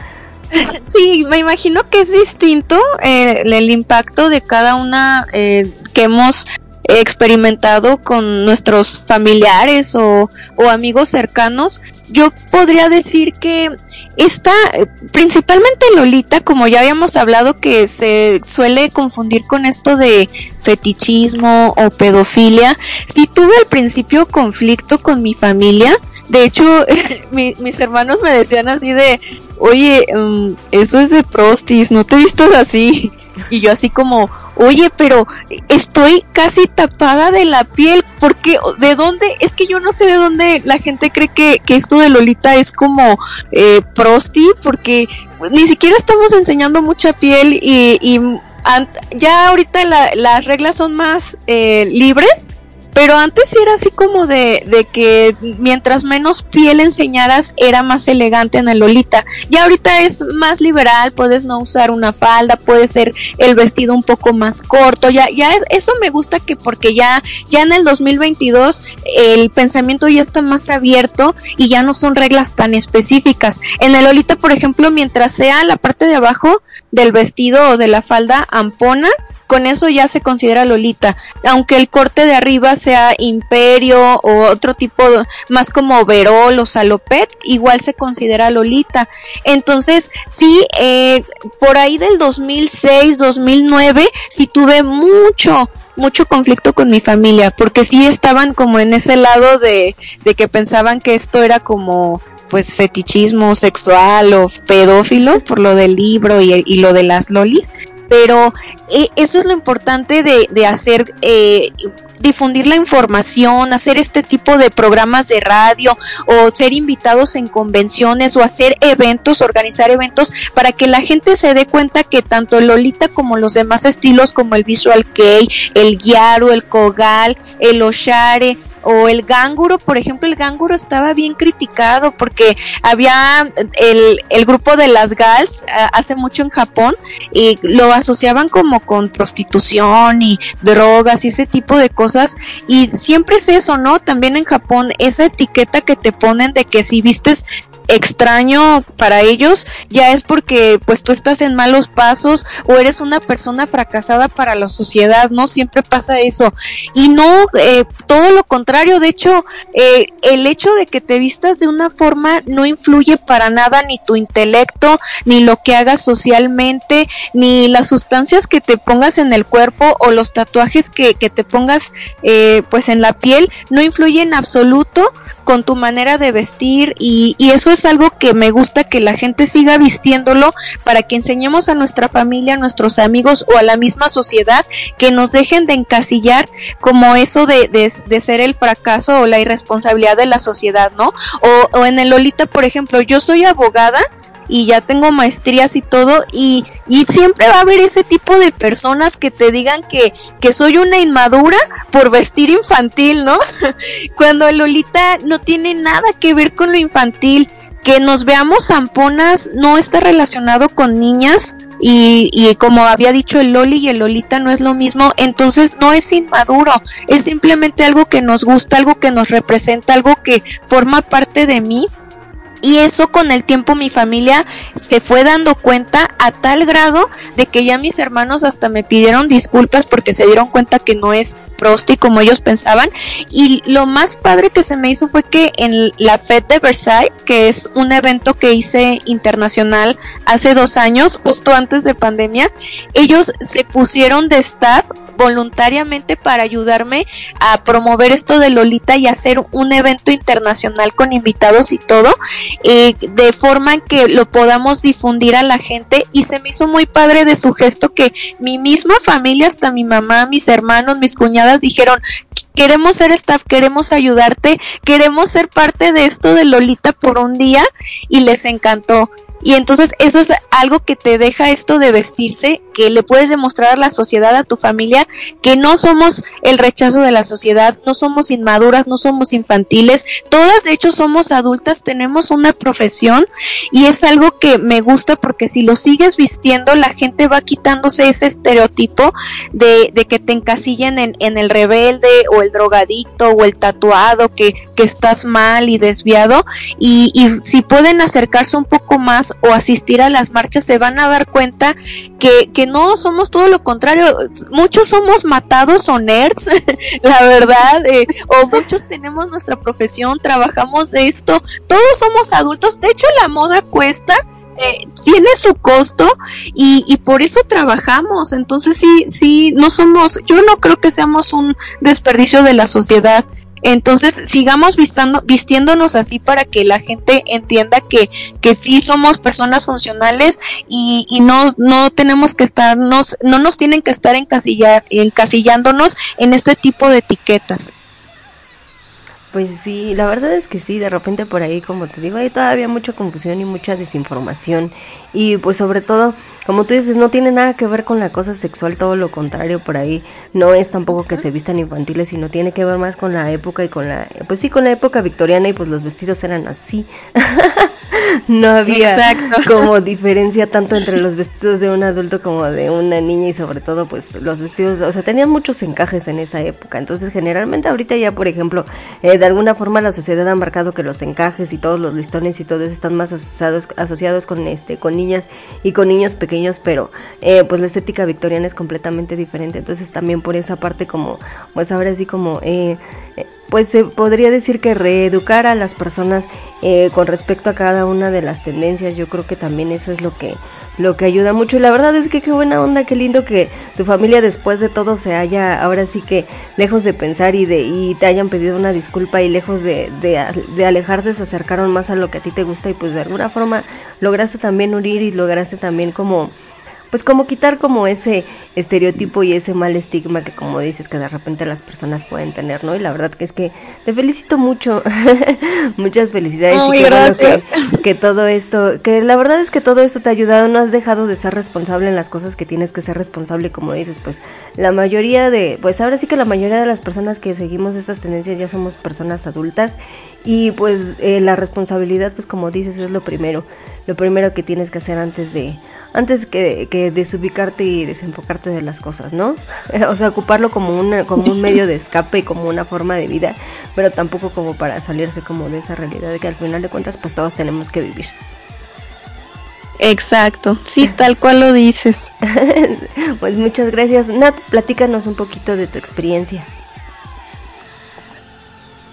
Sí, me imagino que es distinto eh, el impacto de cada una eh, que hemos experimentado con nuestros familiares o, o amigos cercanos. Yo podría decir que esta, eh, principalmente Lolita, como ya habíamos hablado, que se suele confundir con esto de fetichismo o pedofilia, sí tuve al principio conflicto con mi familia. De hecho, <laughs> mi- mis hermanos me decían así de, oye, mm, eso es de prostis, no te vistas así. Y yo así como, oye, pero estoy casi tapada de la piel, porque ¿de dónde? Es que yo no sé de dónde la gente cree que, que esto de Lolita es como eh, prosti, porque ni siquiera estamos enseñando mucha piel y, y ya ahorita la- las reglas son más eh, libres, pero antes era así como de, de que mientras menos piel enseñaras era más elegante en el Lolita. Ya ahorita es más liberal, puedes no usar una falda, puede ser el vestido un poco más corto. Ya, ya es- eso me gusta que porque ya, ya en el 2022 el pensamiento ya está más abierto y ya no son reglas tan específicas. En el Lolita, por ejemplo, mientras sea la parte de abajo del vestido o de la falda ampona, con eso ya se considera Lolita, aunque el corte de arriba sea imperio o otro tipo más como overol o salopet, igual se considera Lolita. Entonces, sí, eh, por ahí del 2006, 2009, sí tuve mucho, mucho conflicto con mi familia, porque sí estaban como en ese lado de, de que pensaban que esto era como pues fetichismo sexual o pedófilo por lo del libro y, y lo de las lolis pero eh, eso es lo importante de, de hacer eh, difundir la información, hacer este tipo de programas de radio o ser invitados en convenciones o hacer eventos, organizar eventos para que la gente se dé cuenta que tanto Lolita como los demás estilos como el Visual Kei, el Gyaru, el Kogal, el Oshare o el ganguro, por ejemplo, el ganguro estaba bien criticado porque había el, el grupo de las gals ah, hace mucho en Japón y lo asociaban como con prostitución y drogas y ese tipo de cosas. Y siempre es eso, ¿no? También en Japón esa etiqueta que te ponen de que si vistes extraño para ellos ya es porque pues tú estás en malos pasos o eres una persona fracasada para la sociedad no siempre pasa eso. Y no eh, todo lo contrario de hecho eh, el hecho de que te vistas de una forma no influye para nada ni tu intelecto ni lo que hagas socialmente ni las sustancias que te pongas en el cuerpo o los tatuajes que, que te pongas eh, pues en la piel no influyen en absoluto con tu manera de vestir y, y eso es algo que me gusta que la gente siga vistiéndolo para que enseñemos a nuestra familia, a nuestros amigos o a la misma sociedad que nos dejen de encasillar como eso de, de, de ser el fracaso o la irresponsabilidad de la sociedad, ¿no? O, o en el Lolita, por ejemplo, yo soy abogada y ya tengo maestrías y todo y, y siempre va a haber ese tipo de personas que te digan que, que soy una inmadura por vestir infantil, ¿no? <laughs> Cuando el Lolita no tiene nada que ver con lo infantil, que nos veamos zamponas no está relacionado con niñas y, y como había dicho el Loli y el Lolita no es lo mismo, entonces no es inmaduro, es simplemente algo que nos gusta, algo que nos representa, algo que forma parte de mí. Y eso con el tiempo mi familia se fue dando cuenta a tal grado de que ya mis hermanos hasta me pidieron disculpas porque se dieron cuenta que no es prosti como ellos pensaban. Y lo más padre que se me hizo fue que en la FED de Versailles que es un evento que hice internacional hace dos años justo antes de pandemia ellos se pusieron de staff voluntariamente para ayudarme a promover esto de Lolita y hacer un evento internacional con invitados y todo, eh, de forma que lo podamos difundir a la gente. Y se me hizo muy padre de su gesto que mi misma familia, hasta mi mamá, mis hermanos, mis cuñadas dijeron, queremos ser staff, queremos ayudarte, queremos ser parte de esto de Lolita por un día y les encantó. Y entonces eso es algo que te deja esto de vestirse, que le puedes demostrar a la sociedad, a tu familia, que no somos el rechazo de la sociedad, no somos inmaduras, no somos infantiles, todas de hecho somos adultas, tenemos una profesión y es algo que me gusta porque si lo sigues vistiendo, la gente va quitándose ese estereotipo de, de que te encasillen en, en el rebelde o el drogadicto o el tatuado, que, que estás mal y desviado. Y, si pueden acercarse un poco más o asistir a las marchas se van a dar cuenta que no somos todo lo contrario, muchos somos matados o nerds, <laughs> la verdad, eh, o muchos tenemos nuestra profesión, trabajamos de esto, todos somos adultos, de hecho la moda cuesta, eh, tiene su costo y, y por eso trabajamos. Entonces sí, sí, no somos, yo no creo que seamos un desperdicio de la sociedad. Entonces sigamos vistando, vistiéndonos así para que la gente entienda que, que sí somos personas funcionales y, y no, no tenemos que estarnos, no nos tienen que estar encasillar, encasillándonos en este tipo de etiquetas. Pues sí, la verdad es que sí, de repente por ahí, como te digo, hay todavía mucha confusión y mucha desinformación. Y pues sobre todo, como tú dices, no tiene nada que ver con la cosa sexual, todo lo contrario por ahí. No es tampoco que se vistan infantiles, sino tiene que ver más con la época y con la, pues sí, con la época victoriana y pues los vestidos eran así. <laughs> no había Exacto. como diferencia tanto <laughs> entre los vestidos de un adulto como de una niña y sobre todo pues los vestidos, o sea, tenían muchos encajes en esa época. Entonces generalmente ahorita ya, por ejemplo, eh, de alguna forma la sociedad ha marcado que los encajes y todos los listones y todo eso están más asociados, asociados con este, con niñas y con niños pequeños, pero eh, pues la estética victoriana es completamente diferente. Entonces también por esa parte como, pues ahora sí como eh, eh, pues se podría decir que reeducar a las personas eh, con respecto a cada una de las tendencias yo creo que también eso es lo que lo que ayuda mucho. Y la verdad es que qué buena onda qué lindo que tu familia después de todo se haya ahora sí que lejos de pensar y de y te hayan pedido una disculpa y lejos de, de, de alejarse se acercaron más a lo que a ti te gusta y pues de alguna forma lograste también unir y lograste también como pues como quitar como ese estereotipo y ese mal estigma que como dices que de repente las personas pueden tener, ¿no? Y la verdad que es que te felicito mucho, <laughs> muchas felicidades y gracias. que, que todo esto, que la verdad es que todo esto te ha ayudado, no has dejado de ser responsable en las cosas que tienes que ser responsable, como dices, pues la mayoría de, pues ahora sí que la mayoría de las personas que seguimos estas tendencias ya somos personas adultas y pues eh, la responsabilidad, pues como dices, es lo primero, lo primero que tienes que hacer antes de antes que, que desubicarte y desenfocarte de las cosas, ¿no? <laughs> O sea, ocuparlo como, una, como un medio de escape y como una forma de vida, pero tampoco como para salirse como de esa realidad de que al final de cuentas pues todos tenemos que vivir. Exacto, sí, tal cual lo dices. <laughs> pues muchas gracias. Nat, platícanos un poquito de tu experiencia.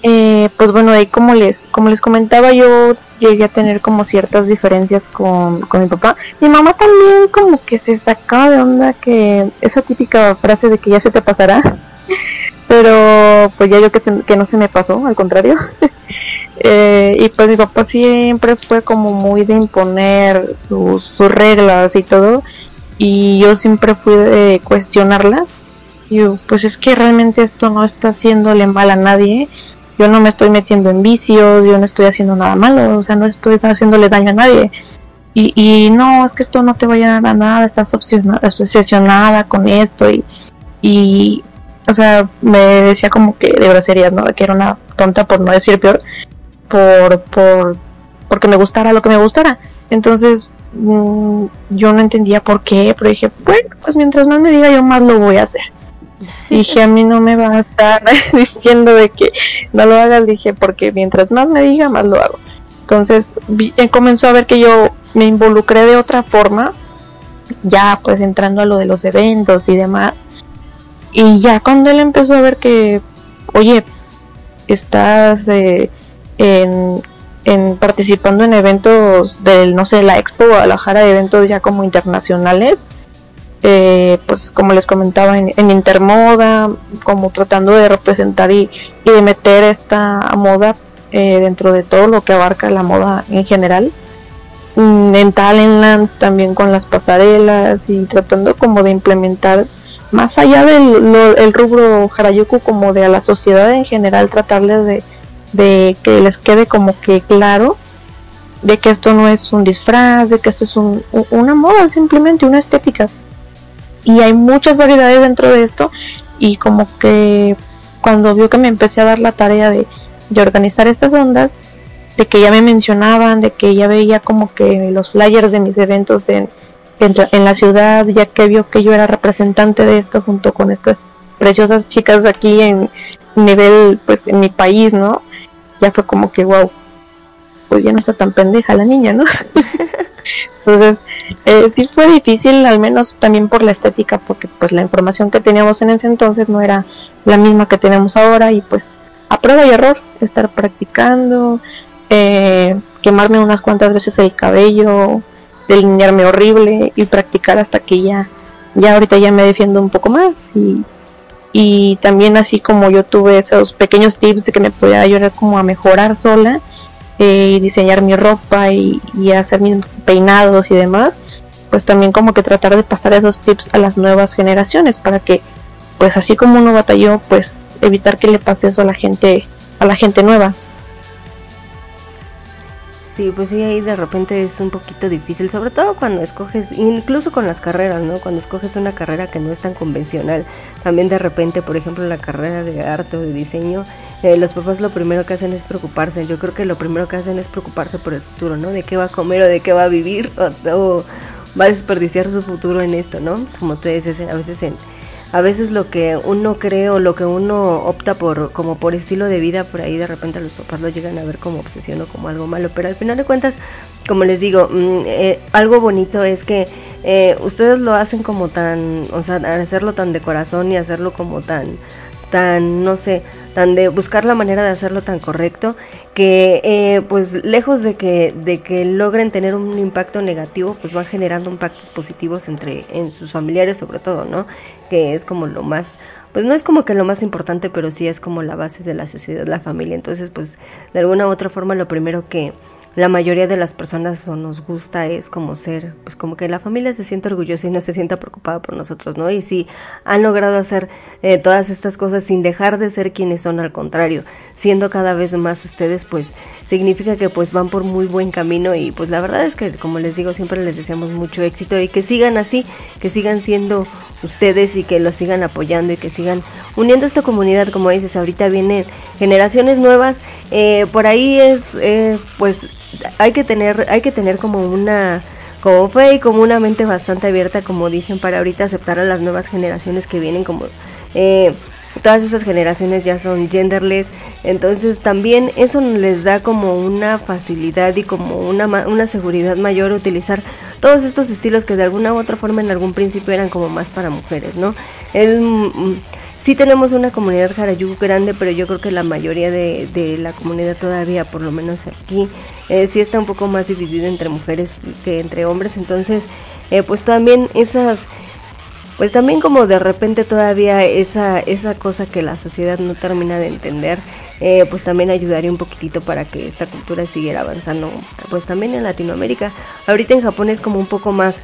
Eh, pues bueno, ahí como les, como les comentaba, yo llegué a tener como ciertas diferencias con, con mi papá. Mi mamá también como que se sacaba de onda que esa típica frase de que ya se te pasará. <laughs> Pero pues ya yo que, se- que no se me pasó, al contrario. <laughs> Eh, y pues mi papá siempre fue como muy de imponer sus, sus reglas y todo. Y yo siempre fui de cuestionarlas. Y yo, pues es que realmente esto no está haciéndole mal a nadie yo no me estoy metiendo en vicios, yo no estoy haciendo nada malo, o sea, no estoy haciéndole daño a nadie. Y, y no, es que esto no te va a llevar a nada, estás obsesiona- obsesionada con esto y, y, o sea, me decía como que de groserías, ¿no? Que era una tonta por no decir peor, por, por, porque me gustara lo que me gustara. Entonces, mm, yo no entendía por qué, pero dije, bueno, pues mientras más me diga yo más lo voy a hacer. Dije, a mí no me va a estar <laughs> diciendo de que no lo hagas, dije, porque mientras más me diga, más lo hago. Entonces, vi- él comenzó a ver que yo me involucré de otra forma, ya pues entrando a lo de los eventos y demás. Y ya cuando él empezó a ver que, oye, estás eh, en, participando en eventos del, no sé, la Expo Guadalajara, eventos ya como internacionales, eh, pues como les comentaba en, Intermoda, como tratando de representar y, de meter esta moda eh, dentro de todo lo que abarca la moda en general. Mm, En Talentlands también con las pasarelas y tratando como de implementar más allá del lo- el rubro Harajuku como de a la sociedad en general tratarles de, de que les quede como que claro de que esto no es un disfraz, de que esto es un, una moda, simplemente una estética. Y hay muchas variedades dentro de esto y como que cuando vio que me empecé a dar la tarea de, organizar estas ondas, de que ya me mencionaban, de que ya veía como que los flyers de mis eventos en, en, la- ciudad, ya que vio que yo era representante de esto junto con estas preciosas chicas aquí en nivel, pues en mi país, ¿no? Ya fue como que, wow, pues ya no está tan pendeja la niña, ¿no? <laughs> Entonces, eh, sí fue difícil, al menos también por la estética, porque pues la información que teníamos en ese entonces no era la misma que tenemos ahora y pues a prueba y error, estar practicando, eh, quemarme unas cuantas veces el cabello, delinearme horrible y practicar hasta que ya, ya ahorita ya me defiendo un poco más y, y también así como yo tuve esos pequeños tips de que me podía ayudar como a mejorar sola eh, y diseñar mi ropa y, y hacer mis peinados y demás, pues también como que tratar de pasar esos tips a las nuevas generaciones para que pues así como uno batalló pues evitar que le pase eso a la gente a la gente nueva Sí, pues sí, ahí de repente es un poquito difícil, sobre todo cuando escoges, incluso con las carreras, ¿no? Cuando escoges una carrera que no es tan convencional, también de repente, por ejemplo, la carrera de arte o de diseño, eh, los papás lo primero que hacen es preocuparse. Yo creo que lo primero que hacen es preocuparse por el futuro, ¿no? De qué va a comer o de qué va a vivir o, va a desperdiciar su futuro en esto, ¿no? Como te dices, a veces en a veces lo que uno cree o lo que uno opta por como por estilo de vida por ahí de repente los papás lo llegan a ver como obsesión o como algo malo pero al final de cuentas como les digo mm, eh, algo bonito es que eh, ustedes lo hacen como tan o sea hacerlo tan de corazón y hacerlo como tan tan no sé tan de buscar la manera de hacerlo tan correcto que eh, pues lejos de que de que logren tener un impacto negativo pues van generando impactos positivos entre en sus familiares sobre todo no que es como lo más pues no es como que lo más importante pero sí es como la base de la sociedad la familia. Entonces pues de alguna u otra forma lo primero que la mayoría de las personas o nos gusta es como ser, pues como que la familia se siente orgullosa y no se sienta preocupada por nosotros, ¿no? Y si han logrado hacer eh, todas estas cosas sin dejar de ser quienes son, al contrario, siendo cada vez más ustedes, pues significa que pues van por muy buen camino y pues la verdad es que como les digo siempre les deseamos mucho éxito y que sigan así, que sigan siendo ustedes y que los sigan apoyando y que sigan uniendo esta comunidad, como dices, ahorita vienen generaciones nuevas, eh, por ahí es eh, pues hay que tener, hay que tener como una como fe y como una mente bastante abierta, como dicen, para ahorita aceptar a las nuevas generaciones que vienen, como eh, todas esas generaciones ya son genderless, entonces también eso les da como una facilidad y como una, una seguridad mayor utilizar todos estos estilos que de alguna u otra forma en algún principio eran como más para mujeres, ¿no? Es, mm, sí tenemos una comunidad Harajuku grande, pero yo creo que la mayoría de, de la comunidad todavía, por lo menos aquí, eh, sí está un poco más dividida entre mujeres que entre hombres, entonces eh, pues también esas pues también como de repente todavía esa esa cosa que la sociedad no termina de entender eh, pues también ayudaría un poquitito para que esta cultura siguiera avanzando pues también en Latinoamérica. Ahorita en Japón es como un poco más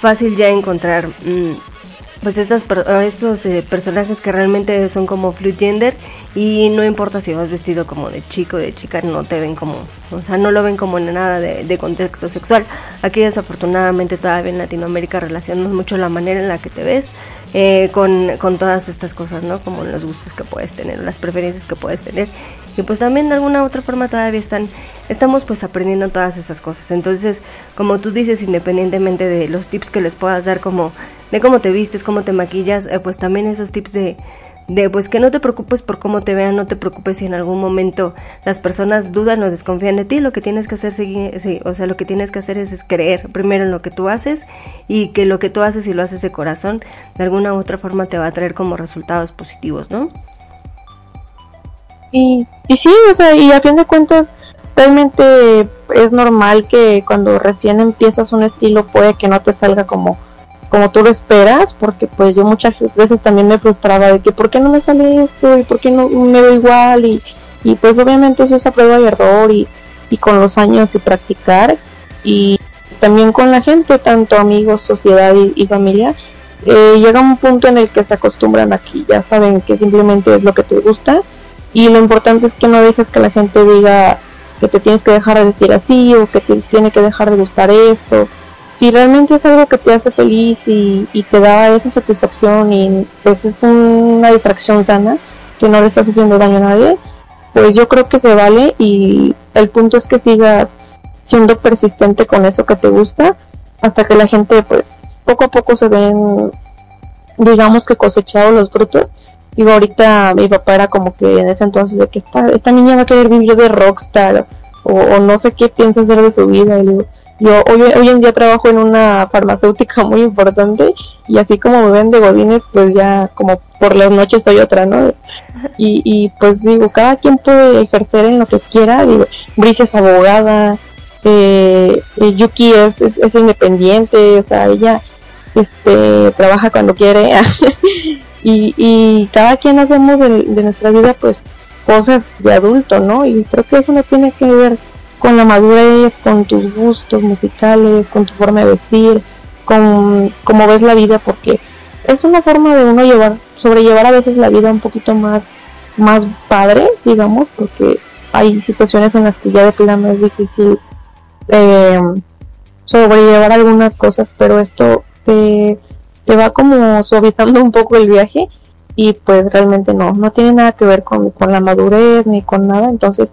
fácil ya encontrar mm, pues estas estos eh, personajes que realmente son como fluid gender y no importa si vas vestido como de chico o de chica no te ven como o sea no lo ven como nada de, de contexto sexual. Aquí desafortunadamente todavía en Latinoamérica relacionamos mucho la manera en la que te ves eh, con, con todas estas cosas no como los gustos que puedes tener las preferencias que puedes tener. Y pues también de alguna u otra forma todavía están estamos pues aprendiendo todas esas cosas. Entonces como tú dices independientemente de los tips que les puedas dar como de cómo te vistes cómo te maquillas eh, pues también esos tips de de pues que no te preocupes por cómo te vean, no te preocupes si en algún momento las personas dudan o desconfían de ti, lo que tienes que hacer, sí, o sea, lo que tienes que hacer es, es creer primero en lo que tú haces y que lo que tú haces y lo haces de corazón, de alguna u otra forma te va a traer como resultados positivos, ¿no? Y, y sí, o sea, y a fin de cuentas, realmente es normal que cuando recién empiezas un estilo puede que no te salga como, como tú lo esperas, porque pues yo muchas veces también me frustraba de que por qué no me sale esto y por qué no me veo igual y, y pues obviamente eso es a prueba y error y, y con los años y practicar. Y también con la gente, tanto amigos, sociedad y, y familia, eh, llega un punto en el que se acostumbran aquí, ya saben que simplemente es lo que te gusta. Y lo importante es que no dejes que la gente diga que te tienes que dejar de vestir así o que te tiene que dejar de gustar esto. Si realmente es algo que te hace feliz y, te da esa satisfacción y pues es una distracción sana, que no le estás haciendo daño a nadie, pues yo creo que se vale y el punto es que sigas siendo persistente con eso que te gusta hasta que la gente pues poco a poco se ven digamos que cosechados los frutos. Digo ahorita mi papá era como que en ese entonces de que esta, esta niña va a querer vivir de rockstar o, no sé qué piensa hacer de su vida y yo hoy, en día trabajo en una farmacéutica muy importante y así como me ven de godines pues ya como por las noches soy otra no y, y pues digo cada quien puede ejercer en lo que quiera. Digo Bricia es abogada eh, eh, Yuki es, es, independiente o sea ella este trabaja cuando quiere. <laughs> Y, y cada quien hacemos de, de nuestra vida pues cosas de adulto no y creo que eso no tiene que ver con la madurez, con tus gustos musicales, con tu forma de vestir, con cómo ves la vida, porque es una forma de uno llevar, sobrellevar a veces la vida un poquito más, más padre, digamos, porque hay situaciones en las que ya de plano es difícil eh, sobrellevar algunas cosas, pero esto te, te va como suavizando un poco el viaje y pues realmente no, no tiene nada que ver con, con la madurez ni con nada, entonces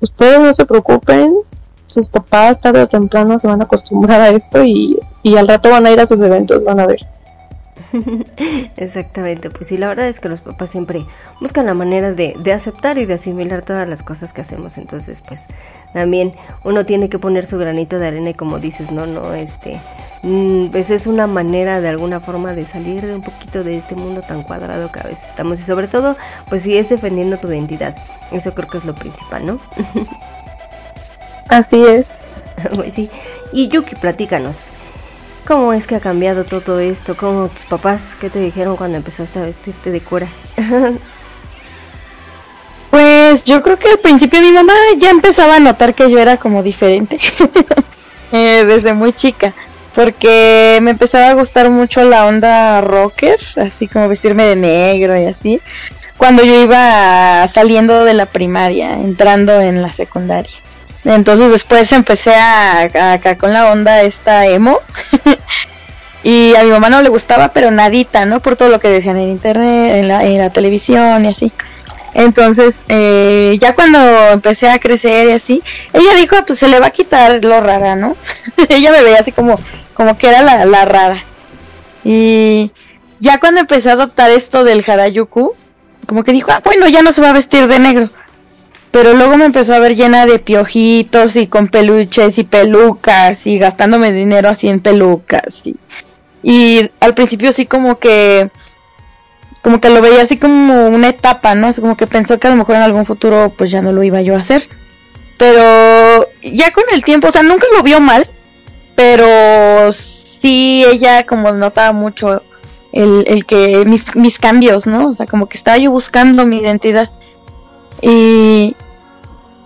ustedes no se preocupen, sus papás tarde o temprano se van a acostumbrar a esto y, y al rato van a ir a sus eventos, van a ver. <laughs> Exactamente, pues sí, la verdad es que los papás siempre buscan la manera de, de, aceptar y de asimilar todas las cosas que hacemos, entonces pues también uno tiene que poner su granito de arena y como dices, no, no, este, mm, pues es una manera de alguna forma de salir de un poquito de este mundo tan cuadrado que a veces estamos y sobre todo pues si es defendiendo tu identidad, eso creo que es lo principal, ¿no? <laughs> Así es. <laughs> pues sí, y Yuki, platícanos. ¿Cómo es que ha cambiado todo esto? ¿Cómo tus papás, qué te dijeron cuando empezaste a vestirte de cura? <laughs> pues yo creo que al principio mi mamá ya empezaba a notar que yo era como diferente <laughs> eh, desde muy chica. Porque me empezaba a gustar mucho la onda rocker, así como vestirme de negro y así. Cuando yo iba saliendo de la primaria, entrando en la secundaria. Entonces después empecé a, acá con la onda esta emo. <laughs> y a mi mamá no le gustaba, pero nadita, ¿no? Por todo lo que decían en internet, en la, en la televisión y así. Entonces, eh, ya cuando empecé a crecer y así, ella dijo, pues se le va a quitar lo rara, ¿no? <laughs> ella me veía así como, como que era la, la rara. Y ya cuando empecé a adoptar esto del Harajuku, como que dijo, ah, bueno, ya no se va a vestir de negro pero luego me empezó a ver llena de piojitos y con peluches y pelucas y gastándome dinero así en pelucas y, y al principio sí como que como que lo veía así como una etapa, ¿no? Como que pensó que a lo mejor en algún futuro pues ya no lo iba yo a hacer. Pero ya con el tiempo, o sea, nunca lo vio mal, pero sí ella como notaba mucho el, el que mis, mis cambios, ¿no? O sea, como que estaba yo buscando mi identidad. Y,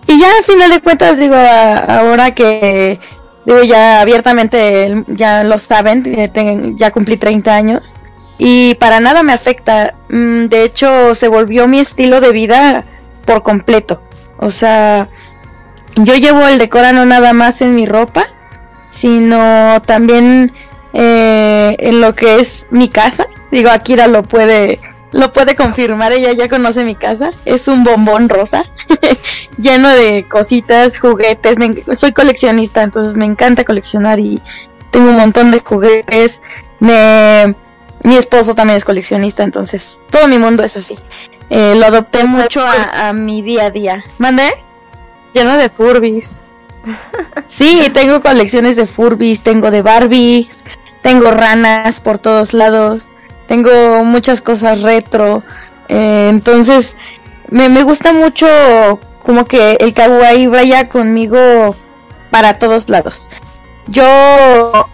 y ya al final de cuentas, digo, a, ahora que digo ya abiertamente ya lo saben, ten, ya cumplí 30 años y para nada me afecta. Mm, de hecho, se volvió mi estilo de vida por completo. O sea, yo llevo el decora no nada más en mi ropa, sino también eh, en lo que es mi casa. Digo, Akira lo puede lo puede confirmar, ella ya conoce mi casa, es un bombón rosa, <laughs> lleno de cositas, juguetes, me, soy coleccionista, entonces me encanta coleccionar y tengo un montón de juguetes, me, mi esposo también es coleccionista, entonces todo mi mundo es así. Eh, lo adopté mucho a, a, mi día a día. ¿Mandé? Lleno de Furbies. <laughs> <laughs> Sí, tengo colecciones de Furbies, tengo de Barbies, tengo ranas por todos lados tengo muchas cosas retro, eh, entonces me, me gusta mucho como que el kawaii vaya conmigo para todos lados. Yo,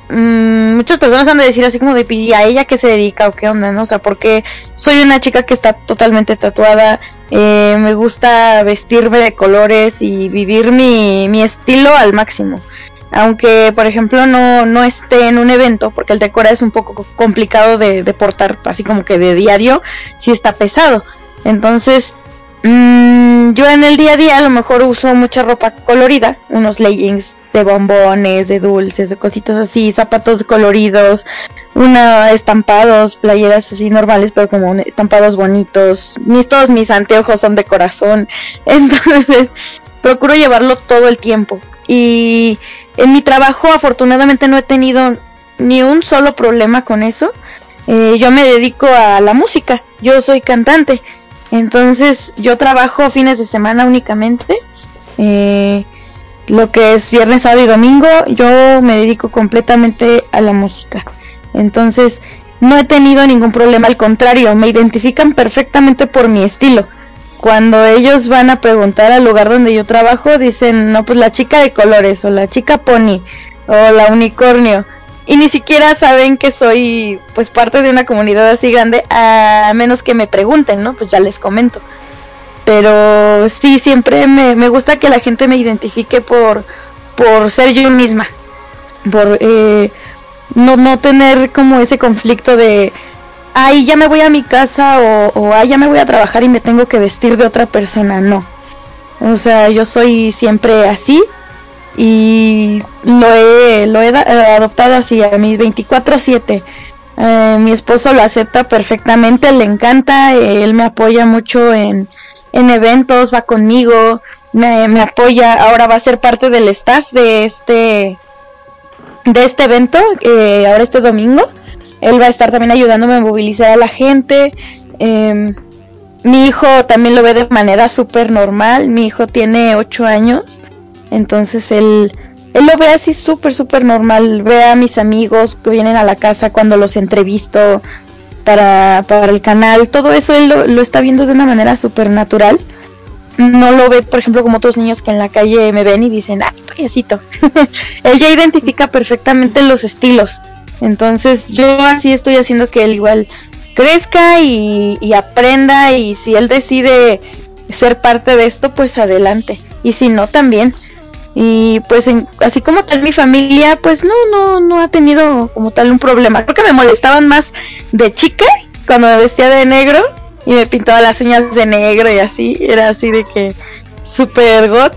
mmm, muchas personas han de decir así como de, ¿y a ella qué se dedica o qué onda? ¿no? O sea, porque soy una chica que está totalmente tatuada, eh, me gusta vestirme de colores y vivir mi, mi estilo al máximo aunque por ejemplo no, no esté en un evento, porque el decora es un poco complicado de, de portar así como que de diario, si está pesado. Entonces, mm, yo en el día a día a lo mejor uso mucha ropa colorida, unos leggings de bombones, de dulces, de cositas así, zapatos coloridos, una estampados, playeras así normales, pero como estampados bonitos. Mis todos mis anteojos son de corazón, <laughs> entonces procuro llevarlo todo el tiempo. Y en mi trabajo afortunadamente no he tenido ni un solo problema con eso. Eh, yo me dedico a la música, yo soy cantante, entonces yo trabajo fines de semana únicamente. Eh, lo que es viernes, sábado y domingo, yo me dedico completamente a la música. Entonces, no he tenido ningún problema, al contrario, me identifican perfectamente por mi estilo. Cuando ellos van a preguntar al lugar donde yo trabajo, dicen, no, pues la chica de colores, o la chica pony, o la unicornio. Y ni siquiera saben que soy, pues, parte de una comunidad así grande, a menos que me pregunten, ¿no? Pues ya les comento pero sí siempre me, me gusta que la gente me identifique por por ser yo misma por eh, no no tener como ese conflicto de ay ya me voy a mi casa o, ay ya me voy a trabajar y me tengo que vestir de otra persona. No. O sea yo soy siempre así y lo he lo he eh, adoptado así a mis 24/7 eh, mi esposo lo acepta perfectamente, le encanta, él me apoya mucho en, en eventos, va conmigo, me, me apoya, ahora va a ser parte del staff de este de este evento, eh, ahora este domingo. Él va a estar también ayudándome a movilizar a la gente. em, mi hijo también lo ve de manera súper normal. Mi hijo tiene 8 años. Entonces él, él lo ve así súper, súper normal. Ve a mis amigos que vienen a la casa cuando los entrevisto para, para el canal. Todo eso él lo, lo está viendo de una manera súper natural. No lo ve, por ejemplo, como otros niños que en la calle me ven y dicen, ¡ay, payasito! <laughs> él ya identifica perfectamente los estilos. Entonces yo así estoy haciendo que él igual crezca y, aprenda y si él decide ser parte de esto, pues adelante. Y si no, también. Y pues en- así como tal mi familia, pues no, no, no ha tenido como tal un problema. Creo que me molestaban más de chica cuando me vestía de negro y me pintaba las uñas de negro y así. Era así de que super got.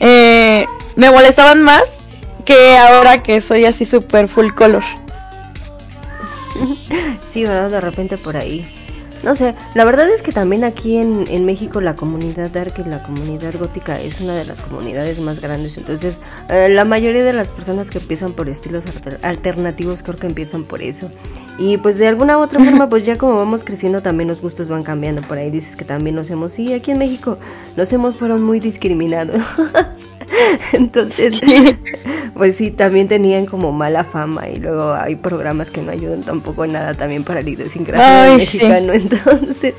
Eh, me molestaban más que ahora que soy así super full color. Sí, ¿verdad? De repente por ahí. No sé, la verdad es que también aquí en, en México la comunidad dark y la comunidad gótica es una de las comunidades más grandes. Entonces, eh, la mayoría de las personas que empiezan por estilos alter- alternativos creo que empiezan por eso. Y pues de alguna u otra <laughs> forma, pues ya como vamos creciendo también los gustos van cambiando. Por ahí dices que también nos hemos, sí, aquí en México los hemos fueron muy discriminados. <laughs> Entonces, <laughs> pues sí, también tenían como mala fama y luego hay programas que no ayudan tampoco en nada también para la idiosincrasia Ay, sí. Mexicano. Entonces,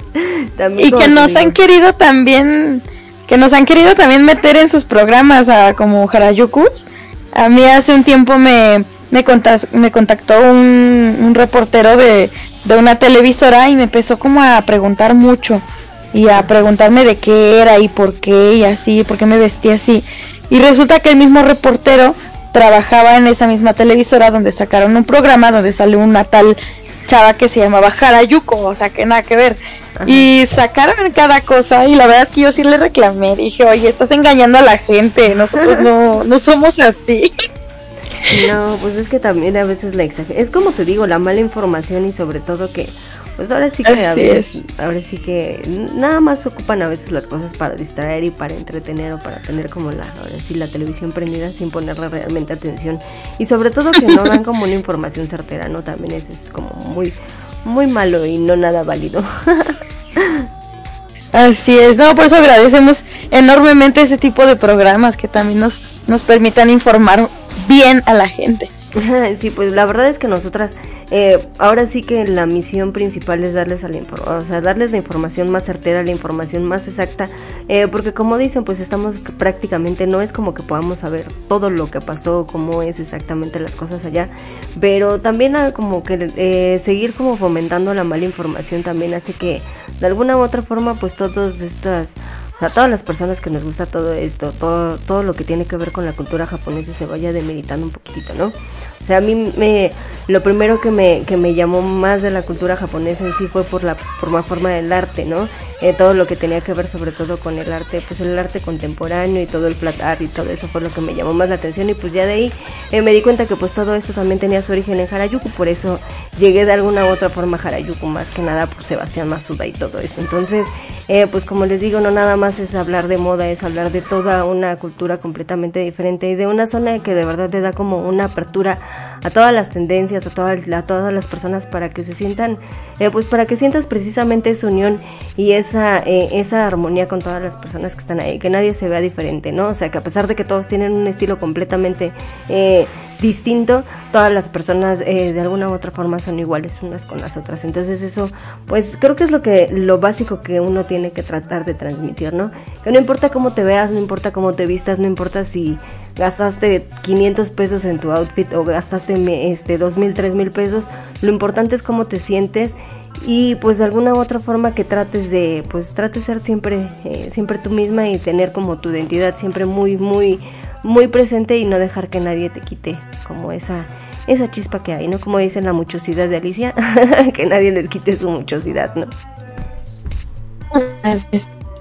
también Y que nos digo, han querido también, que nos han querido también meter en sus programas a, como Harayukus. A mí hace un tiempo me, me, contas- me contactó un, un reportero de, de una televisora y me empezó como a preguntar mucho y a preguntarme de qué era y por qué y así, por qué me vestía así. Y resulta que el mismo reportero trabajaba en esa misma televisora donde sacaron un programa donde salió una tal chava que se llamaba Harayuko, o sea que nada que ver. Y sacaron cada cosa y la verdad es que yo sí le reclamé, dije, oye, estás engañando a la gente, nosotros no, <laughs> no somos así. No, pues es que también a veces la exager Es como te digo, la mala información y sobre todo que, pues ahora sí que a veces, ahora sí que nada más ocupan a veces las cosas para distraer y para entretener o para tener como la, ahora sí, la televisión prendida sin ponerle realmente atención. Y sobre todo que no dan como una <laughs> información certera, ¿no? También eso es como muy, muy malo y no nada válido. <laughs> Así es, no, por eso agradecemos enormemente ese tipo de programas que también nos, nos permitan informar bien a la gente. <laughs> Sí, pues la verdad es que nosotras, eh, ahora sí que la misión principal es darles a la o sea, darles la información más certera, la información más exacta, eh, porque como dicen, pues estamos prácticamente, no es como que podamos saber todo lo que pasó, cómo es exactamente las cosas allá, pero también como que eh, seguir como fomentando la mala información también hace que de alguna u otra forma, pues todas estas sea, todas las personas que nos gusta todo esto, todo, todo lo que tiene que ver con la cultura japonesa se vaya demeritando un poquitito, ¿no? O sea, a mí me, lo primero que me, que me llamó más de la cultura japonesa en sí fue por la, por forma del arte, ¿no? Eh, todo lo que tenía que ver sobre todo con el arte, pues el arte contemporáneo y todo el flat art y todo eso fue lo que me llamó más la atención y pues ya de ahí eh, me di cuenta que pues todo esto también tenía su origen en Harajuku, por eso llegué de alguna u otra forma a Harajuku, más que nada por Sebastián Masuda y todo eso. Entonces, eh, pues como les digo, no nada más es hablar de moda, es hablar de toda una cultura completamente diferente y de una zona que de verdad te da como una apertura a todas las tendencias, a, todas a todas las personas para que se sientan, eh, pues para que sientas precisamente esa unión y esa, eh, esa armonía con todas las personas que están ahí, que nadie se vea diferente, ¿no? O sea, que a pesar de que todos tienen un estilo completamente eh, distinto, todas las personas eh, de alguna u otra forma son iguales unas con las otras. Entonces eso, pues creo que es lo que lo básico que uno tiene que tratar de transmitir, ¿no? Que no importa cómo te veas, no importa cómo te vistas, no importa si gastaste 500 pesos en tu outfit o gastaste este 2000, 3000 pesos, lo importante es cómo te sientes y pues de alguna u otra forma que trates de pues trates ser siempre eh, siempre tú misma y tener como tu identidad siempre muy muy muy presente y no dejar que nadie te quite como esa esa chispa que hay, ¿no? Como dice la muchosidad de Alicia, <laughs> que nadie les quite su muchosidad, ¿no?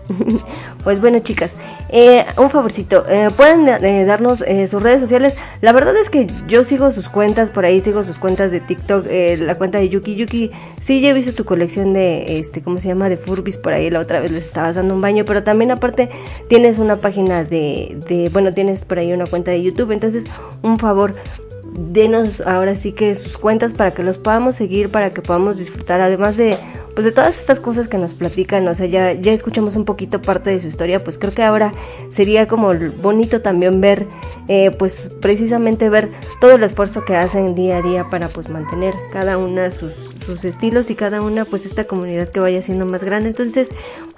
<laughs> Pues bueno, chicas, eh, un favorcito, eh, pueden eh, darnos sus redes sociales. La verdad es que yo sigo sus cuentas por ahí, sigo sus cuentas de TikTok, la cuenta de Yuki Yuki. Sí, ya he visto tu colección de, este, ¿cómo se llama? De Furbis por ahí. La otra vez les estabas dando un baño, pero también aparte tienes una página de, de, bueno, tienes por ahí una cuenta de YouTube. Entonces, un favor, denos ahora sí que sus cuentas para que los podamos seguir, para que podamos disfrutar, además de pues de todas estas cosas que nos platican, o sea, ya, ya escuchamos un poquito parte de su historia, pues creo que ahora sería como bonito también ver, eh, pues precisamente ver todo el esfuerzo que hacen día a día para pues mantener cada una sus, sus estilos y cada una pues esta comunidad que vaya siendo más grande. Entonces,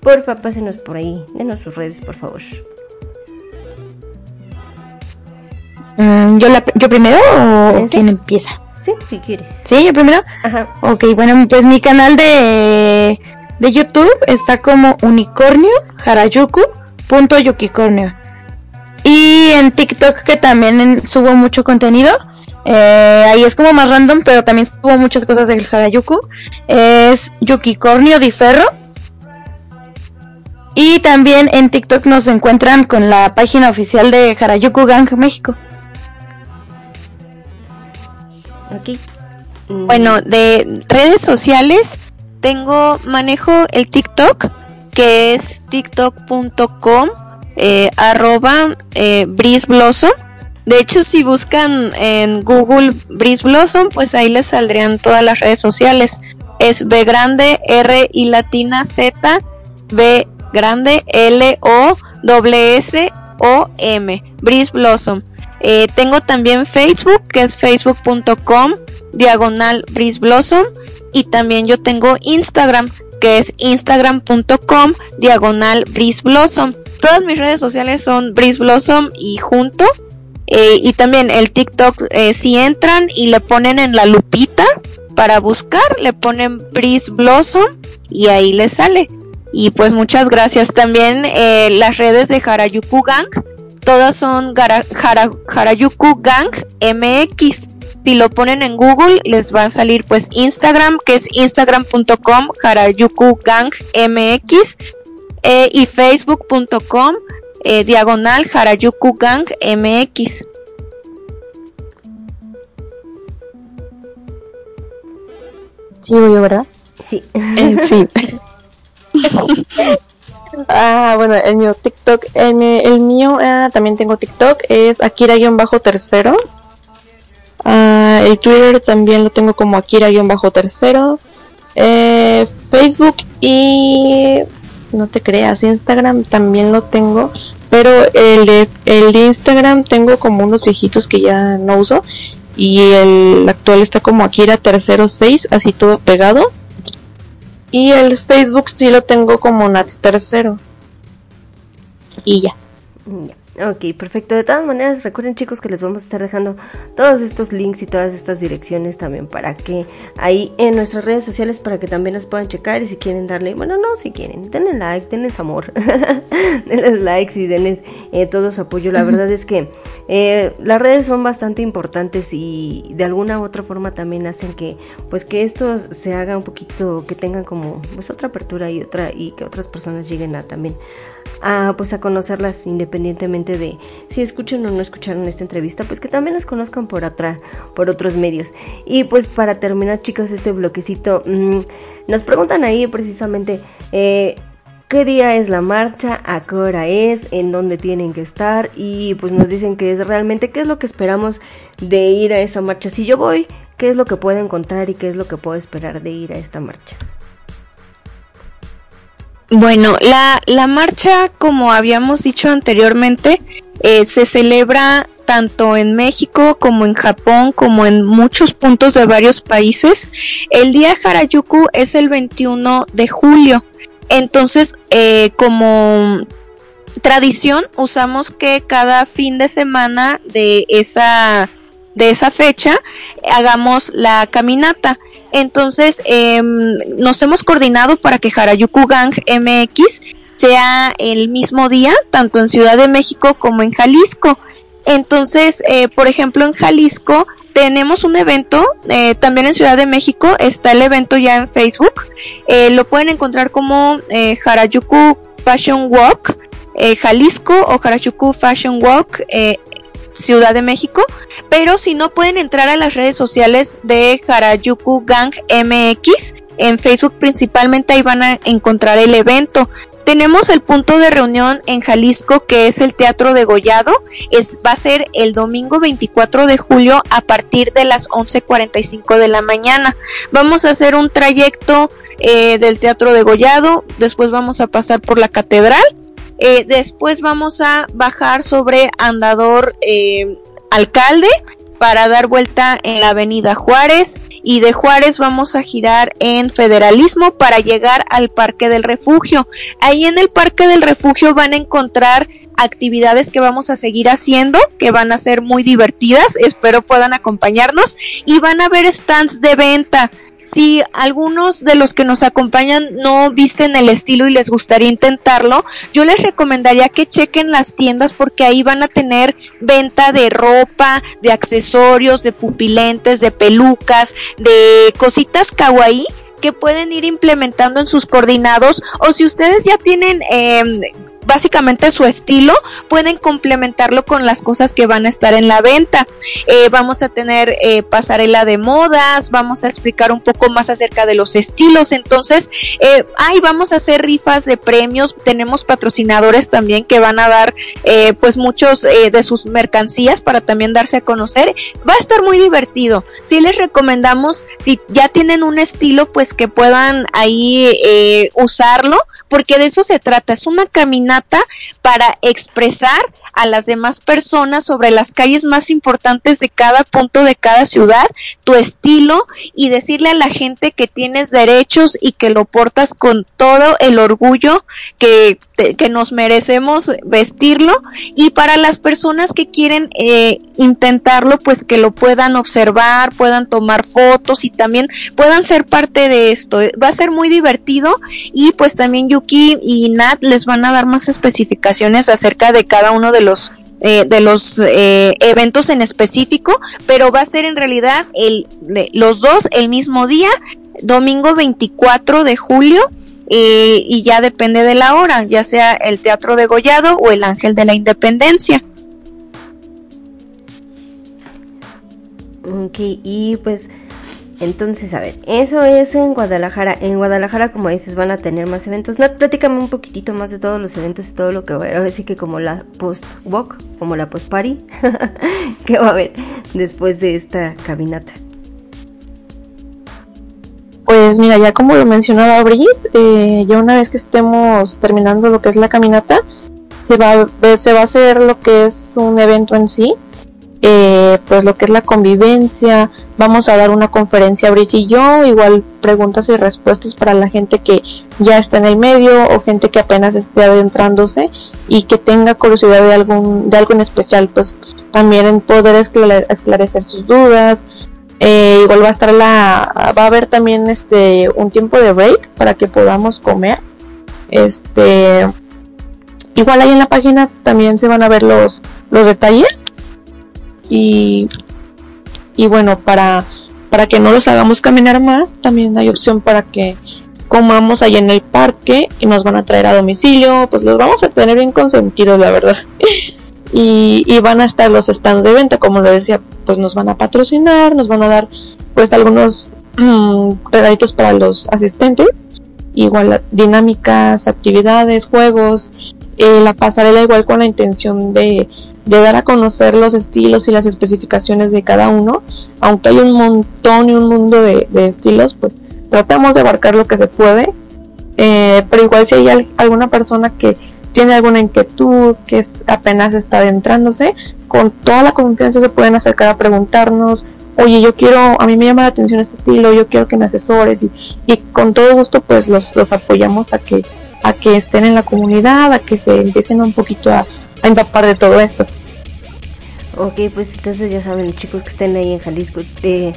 porfa, pásenos por ahí, denos sus redes, por favor. ¿Yo, la, ¿Yo primero o quién empieza? Sí, si quieres. ¿Sí, yo primero? Ajá. Ok, bueno, pues mi canal de, de YouTube está como unicornio harajuku.yukicornio. Y en TikTok que también en- subo mucho contenido. eh, ahí es como más random, pero también subo muchas cosas del Harajuku. Es Yukicornio di Ferro. Y también en TikTok nos encuentran con la página oficial de Harajuku Gang México. Aquí. Bueno, de redes sociales tengo, manejo el TikTok, que es tiktok.com, eh, arroba eh, Breeze Blossom. De hecho, si buscan en Google Breeze Blossom, pues ahí les saldrían todas las redes sociales. Es B grande, R y latina Z, B grande, L O W S O M, Breeze Blossom. Eh, tengo también Facebook, que es facebook.com, diagonal Blossom. Y también yo tengo Instagram, que es instagram.com, diagonal Blossom. Todas mis redes sociales son Breeze Blossom y junto. Eh, y también el TikTok, eh, si entran y le ponen en la lupita para buscar, le ponen Breeze Blossom y ahí les sale. Y pues muchas gracias. También las redes de Harajuku Gang, todas son Gara- Hara- Harajuku Gang MX. Si lo ponen en Google, les va a salir pues Instagram, que es instagram.com Harajuku Gang MX. eh, y facebook.com eh, diagonal Harajuku Gang MX. Sí, yo, ¿verdad? Sí. <laughs> Eh, sí. <laughs> <laughs> Ah, bueno, el mío El, mío ah, también tengo TikTok, es Akira-tercero. Ah, el Twitter también lo tengo como Akira-tercero. Eh, Facebook y no te creas, Instagram también lo tengo, pero el de Instagram tengo como unos viejitos que ya no uso y el actual está como Akira tercero 6, así todo pegado. Y el Facebook sí lo tengo como Nat tercero. Y ya. Ok, perfecto. De todas maneras, recuerden chicos que les vamos a estar dejando todos estos links y todas estas direcciones también para que ahí en nuestras redes sociales para que también las puedan checar y si quieren darle, bueno, no, si quieren, denle like, denles amor, <laughs> denles likes y denles eh, todo su apoyo. La verdad es que eh, las redes son bastante importantes y de alguna u otra forma también hacen que, pues que esto se haga un poquito, que tengan como, pues otra apertura y otra y que otras personas lleguen a también a pues a conocerlas independientemente de si escuchan o no escucharon esta entrevista, pues que también las conozcan por otra, por otros medios. Y pues para terminar, chicos, este bloquecito, mmm, nos preguntan ahí precisamente eh, qué día es la marcha, a qué hora es, en dónde tienen que estar y pues nos dicen que es realmente qué es lo que esperamos de ir a esa marcha. Si yo voy, qué es lo que puedo encontrar y qué es lo que puedo esperar de ir a esta marcha. Bueno, la, la marcha, como habíamos dicho anteriormente, eh, se celebra tanto en México como en Japón, como en muchos puntos de varios países. El día Harajuku es el 21 de julio. Entonces, eh, como tradición, usamos que cada fin de semana de esa de esa fecha hagamos la caminata. Entonces eh, nos hemos coordinado para que Harajuku Gang MX sea el mismo día, tanto en Ciudad de México como en Jalisco. Entonces, eh, por ejemplo, en Jalisco tenemos un evento, eh, también en Ciudad de México está el evento ya en Facebook. Eh, lo pueden encontrar como Harajuku Fashion Walk Jalisco o Harajuku Fashion Walk Ciudad de México, pero si no pueden entrar a las redes sociales de Harajuku Gang MX, en Facebook principalmente ahí van a encontrar el evento. Tenemos el punto de reunión en Jalisco que es el Teatro de Gollado, es, va a ser el domingo 24 de julio a partir de las 11.45 de la mañana. Vamos a hacer un trayecto eh, del Teatro de Gollado, después vamos a pasar por la Catedral eh, después vamos a bajar sobre Andador eh, Alcalde para dar vuelta en la Avenida Juárez. Y de Juárez vamos a girar en Federalismo para llegar al Parque del Refugio. Ahí en el Parque del Refugio van a encontrar actividades que vamos a seguir haciendo, que van a ser muy divertidas, espero puedan acompañarnos. Y van a ver stands de venta si algunos de los que nos acompañan no visten el estilo y les gustaría intentarlo, yo les recomendaría que chequen las tiendas porque ahí van a tener venta de ropa, de accesorios, de pupilentes, de pelucas, de cositas kawaii que pueden ir implementando en sus coordinados o si ustedes ya tienen eh, básicamente su estilo, pueden complementarlo con las cosas que van a estar en la venta. Eh, vamos a tener eh, pasarela de modas, vamos a explicar un poco más acerca de los estilos. Entonces, eh, ahí vamos a hacer rifas de premios. Tenemos patrocinadores también que van a dar eh, pues muchos de sus mercancías para también darse a conocer. Va a estar muy divertido. Si les recomendamos, si ya tienen un estilo, pues que puedan ahí usarlo, porque de eso se trata. Es una caminata para expresar a las demás personas sobre las calles más importantes de cada punto de cada ciudad, tu estilo y decirle a la gente que tienes derechos y que lo portas con todo el orgullo que, que nos merecemos vestirlo y para las personas que quieren eh, intentarlo pues que lo puedan observar, puedan tomar fotos y también puedan ser parte de esto. Va a ser muy divertido y pues también Yuki y Nat les van a dar más especificaciones acerca de cada uno de los eh, de los eh, eventos en específico, pero va a ser en realidad los dos el mismo día, domingo 24 de julio, eh, y ya depende de la hora, ya sea el Teatro de Gollado o el Ángel de la Independencia. Ok, y pues entonces, a ver, eso es en Guadalajara. En Guadalajara, como dices, van a tener más eventos. No, platícame un poquitito más de todos los eventos y todo lo que va a haber. Ahora sí que como la post-walk, como la post-party, <laughs> que va a haber después de esta caminata. Pues mira, ya como lo mencionaba Brice, eh, ya una vez que estemos terminando lo que es la caminata, se va, a se va a hacer lo que es un evento en sí, eh, pues lo que es la convivencia, vamos a dar una conferencia Brice y yo, igual preguntas y respuestas para la gente que ya está en el medio o gente que apenas esté adentrándose y que tenga curiosidad de algún de algo en especial pues también en poder esclare- esclarecer sus dudas. Eh, igual va a estar la va a haber también este un tiempo de break para que podamos comer. Este igual ahí en la página también se van a ver los los detalles y y bueno para para que no los hagamos caminar más también hay opción para que comamos ahí en el parque y nos van a traer a domicilio pues los vamos a tener bien consentidos la verdad. <laughs> Y, y van a estar los stands de venta como lo decía pues nos van a patrocinar nos van a dar pues algunos <clears throat> mm, regalitos para los asistentes. Igual dinámicas actividades juegos eh, la pasarela igual con la intención de, de dar a conocer los estilos y las especificaciones de cada uno aunque hay un montón y un mundo de, estilos pues tratamos de abarcar lo que se puede eh, pero igual si hay al- alguna persona que tiene alguna inquietud, que es- apenas está adentrándose, con toda la confianza se pueden acercar a preguntarnos, oye, yo quiero, a mí me llama la atención este estilo, yo quiero que me asesores y, con todo gusto pues los, los apoyamos a que, a que estén en la comunidad, a que se empiecen un poquito a, a empapar de todo esto. Ok, pues entonces ya saben, chicos que estén ahí en Jalisco, eh,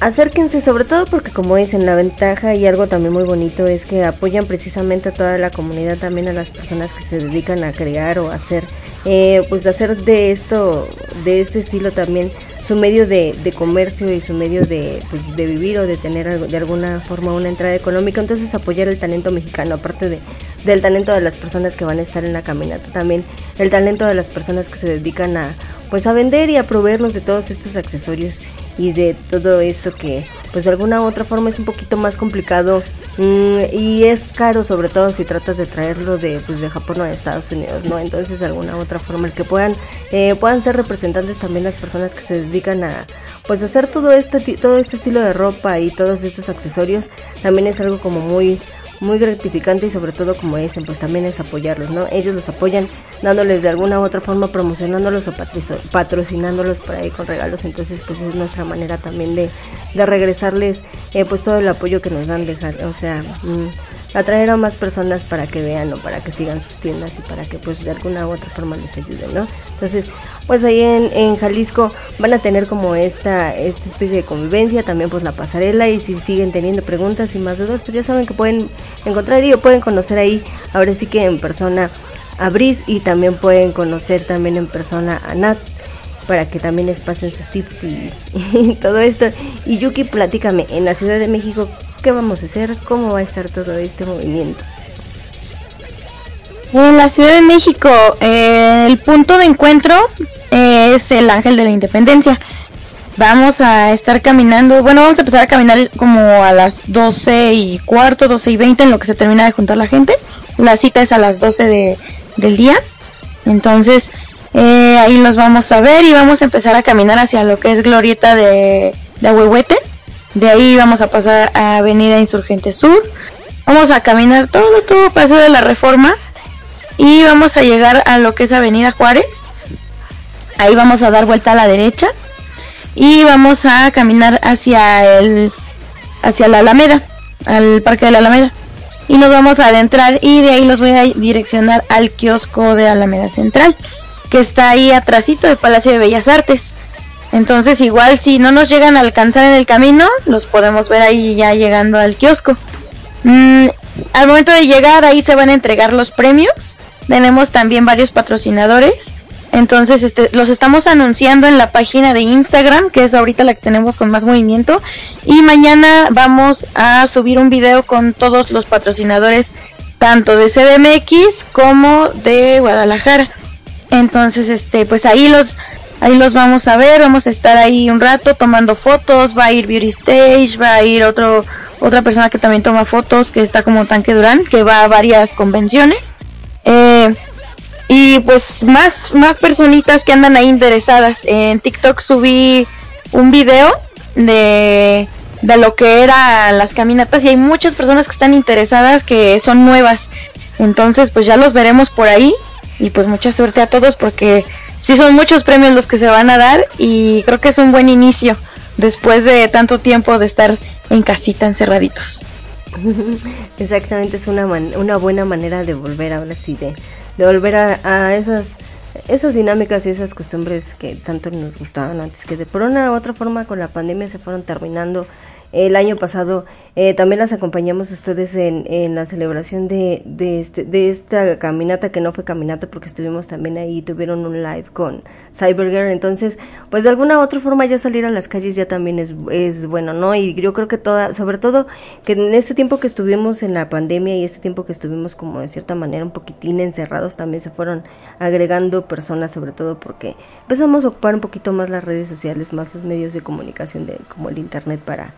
acérquense sobre todo porque como dicen, la ventaja y algo también muy bonito es que apoyan precisamente a toda la comunidad, también a las personas que se dedican a crear o hacer, eh, pues hacer de esto, de este estilo también su medio de, de comercio y su medio de, pues, de vivir o de tener de alguna forma una entrada económica. Entonces apoyar el talento mexicano, aparte de, del talento de las personas que van a estar en la caminata, también el talento de las personas que se dedican a pues a vender y a proveernos de todos estos accesorios y de todo esto que pues de alguna u otra forma es un poquito más complicado mm, y es caro sobre todo si tratas de traerlo de pues de Japón o de Estados Unidos no entonces de alguna u otra forma el que puedan eh, puedan ser representantes también las personas que se dedican a pues hacer todo este todo este estilo de ropa y todos estos accesorios también es algo como muy muy gratificante y sobre todo como dicen pues también es apoyarlos no ellos los apoyan dándoles de alguna u otra forma promocionándolos o patrocinándolos por ahí con regalos. Entonces pues es nuestra manera también de, de regresarles eh, pues todo el apoyo que nos dan dejar o sea mm, atraer a más personas para que vean o para que sigan sus tiendas y para que pues de alguna u otra forma les ayuden no entonces pues ahí en, en Jalisco van a tener como esta esta especie de convivencia también pues la pasarela y si siguen teniendo preguntas y más dudas pues ya saben que pueden encontrar y o pueden conocer ahí ahora sí que en persona a Brice y también pueden conocer también en persona a Nat para que también les pasen sus tips y, <laughs> todo esto. Y Yuki, platícame, en la Ciudad de México, ¿qué vamos a hacer? ¿Cómo va a estar todo este movimiento? En la Ciudad de México, eh, el punto de encuentro eh, es el Ángel de la Independencia. Vamos a estar caminando, bueno, vamos a empezar a caminar como a las 12 y cuarto, 12 y 20 en lo que se termina de juntar la gente. La cita es a las 12 de, del día. Entonces, eh, ahí nos vamos a ver y vamos a empezar a caminar hacia lo que es Glorieta de, de Ahuehuete. De ahí vamos a pasar a Avenida Insurgente Sur. Vamos a caminar todo, todo Paseo de la Reforma. Y vamos a llegar a lo que es Avenida Juárez. Ahí vamos a dar vuelta a la derecha. Y vamos a caminar hacia el hacia la Alameda, al Parque de la Alameda. Y nos vamos a adentrar y de ahí los voy a direccionar al kiosco de Alameda Central, que está ahí atrásito del Palacio de Bellas Artes. Entonces igual si no nos llegan a alcanzar en el camino, los podemos ver ahí ya llegando al kiosco. Mm, al momento de llegar ahí se van a entregar los premios. Tenemos también varios patrocinadores. Entonces este, los estamos anunciando en la página de Instagram, que es ahorita la que tenemos con más movimiento. Y mañana vamos a subir un video con todos los patrocinadores, tanto de CDMX como de Guadalajara. Entonces, este, pues ahí los, ahí los vamos a ver, vamos a estar ahí un rato tomando fotos, va a ir Beauty Stage, va a ir otro, otra persona que también toma fotos, que está como Tanque Durán, que va a varias convenciones. Eh, y pues más, más personitas que andan ahí interesadas. En TikTok subí un video de, de lo que eran las caminatas y hay muchas personas que están interesadas que son nuevas. Entonces pues ya los veremos por ahí y pues mucha suerte a todos porque sí son muchos premios los que se van a dar y creo que es un buen inicio después de tanto tiempo de estar en casita encerraditos. <laughs> Exactamente, es una, man- una buena manera de volver ahora sí, de, de volver a, a esas, esas dinámicas y esas costumbres que tanto nos gustaban antes, que de por una u otra forma con la pandemia se fueron terminando. El año pasado eh, también las acompañamos ustedes en, en la celebración de, de, este, de esta caminata, que no fue caminata porque estuvimos también ahí, tuvieron un live con Cybergirl, entonces pues de alguna u otra forma ya salir a las calles ya también es, es bueno, ¿no? Y yo creo que toda, sobre todo que en este tiempo que estuvimos en la pandemia y este tiempo que estuvimos como de cierta manera un poquitín encerrados, también se fueron agregando personas, sobre todo porque empezamos a ocupar un poquito más las redes sociales, más los medios de comunicación de, como el internet para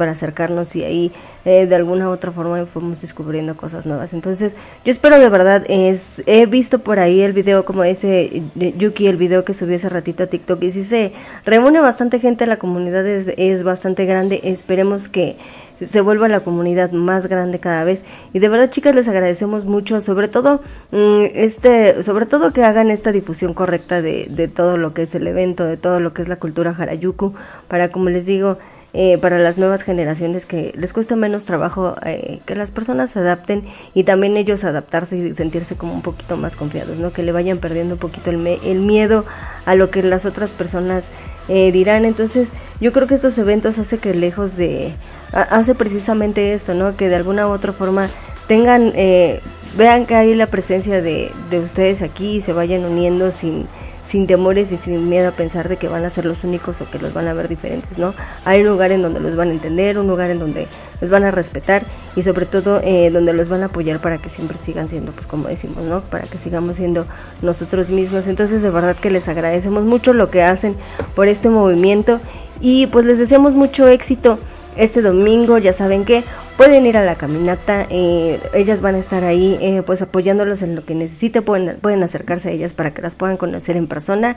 para acercarnos y ahí eh, de alguna u otra forma fuimos descubriendo cosas nuevas. Entonces, yo espero de verdad, es, he visto por ahí el video como eh, Yuki, el video que subió hace ratito a TikTok y si se reúne bastante gente, la comunidad es, es bastante grande, esperemos que se vuelva la comunidad más grande cada vez y de verdad chicas les agradecemos mucho sobre todo mm, este sobre todo que hagan esta difusión correcta de, de todo lo que es el evento de todo lo que es la cultura Harajuku para como les digo eh, para las nuevas generaciones que les cuesta menos trabajo eh, que las personas se adapten y también ellos adaptarse y sentirse como un poquito más confiados, ¿no? Que le vayan perdiendo un poquito el, me- el miedo a lo que las otras personas eh, dirán. Entonces, yo creo que estos eventos hace que lejos de ha- hace precisamente esto, ¿no? Que de alguna u otra forma tengan eh, vean que hay la presencia de, de ustedes aquí y se vayan uniendo sin sin temores y sin miedo a pensar de que van a ser los únicos o que los van a ver diferentes, ¿no? Hay un lugar en donde los van a entender, un lugar en donde los van a respetar y sobre todo eh, donde los van a apoyar para que siempre sigan siendo, pues como decimos, ¿no? Para que sigamos siendo nosotros mismos. Entonces, de verdad que les agradecemos mucho lo que hacen por este movimiento y pues les deseamos mucho éxito este domingo, ya saben que pueden ir a la caminata, eh, ellas van a estar ahí eh, pues apoyándolos en lo que necesite, pueden, pueden acercarse a ellas para que las puedan conocer en persona.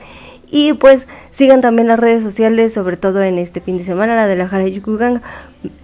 Y pues sigan también las redes sociales, sobre todo en este fin de semana, la de la Harajuku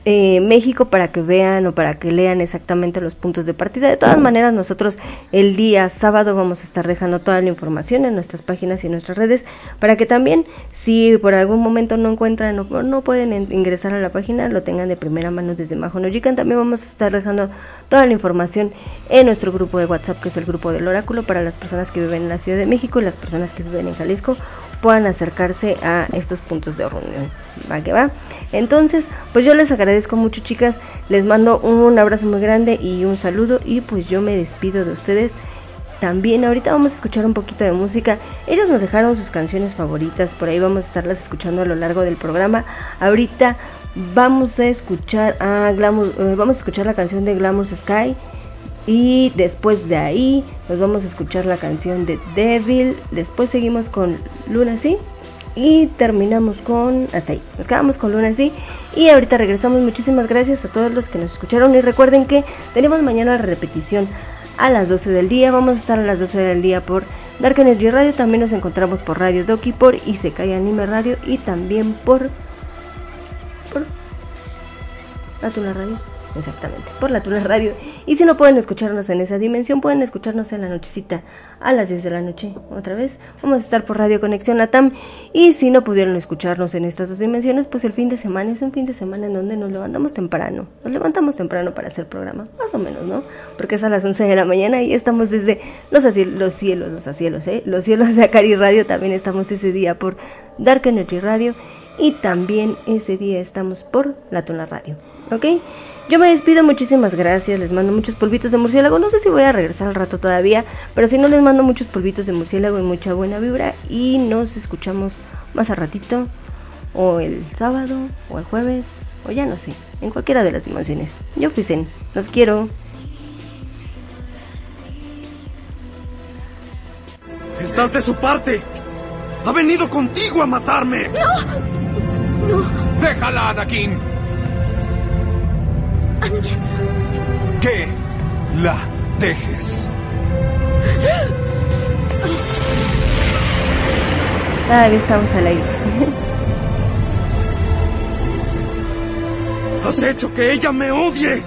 eh, México para que vean o para que lean exactamente los puntos de partida. De todas maneras, nosotros el día sábado vamos a estar dejando toda la información en nuestras páginas y nuestras redes para que también, si por algún momento no encuentran o no pueden en- ingresar a la página, lo tengan de primera mano desde Majo no Jikan. También vamos a estar dejando toda la información en nuestro grupo de WhatsApp, que es el grupo del Oráculo, para las personas que viven en la Ciudad de México y las personas que viven en Jalisco puedan acercarse a estos puntos de reunión. Va que va. Entonces, pues yo les agradezco mucho, chicas. Les mando un abrazo muy grande y un saludo. Y pues yo me despido de ustedes. También ahorita vamos a escuchar un poquito de música. Ellos nos dejaron sus canciones favoritas. Por ahí vamos a estarlas escuchando a lo largo del programa. Ahorita vamos a escuchar a Glamour, eh, vamos a escuchar la canción de Glamour Sky. Y después de ahí nos vamos a escuchar la canción de Devil. Después seguimos con Luna Sí. Y terminamos con... Hasta ahí. Nos quedamos con Luna Sí. Y ahorita regresamos. Muchísimas gracias a todos los que nos escucharon. Y recuerden que tenemos mañana la repetición a las 12 del día. Vamos a estar a las 12 del día por Dark Energy Radio. También nos encontramos por Radio Doki, por Isekai Anime Radio. Y también por... Por... La Tula Radio. Exactamente, por la Tula Radio. Y si no pueden escucharnos en esa dimensión, pueden escucharnos en la nochecita a las 10 de la noche. Otra vez, vamos a estar por Radio Conexión Latam. Y si no pudieron escucharnos en estas dos dimensiones, pues el fin de semana es un fin de semana en donde nos levantamos temprano. Nos levantamos temprano para hacer programa, más o menos, ¿no? Porque es a las 11 de la mañana y estamos desde los, cielos, los cielos, ¿eh? Los cielos de Acari Radio. También estamos ese día por Dark Energy Radio. Y también ese día estamos por La Tuna Radio. ¿Ok? Yo me despido, muchísimas gracias, les mando muchos polvitos de murciélago, no sé si voy a regresar al rato todavía, pero si no les mando muchos polvitos de murciélago y mucha buena vibra y nos escuchamos más a ratito, o el sábado, o el jueves, o ya no sé, en cualquiera de las dimensiones. Yo fui Zen, los quiero. Estás de su parte. Ha venido contigo a matarme. ¡No! ¡No! ¡Déjala, Anakin! Que la dejes. Todavía estamos al aire. Has hecho que ella me odie.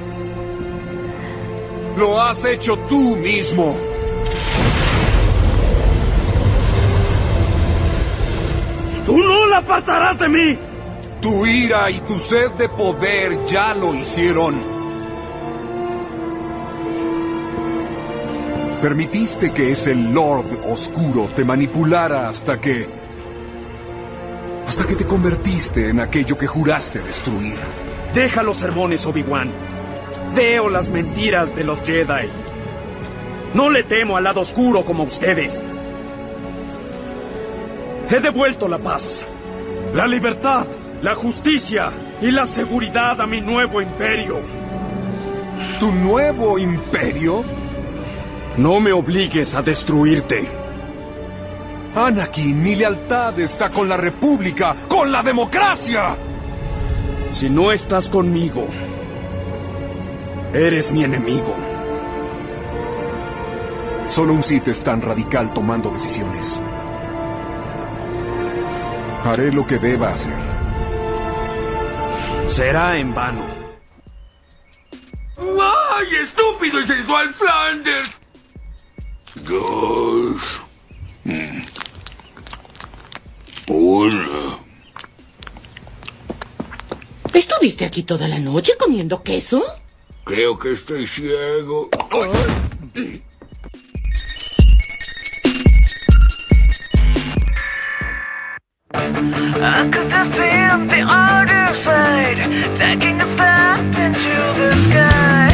Lo has hecho tú mismo. Tú no la apartarás de mí. Tu ira y tu sed de poder ya lo hicieron. Permitiste que ese Lord Oscuro te manipulara hasta que... hasta que te convertiste en aquello que juraste destruir. Deja los sermones, Obi-Wan. Veo las mentiras de los Jedi. No le temo al lado oscuro como ustedes. He devuelto la paz, la libertad la justicia y la seguridad a mi nuevo imperio. ¿Tu nuevo imperio? No me obligues a destruirte. Anakin, mi lealtad está con la República, con la democracia. Si no estás conmigo, eres mi enemigo. Solo un Sith es tan radical tomando decisiones. Haré lo que deba hacer. Será en vano. ¡Ay, estúpido y sensual Flanders! Dos. Mm. Uno. ¿Estuviste aquí toda la noche comiendo queso? Creo que estoy ciego. I could have seen the other side, taking a step into the sky.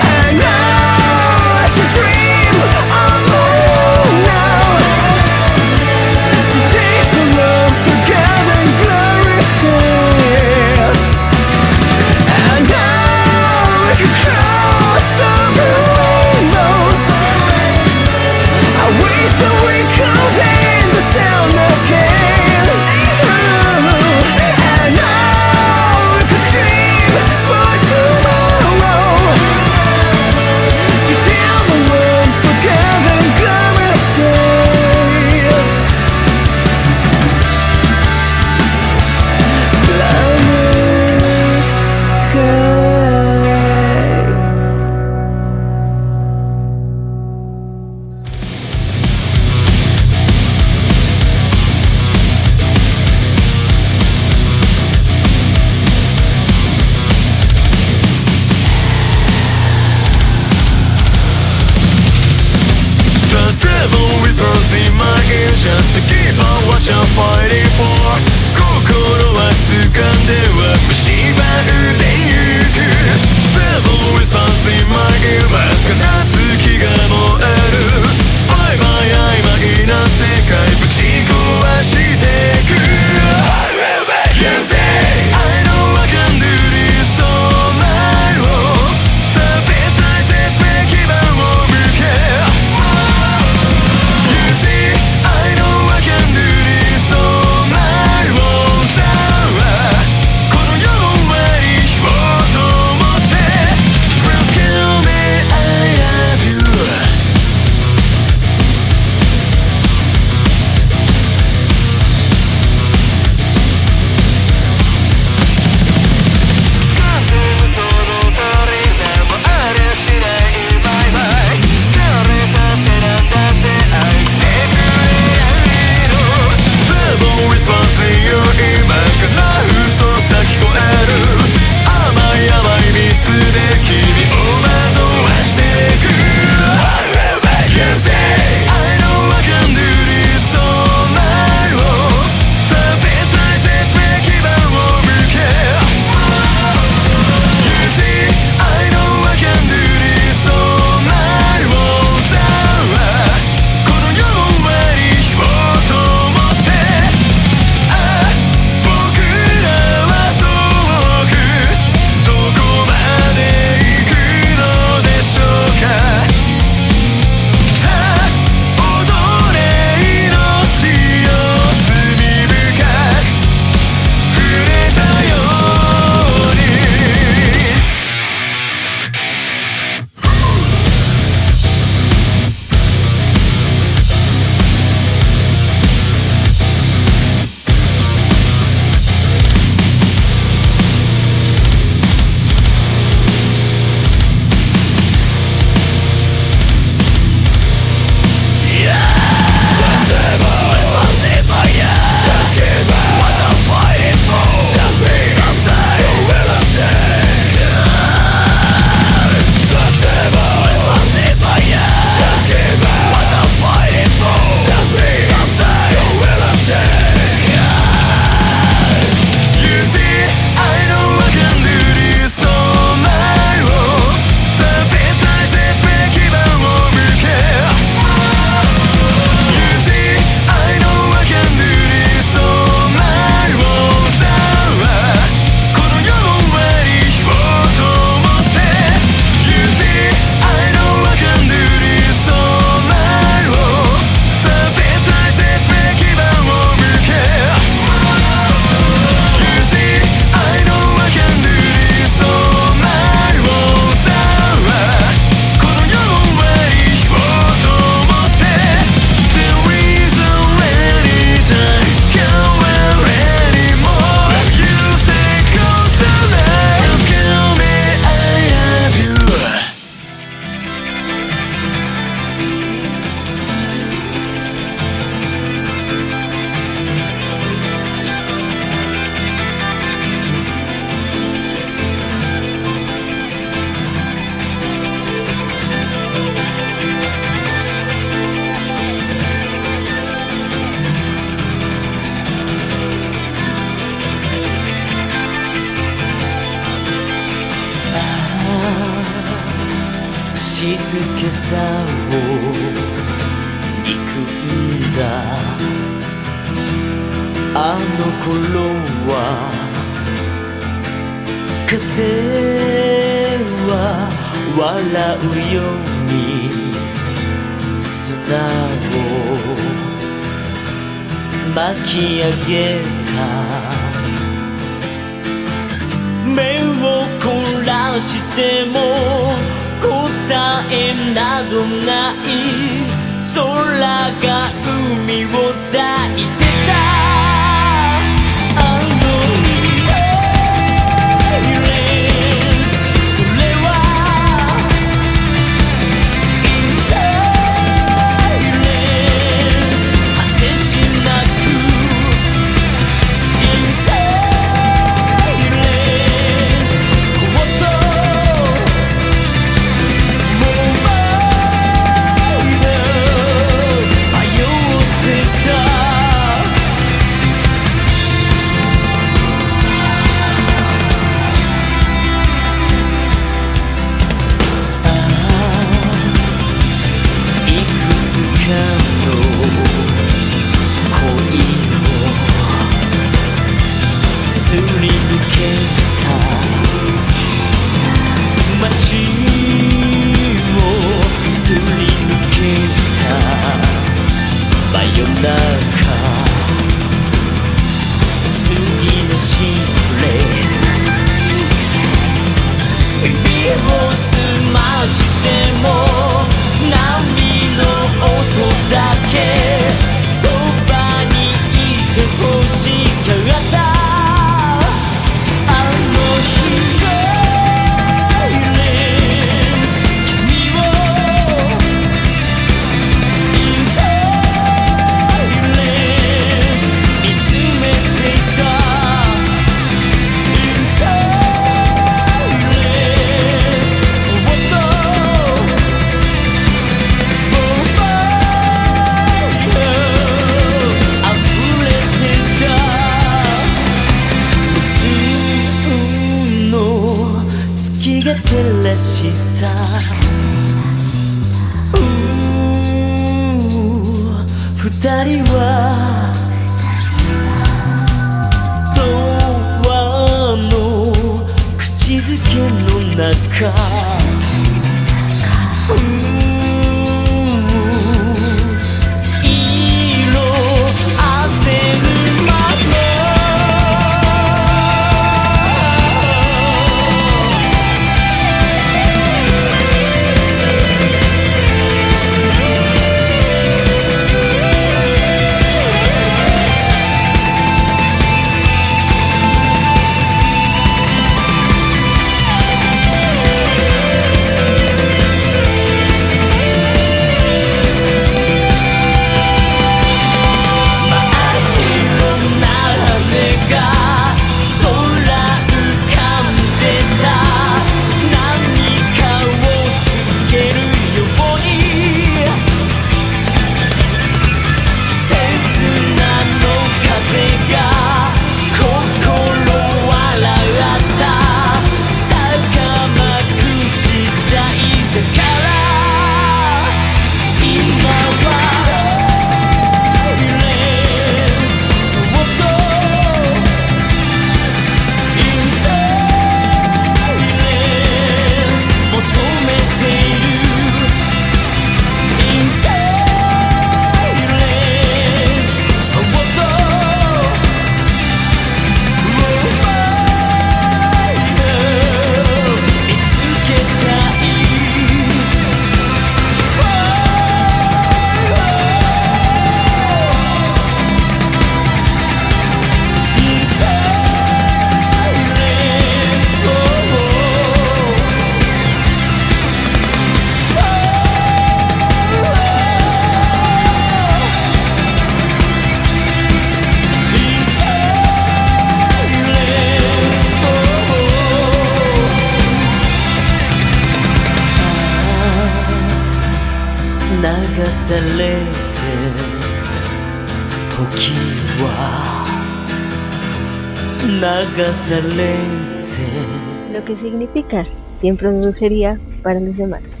Lo que significa siempre brujería para los demás.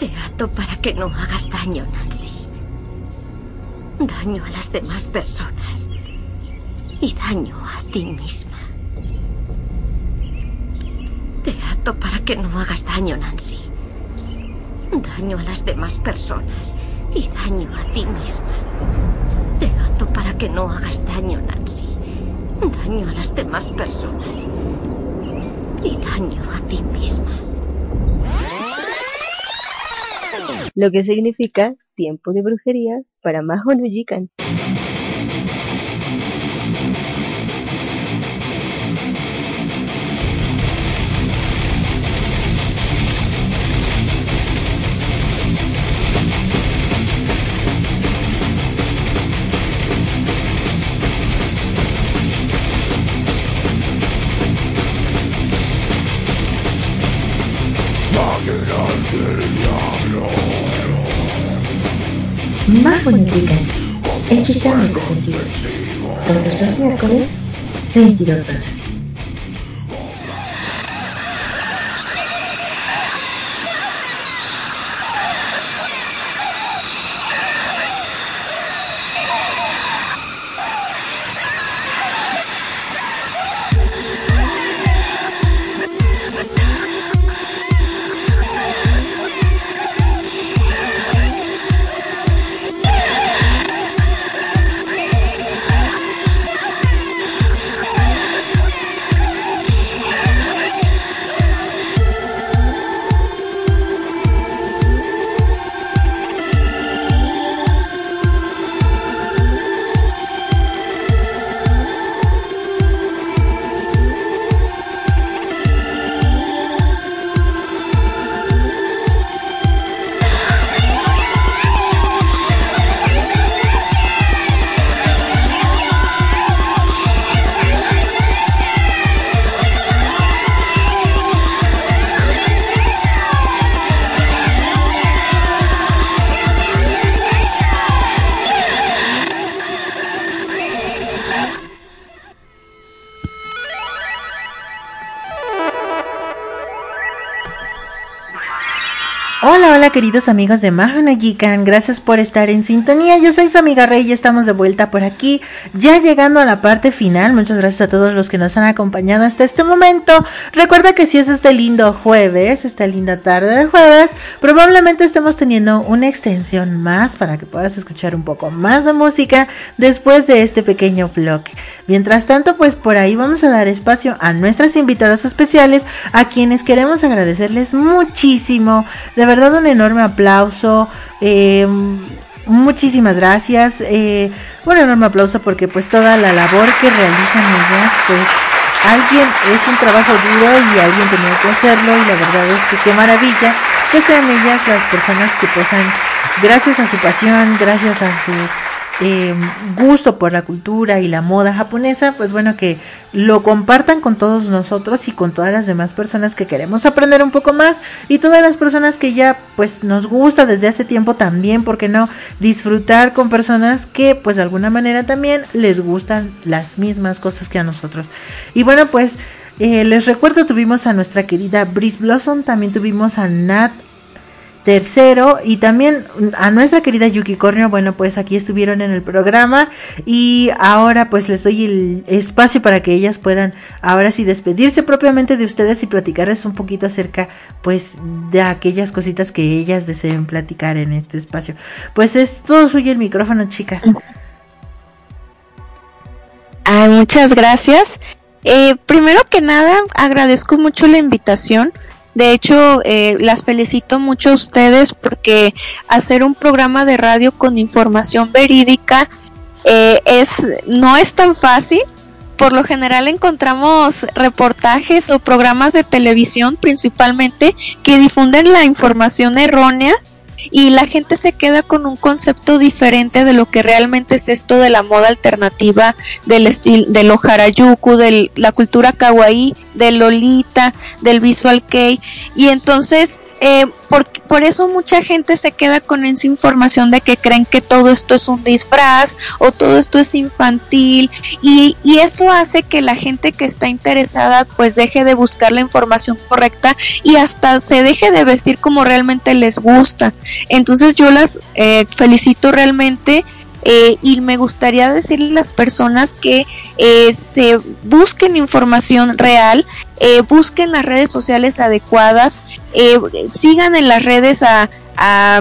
Te ato para que no hagas daño, Nancy. Daño a las demás personas. Y daño a ti misma. Te ato para que no hagas daño, Nancy. Daño a las demás personas daño a ti misma. Te ato para que no hagas daño, Nancy. Daño a las demás personas. Y daño a ti misma. Lo que significa tiempo de brujería para Maho no bonifican, hechizando tus sentidos. Todos los miércoles, 22 horas. Queridos amigos de Mahanayikan, gracias por estar en sintonía, yo soy su amiga Rey y estamos de vuelta por aquí, ya llegando a la parte final, muchas gracias a todos los que nos han acompañado hasta este momento, recuerda que si es este lindo jueves, esta linda tarde de jueves, probablemente estemos teniendo una extensión más para que puedas escuchar un poco más de música después de este pequeño bloque. Mientras tanto, pues por ahí vamos a dar espacio a nuestras invitadas especiales, a quienes queremos agradecerles muchísimo, de verdad un enorme aplauso. Eh, muchísimas gracias. Eh, un enorme aplauso porque pues toda la labor que realizan ellas, pues alguien es un trabajo duro y alguien tenía que hacerlo y la verdad es que qué maravilla que sean ellas las personas que pues han, gracias a su pasión, gracias a su eh, gusto por la cultura y la moda japonesa, pues bueno, que lo compartan con todos nosotros y con todas las demás personas que queremos aprender un poco más y todas las personas que ya pues nos gusta desde hace tiempo también, porque no disfrutar con personas que pues de alguna manera también les gustan las mismas cosas que a nosotros. Y bueno, pues eh, les recuerdo, tuvimos a nuestra querida Brice Blossom, también tuvimos a Nat tercero y también a nuestra querida Yuki Cornio, bueno pues aquí estuvieron en el programa y ahora pues les doy el espacio para que ellas puedan ahora sí despedirse propiamente de ustedes y platicarles un poquito acerca pues de aquellas cositas que ellas deseen platicar en este espacio. Pues es todo suyo el micrófono chicas. Ay, muchas gracias. Eh, primero que nada agradezco mucho la invitación. De hecho, eh, las felicito mucho a ustedes porque hacer un programa de radio con información verídica eh, es no es tan fácil. Por lo general encontramos reportajes o programas de televisión principalmente que difunden la información errónea y la gente se queda con un concepto diferente de lo que realmente es esto de la moda alternativa, del estilo, del harajuku, de la cultura kawaii, del lolita, del visual kei. Y entonces eh, por, por eso mucha gente se queda con esa información de que creen que todo esto es un disfraz o todo esto es infantil y, y eso hace que la gente que está interesada pues deje de buscar la información correcta y hasta se deje de vestir como realmente les gusta. Entonces yo las eh, felicito realmente eh, y me gustaría decirle a las personas que eh, se busquen información real, eh, busquen las redes sociales adecuadas, sigan en las redes a, a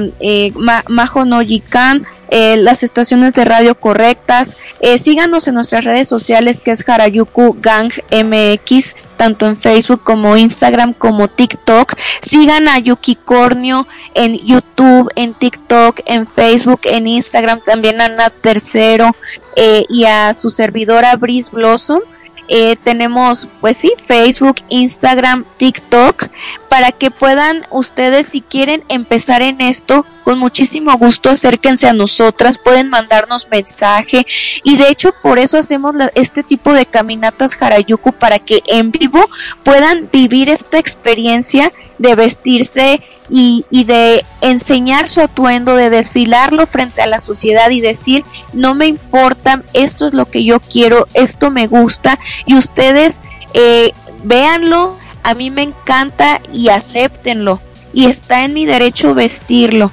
Ma- Majo no Yikan, eh, las estaciones de radio correctas, eh, síganos en nuestras redes sociales que es Harayuku Gang MX, tanto en Facebook como Instagram como TikTok. Sigan a Yuki Cornio en YouTube, en TikTok, en Facebook, en Instagram, también a Nat Tercero eh, y a su servidora Brice Blossom. Eh, tenemos, pues sí, Facebook, Instagram, TikTok, para que puedan ustedes, si quieren empezar en esto, con muchísimo gusto acérquense a nosotras, pueden mandarnos mensaje. Y de hecho por eso hacemos este tipo de caminatas Harayuku para que en vivo puedan vivir esta experiencia de vestirse y, y de enseñar su atuendo, de desfilarlo frente a la sociedad y decir, no me importa, esto es lo que yo quiero, esto me gusta y ustedes eh, véanlo, a mí me encanta y acéptenlo y está en mi derecho vestirlo.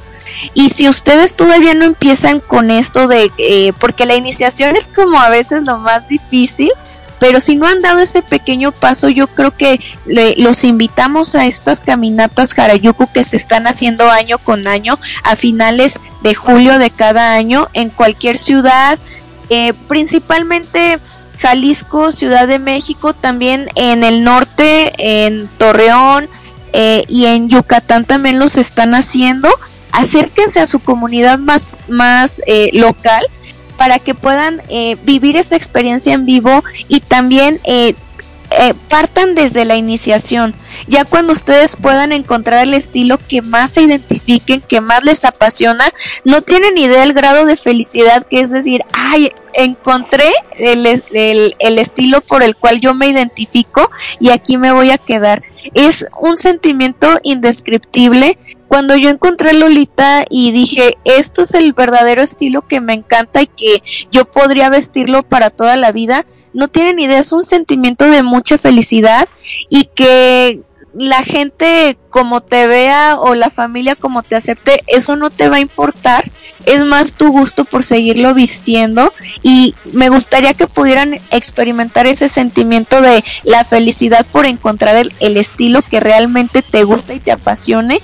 Y si ustedes todavía no empiezan con esto de, eh, porque la iniciación es como a veces lo más difícil, pero si no han dado ese pequeño paso, yo creo que le- los invitamos a estas caminatas Harayuku que se están haciendo año con año a finales de julio de cada año en cualquier ciudad, eh, principalmente Jalisco, Ciudad de México, también en el norte, en Torreón eh, y en Yucatán también los están haciendo. Acérquense a su comunidad más, más eh, local para que puedan eh, vivir esa experiencia en vivo y también eh, eh, partan desde la iniciación. Ya cuando ustedes puedan encontrar el estilo que más se identifiquen, que más les apasiona, no tienen idea del grado de felicidad que es decir, ay, encontré el, el, el estilo por el cual yo me identifico y aquí me voy a quedar. Es un sentimiento indescriptible. Cuando yo encontré Lolita y dije, esto es el verdadero estilo que me encanta y que yo podría vestirlo para toda la vida, no tienen idea, es un sentimiento de mucha felicidad y que la gente como te vea o la familia como te acepte, eso no te va a importar. Es más tu gusto por seguirlo vistiendo y me gustaría que pudieran experimentar ese sentimiento de la felicidad por encontrar el, el estilo que realmente te gusta y te apasione.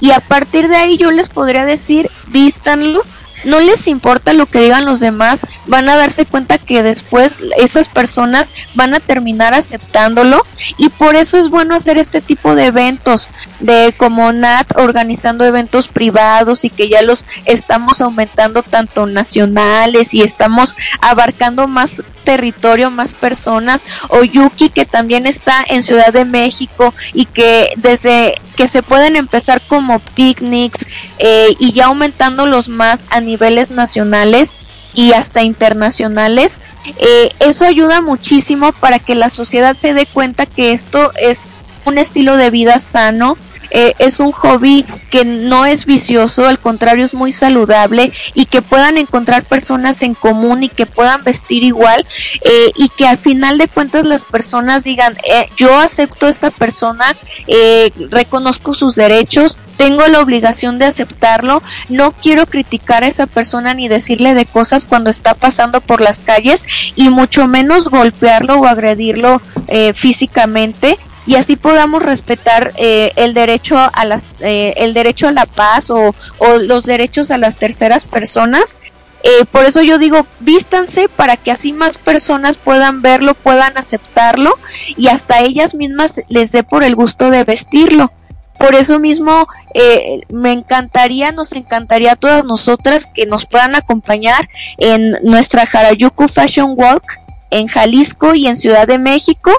Y a partir de ahí yo les podría decir, vístanlo, no les importa lo que digan los demás, van a darse cuenta que después esas personas van a terminar aceptándolo. Y por eso es bueno hacer este tipo de eventos, de como Nat organizando eventos privados y que ya los estamos aumentando tanto nacionales y estamos abarcando más territorio, más personas, o Yuki que también está en Ciudad de México y que desde que se pueden empezar como picnics eh, y ya aumentándolos más a niveles nacionales y hasta internacionales, eh, eso ayuda muchísimo para que la sociedad se dé cuenta que esto es un estilo de vida sano, eh, es un hobby que no es vicioso, al contrario es muy saludable y que puedan encontrar personas en común y que puedan vestir igual eh, y que al final de cuentas las personas digan eh, yo acepto a esta persona, eh, reconozco sus derechos, tengo la obligación de aceptarlo, no quiero criticar a esa persona ni decirle de cosas cuando está pasando por las calles y mucho menos golpearlo o agredirlo eh, físicamente y así podamos respetar eh, el derecho a las eh, el derecho a la paz o, o los derechos a las terceras personas eh, por eso yo digo vístanse para que así más personas puedan verlo puedan aceptarlo y hasta ellas mismas les dé por el gusto de vestirlo. Por eso mismo eh, me encantaría, nos encantaría a todas nosotras que nos puedan acompañar en nuestra Harajuku Fashion Walk en Jalisco y en Ciudad de México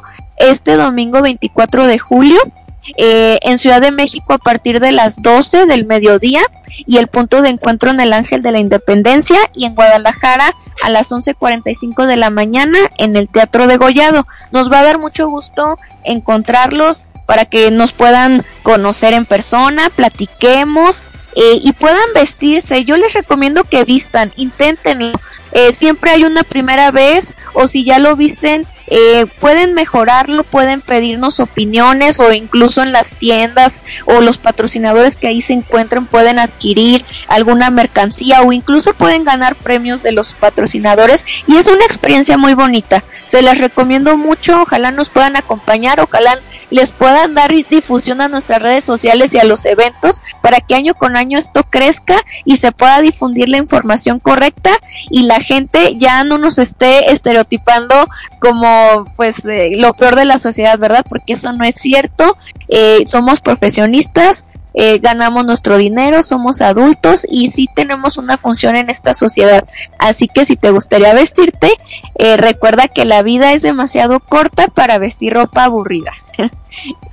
este domingo 24 de julio. Eh, en Ciudad de México a partir de las 12 del mediodía y el punto de encuentro en el Ángel de la Independencia y en Guadalajara a las 11.45 de la mañana en el Teatro de Gollado. Nos va a dar mucho gusto encontrarlos para que nos puedan conocer en persona, platiquemos eh, y puedan vestirse. Yo les recomiendo que vistan, inténtenlo. Eh, siempre hay una primera vez o si ya lo visten eh, pueden mejorarlo, pueden pedirnos opiniones o incluso en las tiendas o los patrocinadores que ahí se encuentren pueden adquirir alguna mercancía o incluso pueden ganar premios de los patrocinadores y es una experiencia muy bonita. Se las recomiendo mucho, ojalá nos puedan acompañar, ojalá les puedan dar difusión a nuestras redes sociales y a los eventos para que año con año esto crezca y se pueda difundir la información correcta y la gente ya no nos esté estereotipando como pues eh, lo peor de la sociedad, ¿verdad? Porque eso no es cierto. Eh, somos profesionistas, eh, ganamos nuestro dinero, somos adultos y sí tenemos una función en esta sociedad. Así que si te gustaría vestirte, recuerda que la vida es demasiado corta para vestir ropa aburrida. <laughs>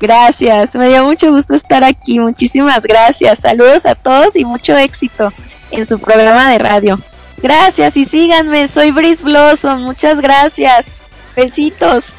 gracias, me dio mucho gusto estar aquí, muchísimas gracias. Saludos a todos y mucho éxito en su programa de radio. Gracias y síganme, soy Brice Blossom, muchas gracias. Besitos.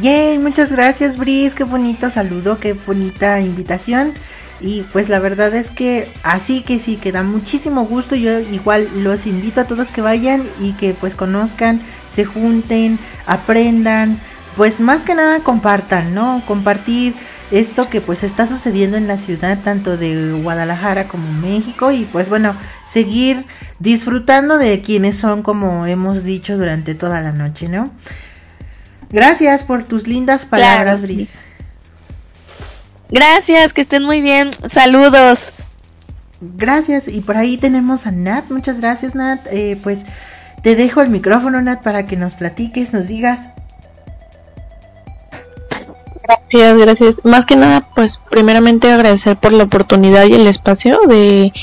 Yay, muchas gracias Bris, qué bonito saludo, qué bonita invitación. Y pues la verdad es que así que sí, que da muchísimo gusto. Yo igual los invito a todos que vayan y que pues conozcan, se junten, aprendan, pues más que nada compartan, ¿no? Compartir esto que pues está sucediendo en la ciudad tanto de Guadalajara como México y pues bueno, seguir disfrutando de quienes son como hemos dicho durante toda la noche, ¿no? Gracias por tus lindas palabras, Claro. Bris. Gracias, que estén muy bien. Saludos. Gracias. Y por ahí tenemos a Nat. Muchas gracias, Nat. Eh, pues te dejo el micrófono, Nat, para que nos platiques, nos digas. Gracias, gracias. Más que nada, pues primeramente agradecer por la oportunidad y el espacio de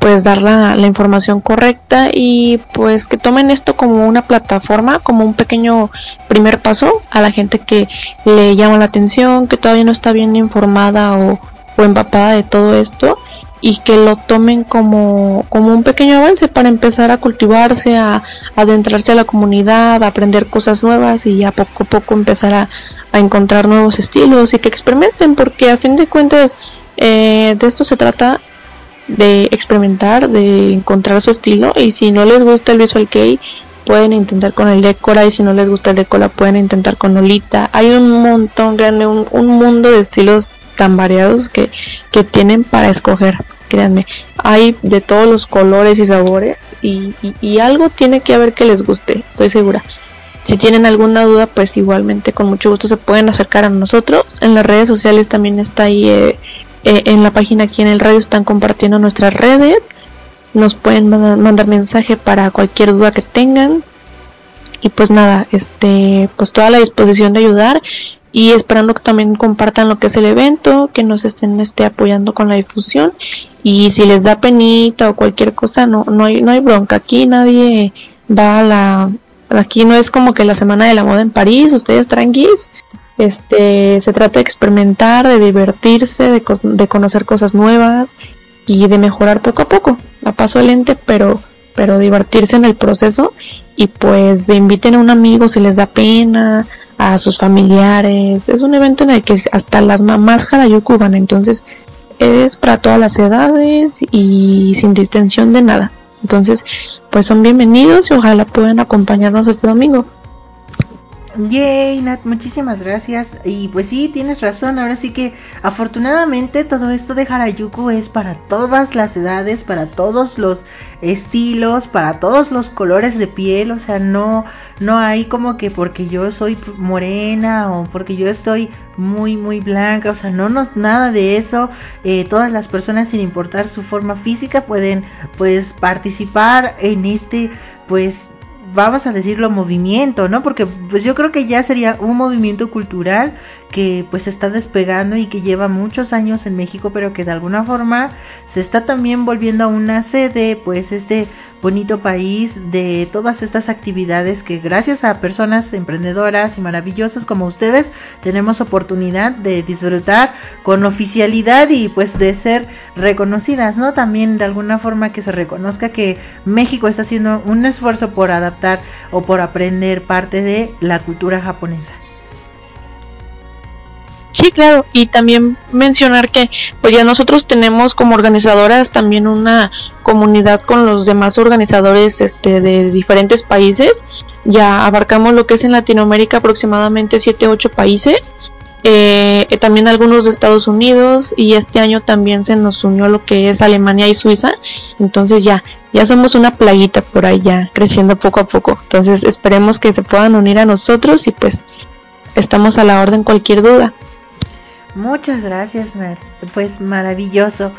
pues dar la, información correcta y pues que tomen esto como una plataforma, como un pequeño primer paso a la gente que le llama la atención, que todavía no está bien informada o, o empapada de todo esto y que lo tomen como, como un pequeño avance para empezar a cultivarse, a adentrarse a la comunidad, a aprender cosas nuevas y a poco a poco empezar a, a encontrar nuevos estilos y que experimenten porque a fin de cuentas eh, de esto se trata de experimentar, de encontrar su estilo y si no les gusta el visual kei pueden intentar con el Decora y si no les gusta el Decora pueden intentar con Olita. Hay un montón, créanme, un, un mundo de estilos tan variados que, que tienen para escoger, créanme. Hay de todos los colores y sabores y algo tiene que haber que les guste, estoy segura. Si tienen alguna duda, pues igualmente con mucho gusto se pueden acercar a nosotros. En las redes sociales también está ahí, eh, eh, en la página aquí en el radio están compartiendo nuestras redes. Nos pueden mandar, mensaje para cualquier duda que tengan. Y pues nada, este, pues toda la disposición de ayudar y esperando que también compartan lo que es el evento, que nos estén este apoyando con la difusión y si les da penita o cualquier cosa, no no hay no hay bronca, aquí nadie va a la aquí no es como que la semana de la moda en París, ustedes tranquis. Este, se trata de experimentar, de divertirse, de, de conocer cosas nuevas y de mejorar poco a poco, a paso lente, pero pero divertirse en el proceso y pues inviten a un amigo si les da pena, a sus familiares. Es un evento en el que hasta las mamás Harajuku van, entonces es para todas las edades y sin distinción de nada. Entonces, pues son bienvenidos y ojalá puedan acompañarnos este domingo. Yay, Nat, muchísimas gracias. Y pues sí, tienes razón. Ahora sí que afortunadamente todo esto de Harajuku es para todas las edades, para todos los estilos, para todos los colores de piel. O sea, no, no hay como que porque yo soy morena o porque yo estoy muy, muy blanca. O sea, no nos nada de eso. Eh, todas las personas, sin importar su forma física, pueden pues participar en este pues vamos a decirlo movimiento, ¿no? Porque pues yo creo que ya sería un movimiento cultural que pues está despegando y que lleva muchos años en México, pero que de alguna forma se está también volviendo a una sede, pues este bonito país de todas estas actividades que gracias a personas emprendedoras y maravillosas como ustedes tenemos oportunidad de disfrutar con oficialidad y pues de ser reconocidas, ¿no? También de alguna forma que se reconozca que México está haciendo un esfuerzo por adaptar o por aprender parte de la cultura japonesa. Sí, claro, y también mencionar que pues ya nosotros tenemos como organizadoras también una comunidad con los demás organizadores este de diferentes países. Ya abarcamos lo que es en Latinoamérica aproximadamente 7 8 países. Eh, eh, también algunos de Estados Unidos y este año también se nos unió lo que es Alemania y Suiza. Entonces ya ya somos una plaguita por ya creciendo poco a poco. Entonces esperemos que se puedan unir a nosotros y pues estamos a la orden cualquier duda. Muchas gracias, Nar. Pues maravilloso.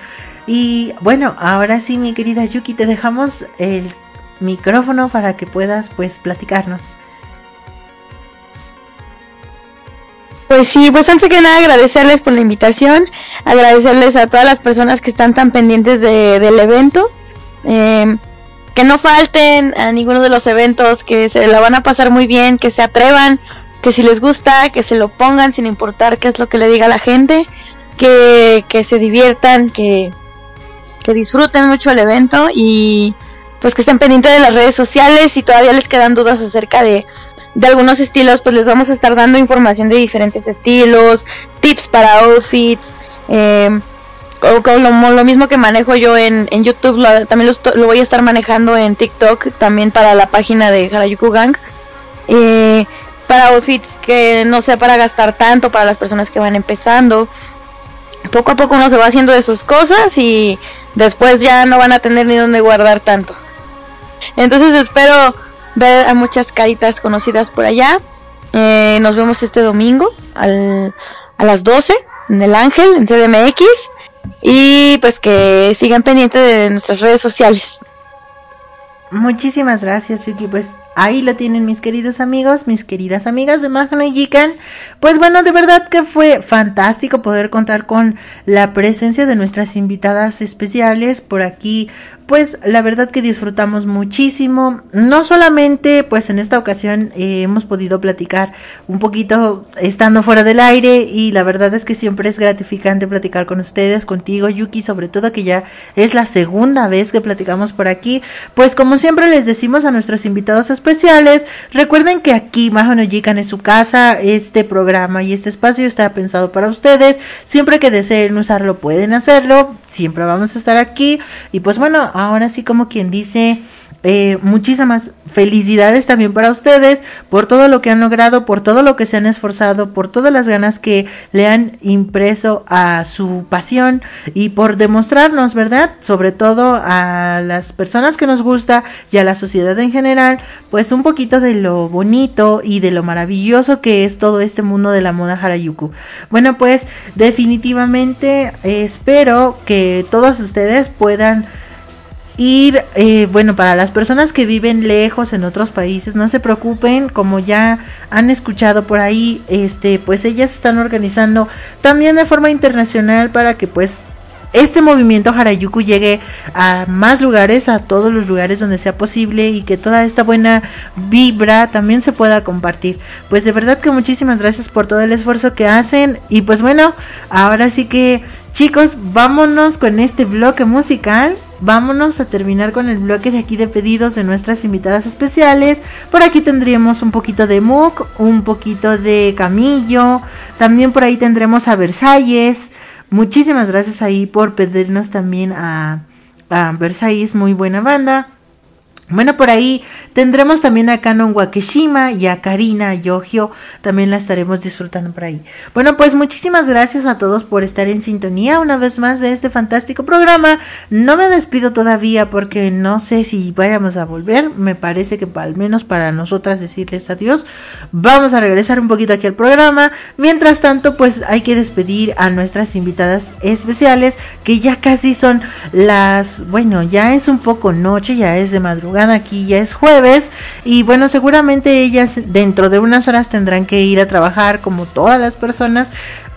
Y bueno, ahora sí, mi querida Yuki, te dejamos el micrófono para que puedas pues platicarnos. Pues sí, pues antes que nada agradecerles por la invitación, agradecerles a todas las personas que están tan pendientes de- del evento, eh, que no falten a ninguno de los eventos, que se la van a pasar muy bien, que se atrevan, que si les gusta, que se lo pongan sin importar qué es lo que le diga la gente, que, que se diviertan, que, que disfruten mucho el evento y pues que estén pendientes de las redes sociales si todavía les quedan dudas acerca de, de algunos estilos, pues les vamos a estar dando información de diferentes estilos, tips para outfits, con lo, mismo que manejo yo en, en YouTube, lo- también lo, lo voy a estar manejando en TikTok, también para la página de Harajuku Gang. Eh, para outfits que no sea para gastar tanto para las personas que van empezando. Poco a poco uno se va haciendo de sus cosas y después ya no van a tener ni dónde guardar tanto. Entonces espero ver a muchas caritas conocidas por allá. Eh, nos vemos este domingo al- a las 12 en el Ángel, en CDMX. Y pues que sigan pendientes de nuestras redes sociales. Muchísimas gracias, Yuki. Pues ahí lo tienen mis queridos amigos, mis queridas amigas de Mahano y Jikan. Pues bueno, de verdad que fue fantástico poder contar con la presencia de nuestras invitadas especiales por aquí. Pues la verdad que disfrutamos muchísimo. No solamente, pues en esta ocasión eh, hemos podido platicar un poquito estando fuera del aire y la verdad es que siempre es gratificante platicar con ustedes, contigo, Yuki, sobre todo que ya es la segunda vez que platicamos por aquí. Pues como siempre les decimos a nuestros invitados especiales, recuerden que aquí Majo no Jikan es su casa, este programa y este espacio está pensado para ustedes. Siempre que deseen usarlo pueden hacerlo, siempre vamos a estar aquí. Y pues bueno, ahora sí como quien dice, eh, muchísimas felicidades también para ustedes por todo lo que han logrado, por todo lo que se han esforzado, por todas las ganas que le han impreso a su pasión y por demostrarnos, ¿verdad? Sobre todo a las personas que nos gusta y a la sociedad en general, pues un poquito de lo bonito y de lo maravilloso que es todo este mundo de la moda Harajuku. Bueno, pues definitivamente eh, espero que todos ustedes puedan ir, eh, bueno, para las personas que viven lejos en otros países, no se preocupen, como ya han escuchado por ahí, este, pues ellas están organizando también de forma internacional para que pues este movimiento Harajuku llegue a más lugares, a todos los lugares donde sea posible y que toda esta buena vibra también se pueda compartir. Pues de verdad que muchísimas gracias por todo el esfuerzo que hacen y pues bueno, ahora sí que chicos, vámonos con este bloque musical. Vámonos a terminar con el bloque de aquí de pedidos de nuestras invitadas especiales. Por aquí tendríamos un poquito de Mook, un poquito de Camillo. También por ahí tendremos a Versalles. Muchísimas gracias ahí por pedirnos también a, a Versalles, muy buena banda. Bueno, por ahí tendremos también a Canon Wakeshima y a Karina Yogio. También la estaremos disfrutando por ahí. Bueno, pues muchísimas gracias a todos por estar en sintonía una vez más de este fantástico programa. No me despido todavía porque no sé si vayamos a volver. Me parece que al menos para nosotras decirles adiós. Vamos a regresar un poquito aquí al programa. Mientras tanto, pues hay que despedir a nuestras invitadas especiales que ya casi son las, bueno, ya es un poco noche, ya es de madrugada aquí ya es jueves y bueno seguramente ellas dentro de unas horas tendrán que ir a trabajar como todas las personas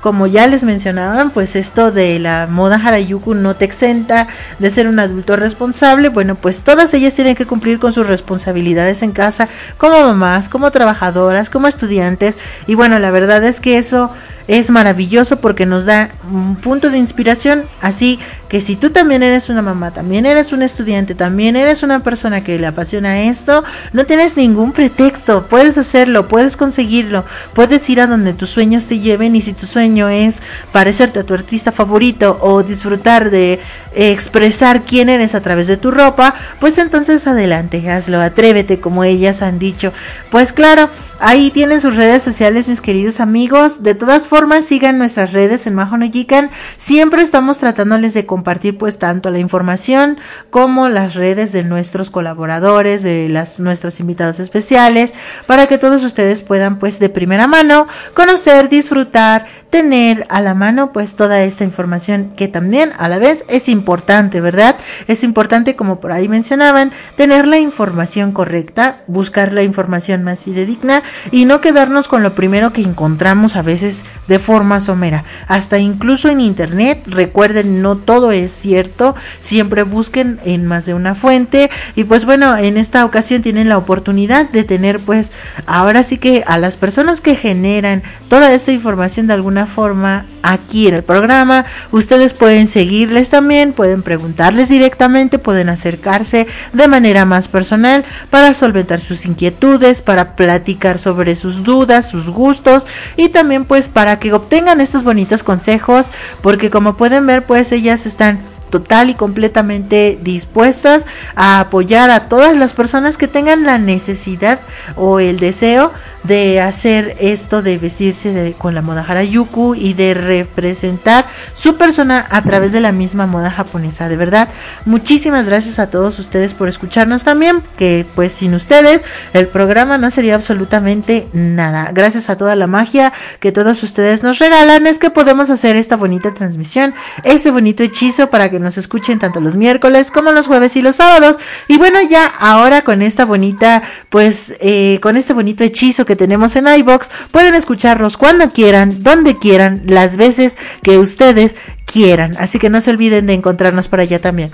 como ya les mencionaban, pues esto de la moda Harajuku no te exenta de ser un adulto responsable. Bueno, pues todas ellas tienen que cumplir con sus responsabilidades en casa, como mamás, como trabajadoras, como estudiantes. Y bueno, la verdad es que eso es maravilloso porque nos da un punto de inspiración. Así que si tú también eres una mamá, también eres un estudiante, también eres una persona que le apasiona esto, no tienes ningún pretexto. Puedes hacerlo, puedes conseguirlo, puedes ir a donde tus sueños te lleven y si tu sueño es parecerte a tu artista favorito o disfrutar de expresar quién eres a través de tu ropa, pues entonces adelante, hazlo, atrévete como ellas han dicho. Pues claro, ahí tienen sus redes sociales mis queridos amigos. De todas formas, sigan nuestras redes en Majo no Jikan. Siempre estamos tratándoles de compartir pues tanto la información como las redes de nuestros colaboradores, de las, nuestros invitados especiales, para que todos ustedes puedan pues de primera mano conocer, disfrutar, tener a la mano pues toda esta información que también a la vez es importante, ¿verdad? Es importante como por ahí mencionaban, tener la información correcta, buscar la información más fidedigna y no quedarnos con lo primero que encontramos a veces de forma somera. Hasta incluso en internet, recuerden, no todo es cierto, siempre busquen en más de una fuente y pues bueno, en esta ocasión tienen la oportunidad de tener pues ahora sí que a las personas que generan toda esta información de alguna forma aquí en el programa. Ustedes pueden seguirles también, pueden preguntarles directamente, pueden acercarse de manera más personal para solventar sus inquietudes, para platicar sobre sus dudas, sus gustos y también pues para que obtengan estos bonitos consejos porque como pueden ver pues ellas están total y completamente dispuestas a apoyar a todas las personas que tengan la necesidad o el deseo de hacer esto de vestirse de, con la moda Harajuku y de representar su persona a través de la misma moda japonesa. De verdad, muchísimas gracias a todos ustedes por escucharnos también, que pues sin ustedes el programa no sería absolutamente nada. Gracias a toda la magia que todos ustedes nos regalan es que podemos hacer esta bonita transmisión, este bonito hechizo para que nos escuchen tanto los miércoles como los jueves y los sábados. Y bueno, ya ahora con esta bonita, pues eh, con este bonito hechizo que tenemos en iBox, pueden escucharnos cuando quieran, donde quieran, las veces que ustedes quieran. Así que no se olviden de encontrarnos por allá también.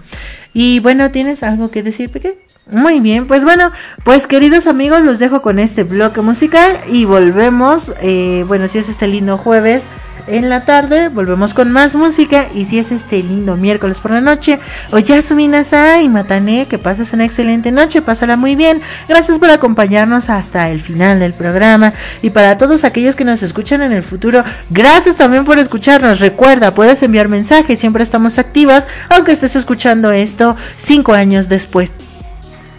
Y bueno, ¿tienes algo que decir, Peque? Muy bien, pues bueno, pues queridos amigos, los dejo con este bloque musical y volvemos, eh, bueno, si es este lindo jueves en la tarde, volvemos con más música y si es este lindo miércoles por la noche, Oyasumi Nasai Matane, que pases una excelente noche, pásala muy bien, gracias por acompañarnos hasta el final del programa. Y para todos aquellos que nos escuchan en el futuro, gracias también por escucharnos, recuerda, puedes enviar mensajes, siempre estamos activas, aunque estés escuchando esto cinco años después.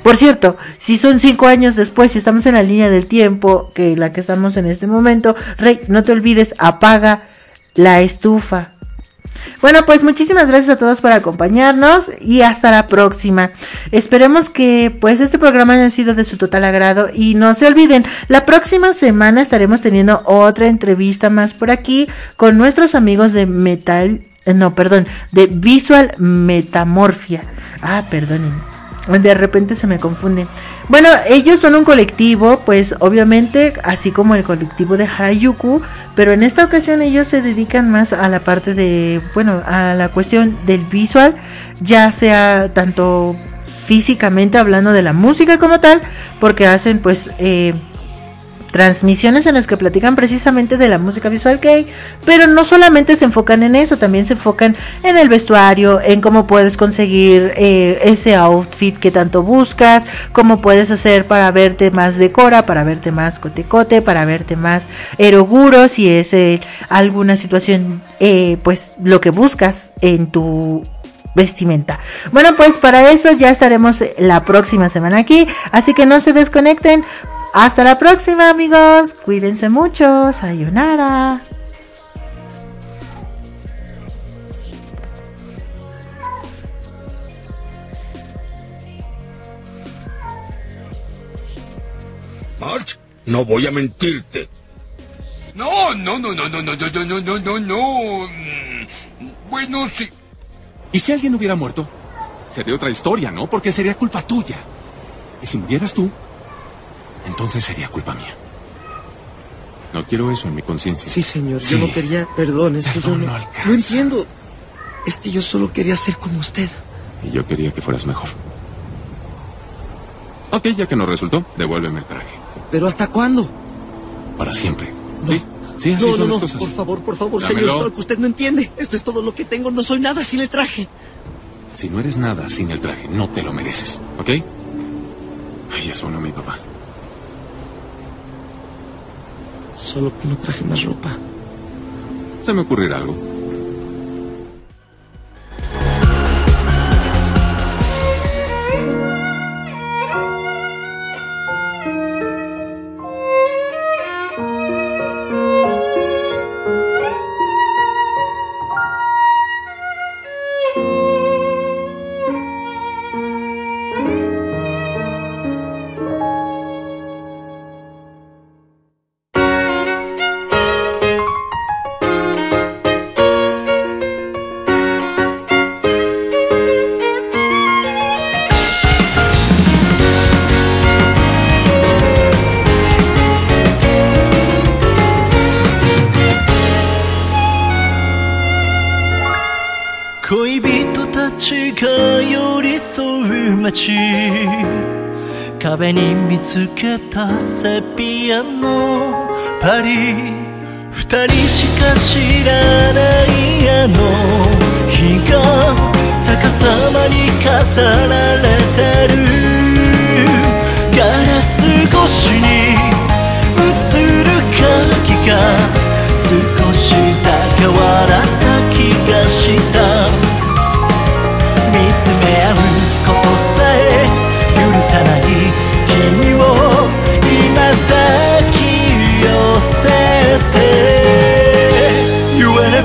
Por cierto, si son cinco años después, si estamos en la línea del tiempo, que la que estamos en este momento, Rey, no te olvides, apaga la estufa. Bueno, pues muchísimas gracias a todos por acompañarnos y hasta la próxima. Esperemos que pues este programa haya sido de su total agrado y no se olviden, la próxima semana estaremos teniendo otra entrevista más por aquí con nuestros amigos de Metal, eh, no, perdón, de Visual Metamorfia. Ah, perdonen. De repente se me confunde. Bueno, ellos son un colectivo, pues obviamente, así como el colectivo de Harajuku, pero en esta ocasión ellos se dedican más a la parte de, bueno, a la cuestión del visual, ya sea tanto físicamente hablando de la música como tal, porque hacen pues eh, transmisiones en las que platican precisamente de la música visual que hay, pero no solamente se enfocan en eso, también se enfocan en el vestuario, en cómo puedes conseguir eh, ese outfit que tanto buscas, cómo puedes hacer para verte más decora, para verte más cotecote, para verte más eroguro, si es eh, alguna situación, eh, pues lo que buscas en tu vestimenta. Bueno, pues para eso ya estaremos la próxima semana aquí, así que no se desconecten. Hasta la próxima, amigos. Cuídense mucho. Sayonara. March, no voy a mentirte. No, no, no, no, no, no, no, no, no, no, no, no. Mm, Bueno, sí. ¿Y si alguien hubiera muerto? Sería otra historia, ¿no? Porque sería culpa tuya. Y si murieras tú, entonces sería culpa mía. No quiero eso en mi conciencia. Sí, señor, yo no quería... Perdón, es que yo Perdón no... no alcanza. No entiendo. Es que yo solo quería ser como usted. Y yo quería que fueras mejor. Ok, ya que no resultó, devuélveme el traje. ¿Pero hasta cuándo? Para siempre. Sí, sí, así no, son no, las no, cosas. por favor, por favor, Dámelo. señor Stark, usted no entiende. Esto es todo lo que tengo, no soy nada sin el traje. Si no eres nada sin el traje, no te lo mereces, ¿ok? Ay, ya suena mi papá. Solo que no traje más ropa. Se me ocurrirá algo. けたセピアのパリ二人しか知らないあの日が逆さまに飾られてる。ガラス越しに映る影が少しだけ笑った気がした。見つめ合うことさえ許さない。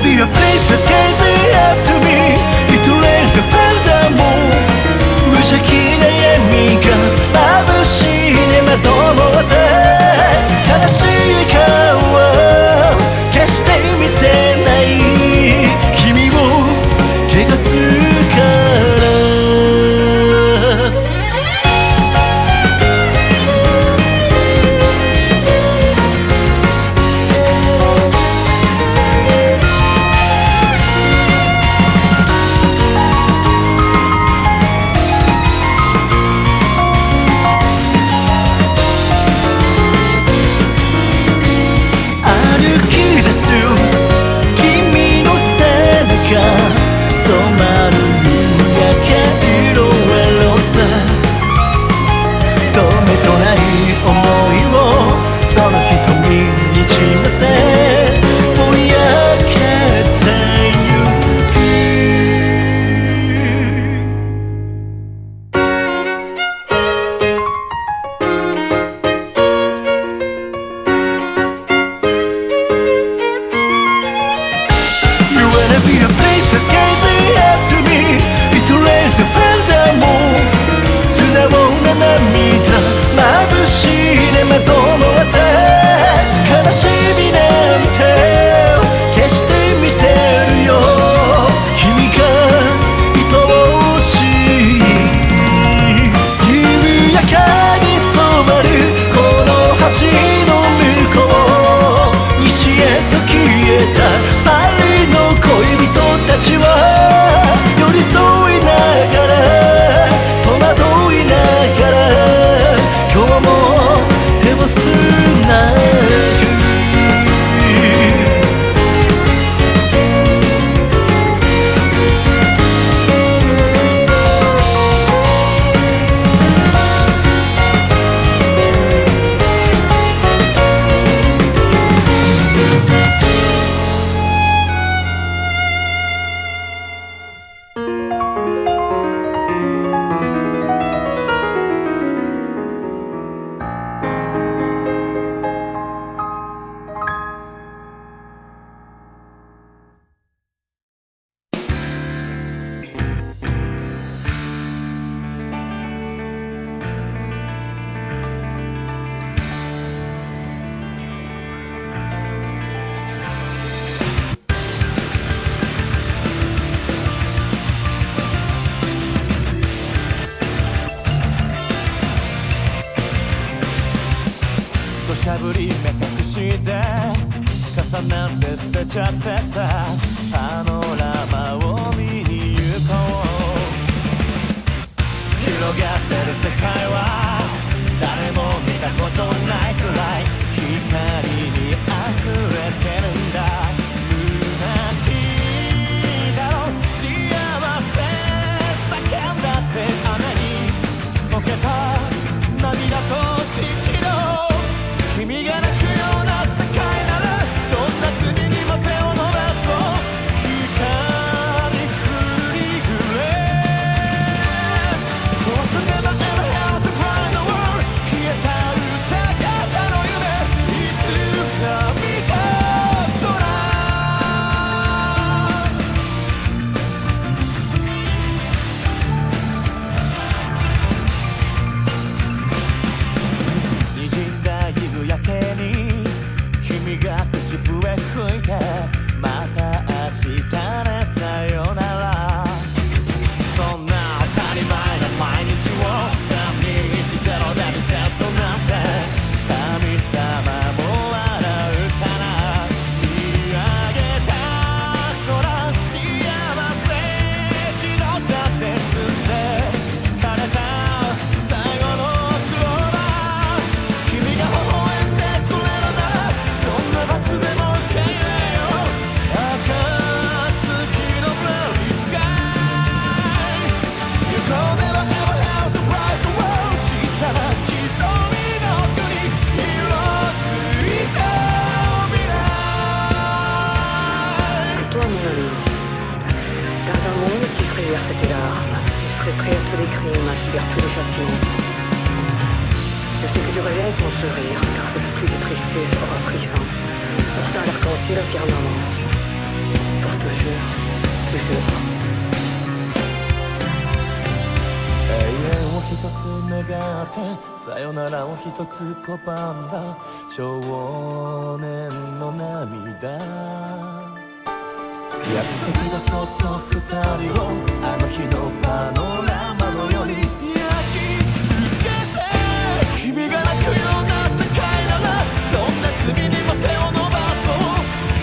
Be a princess gazing after me It rains a furthermore 無邪気な闇が眩しいね惑わせ悲しいから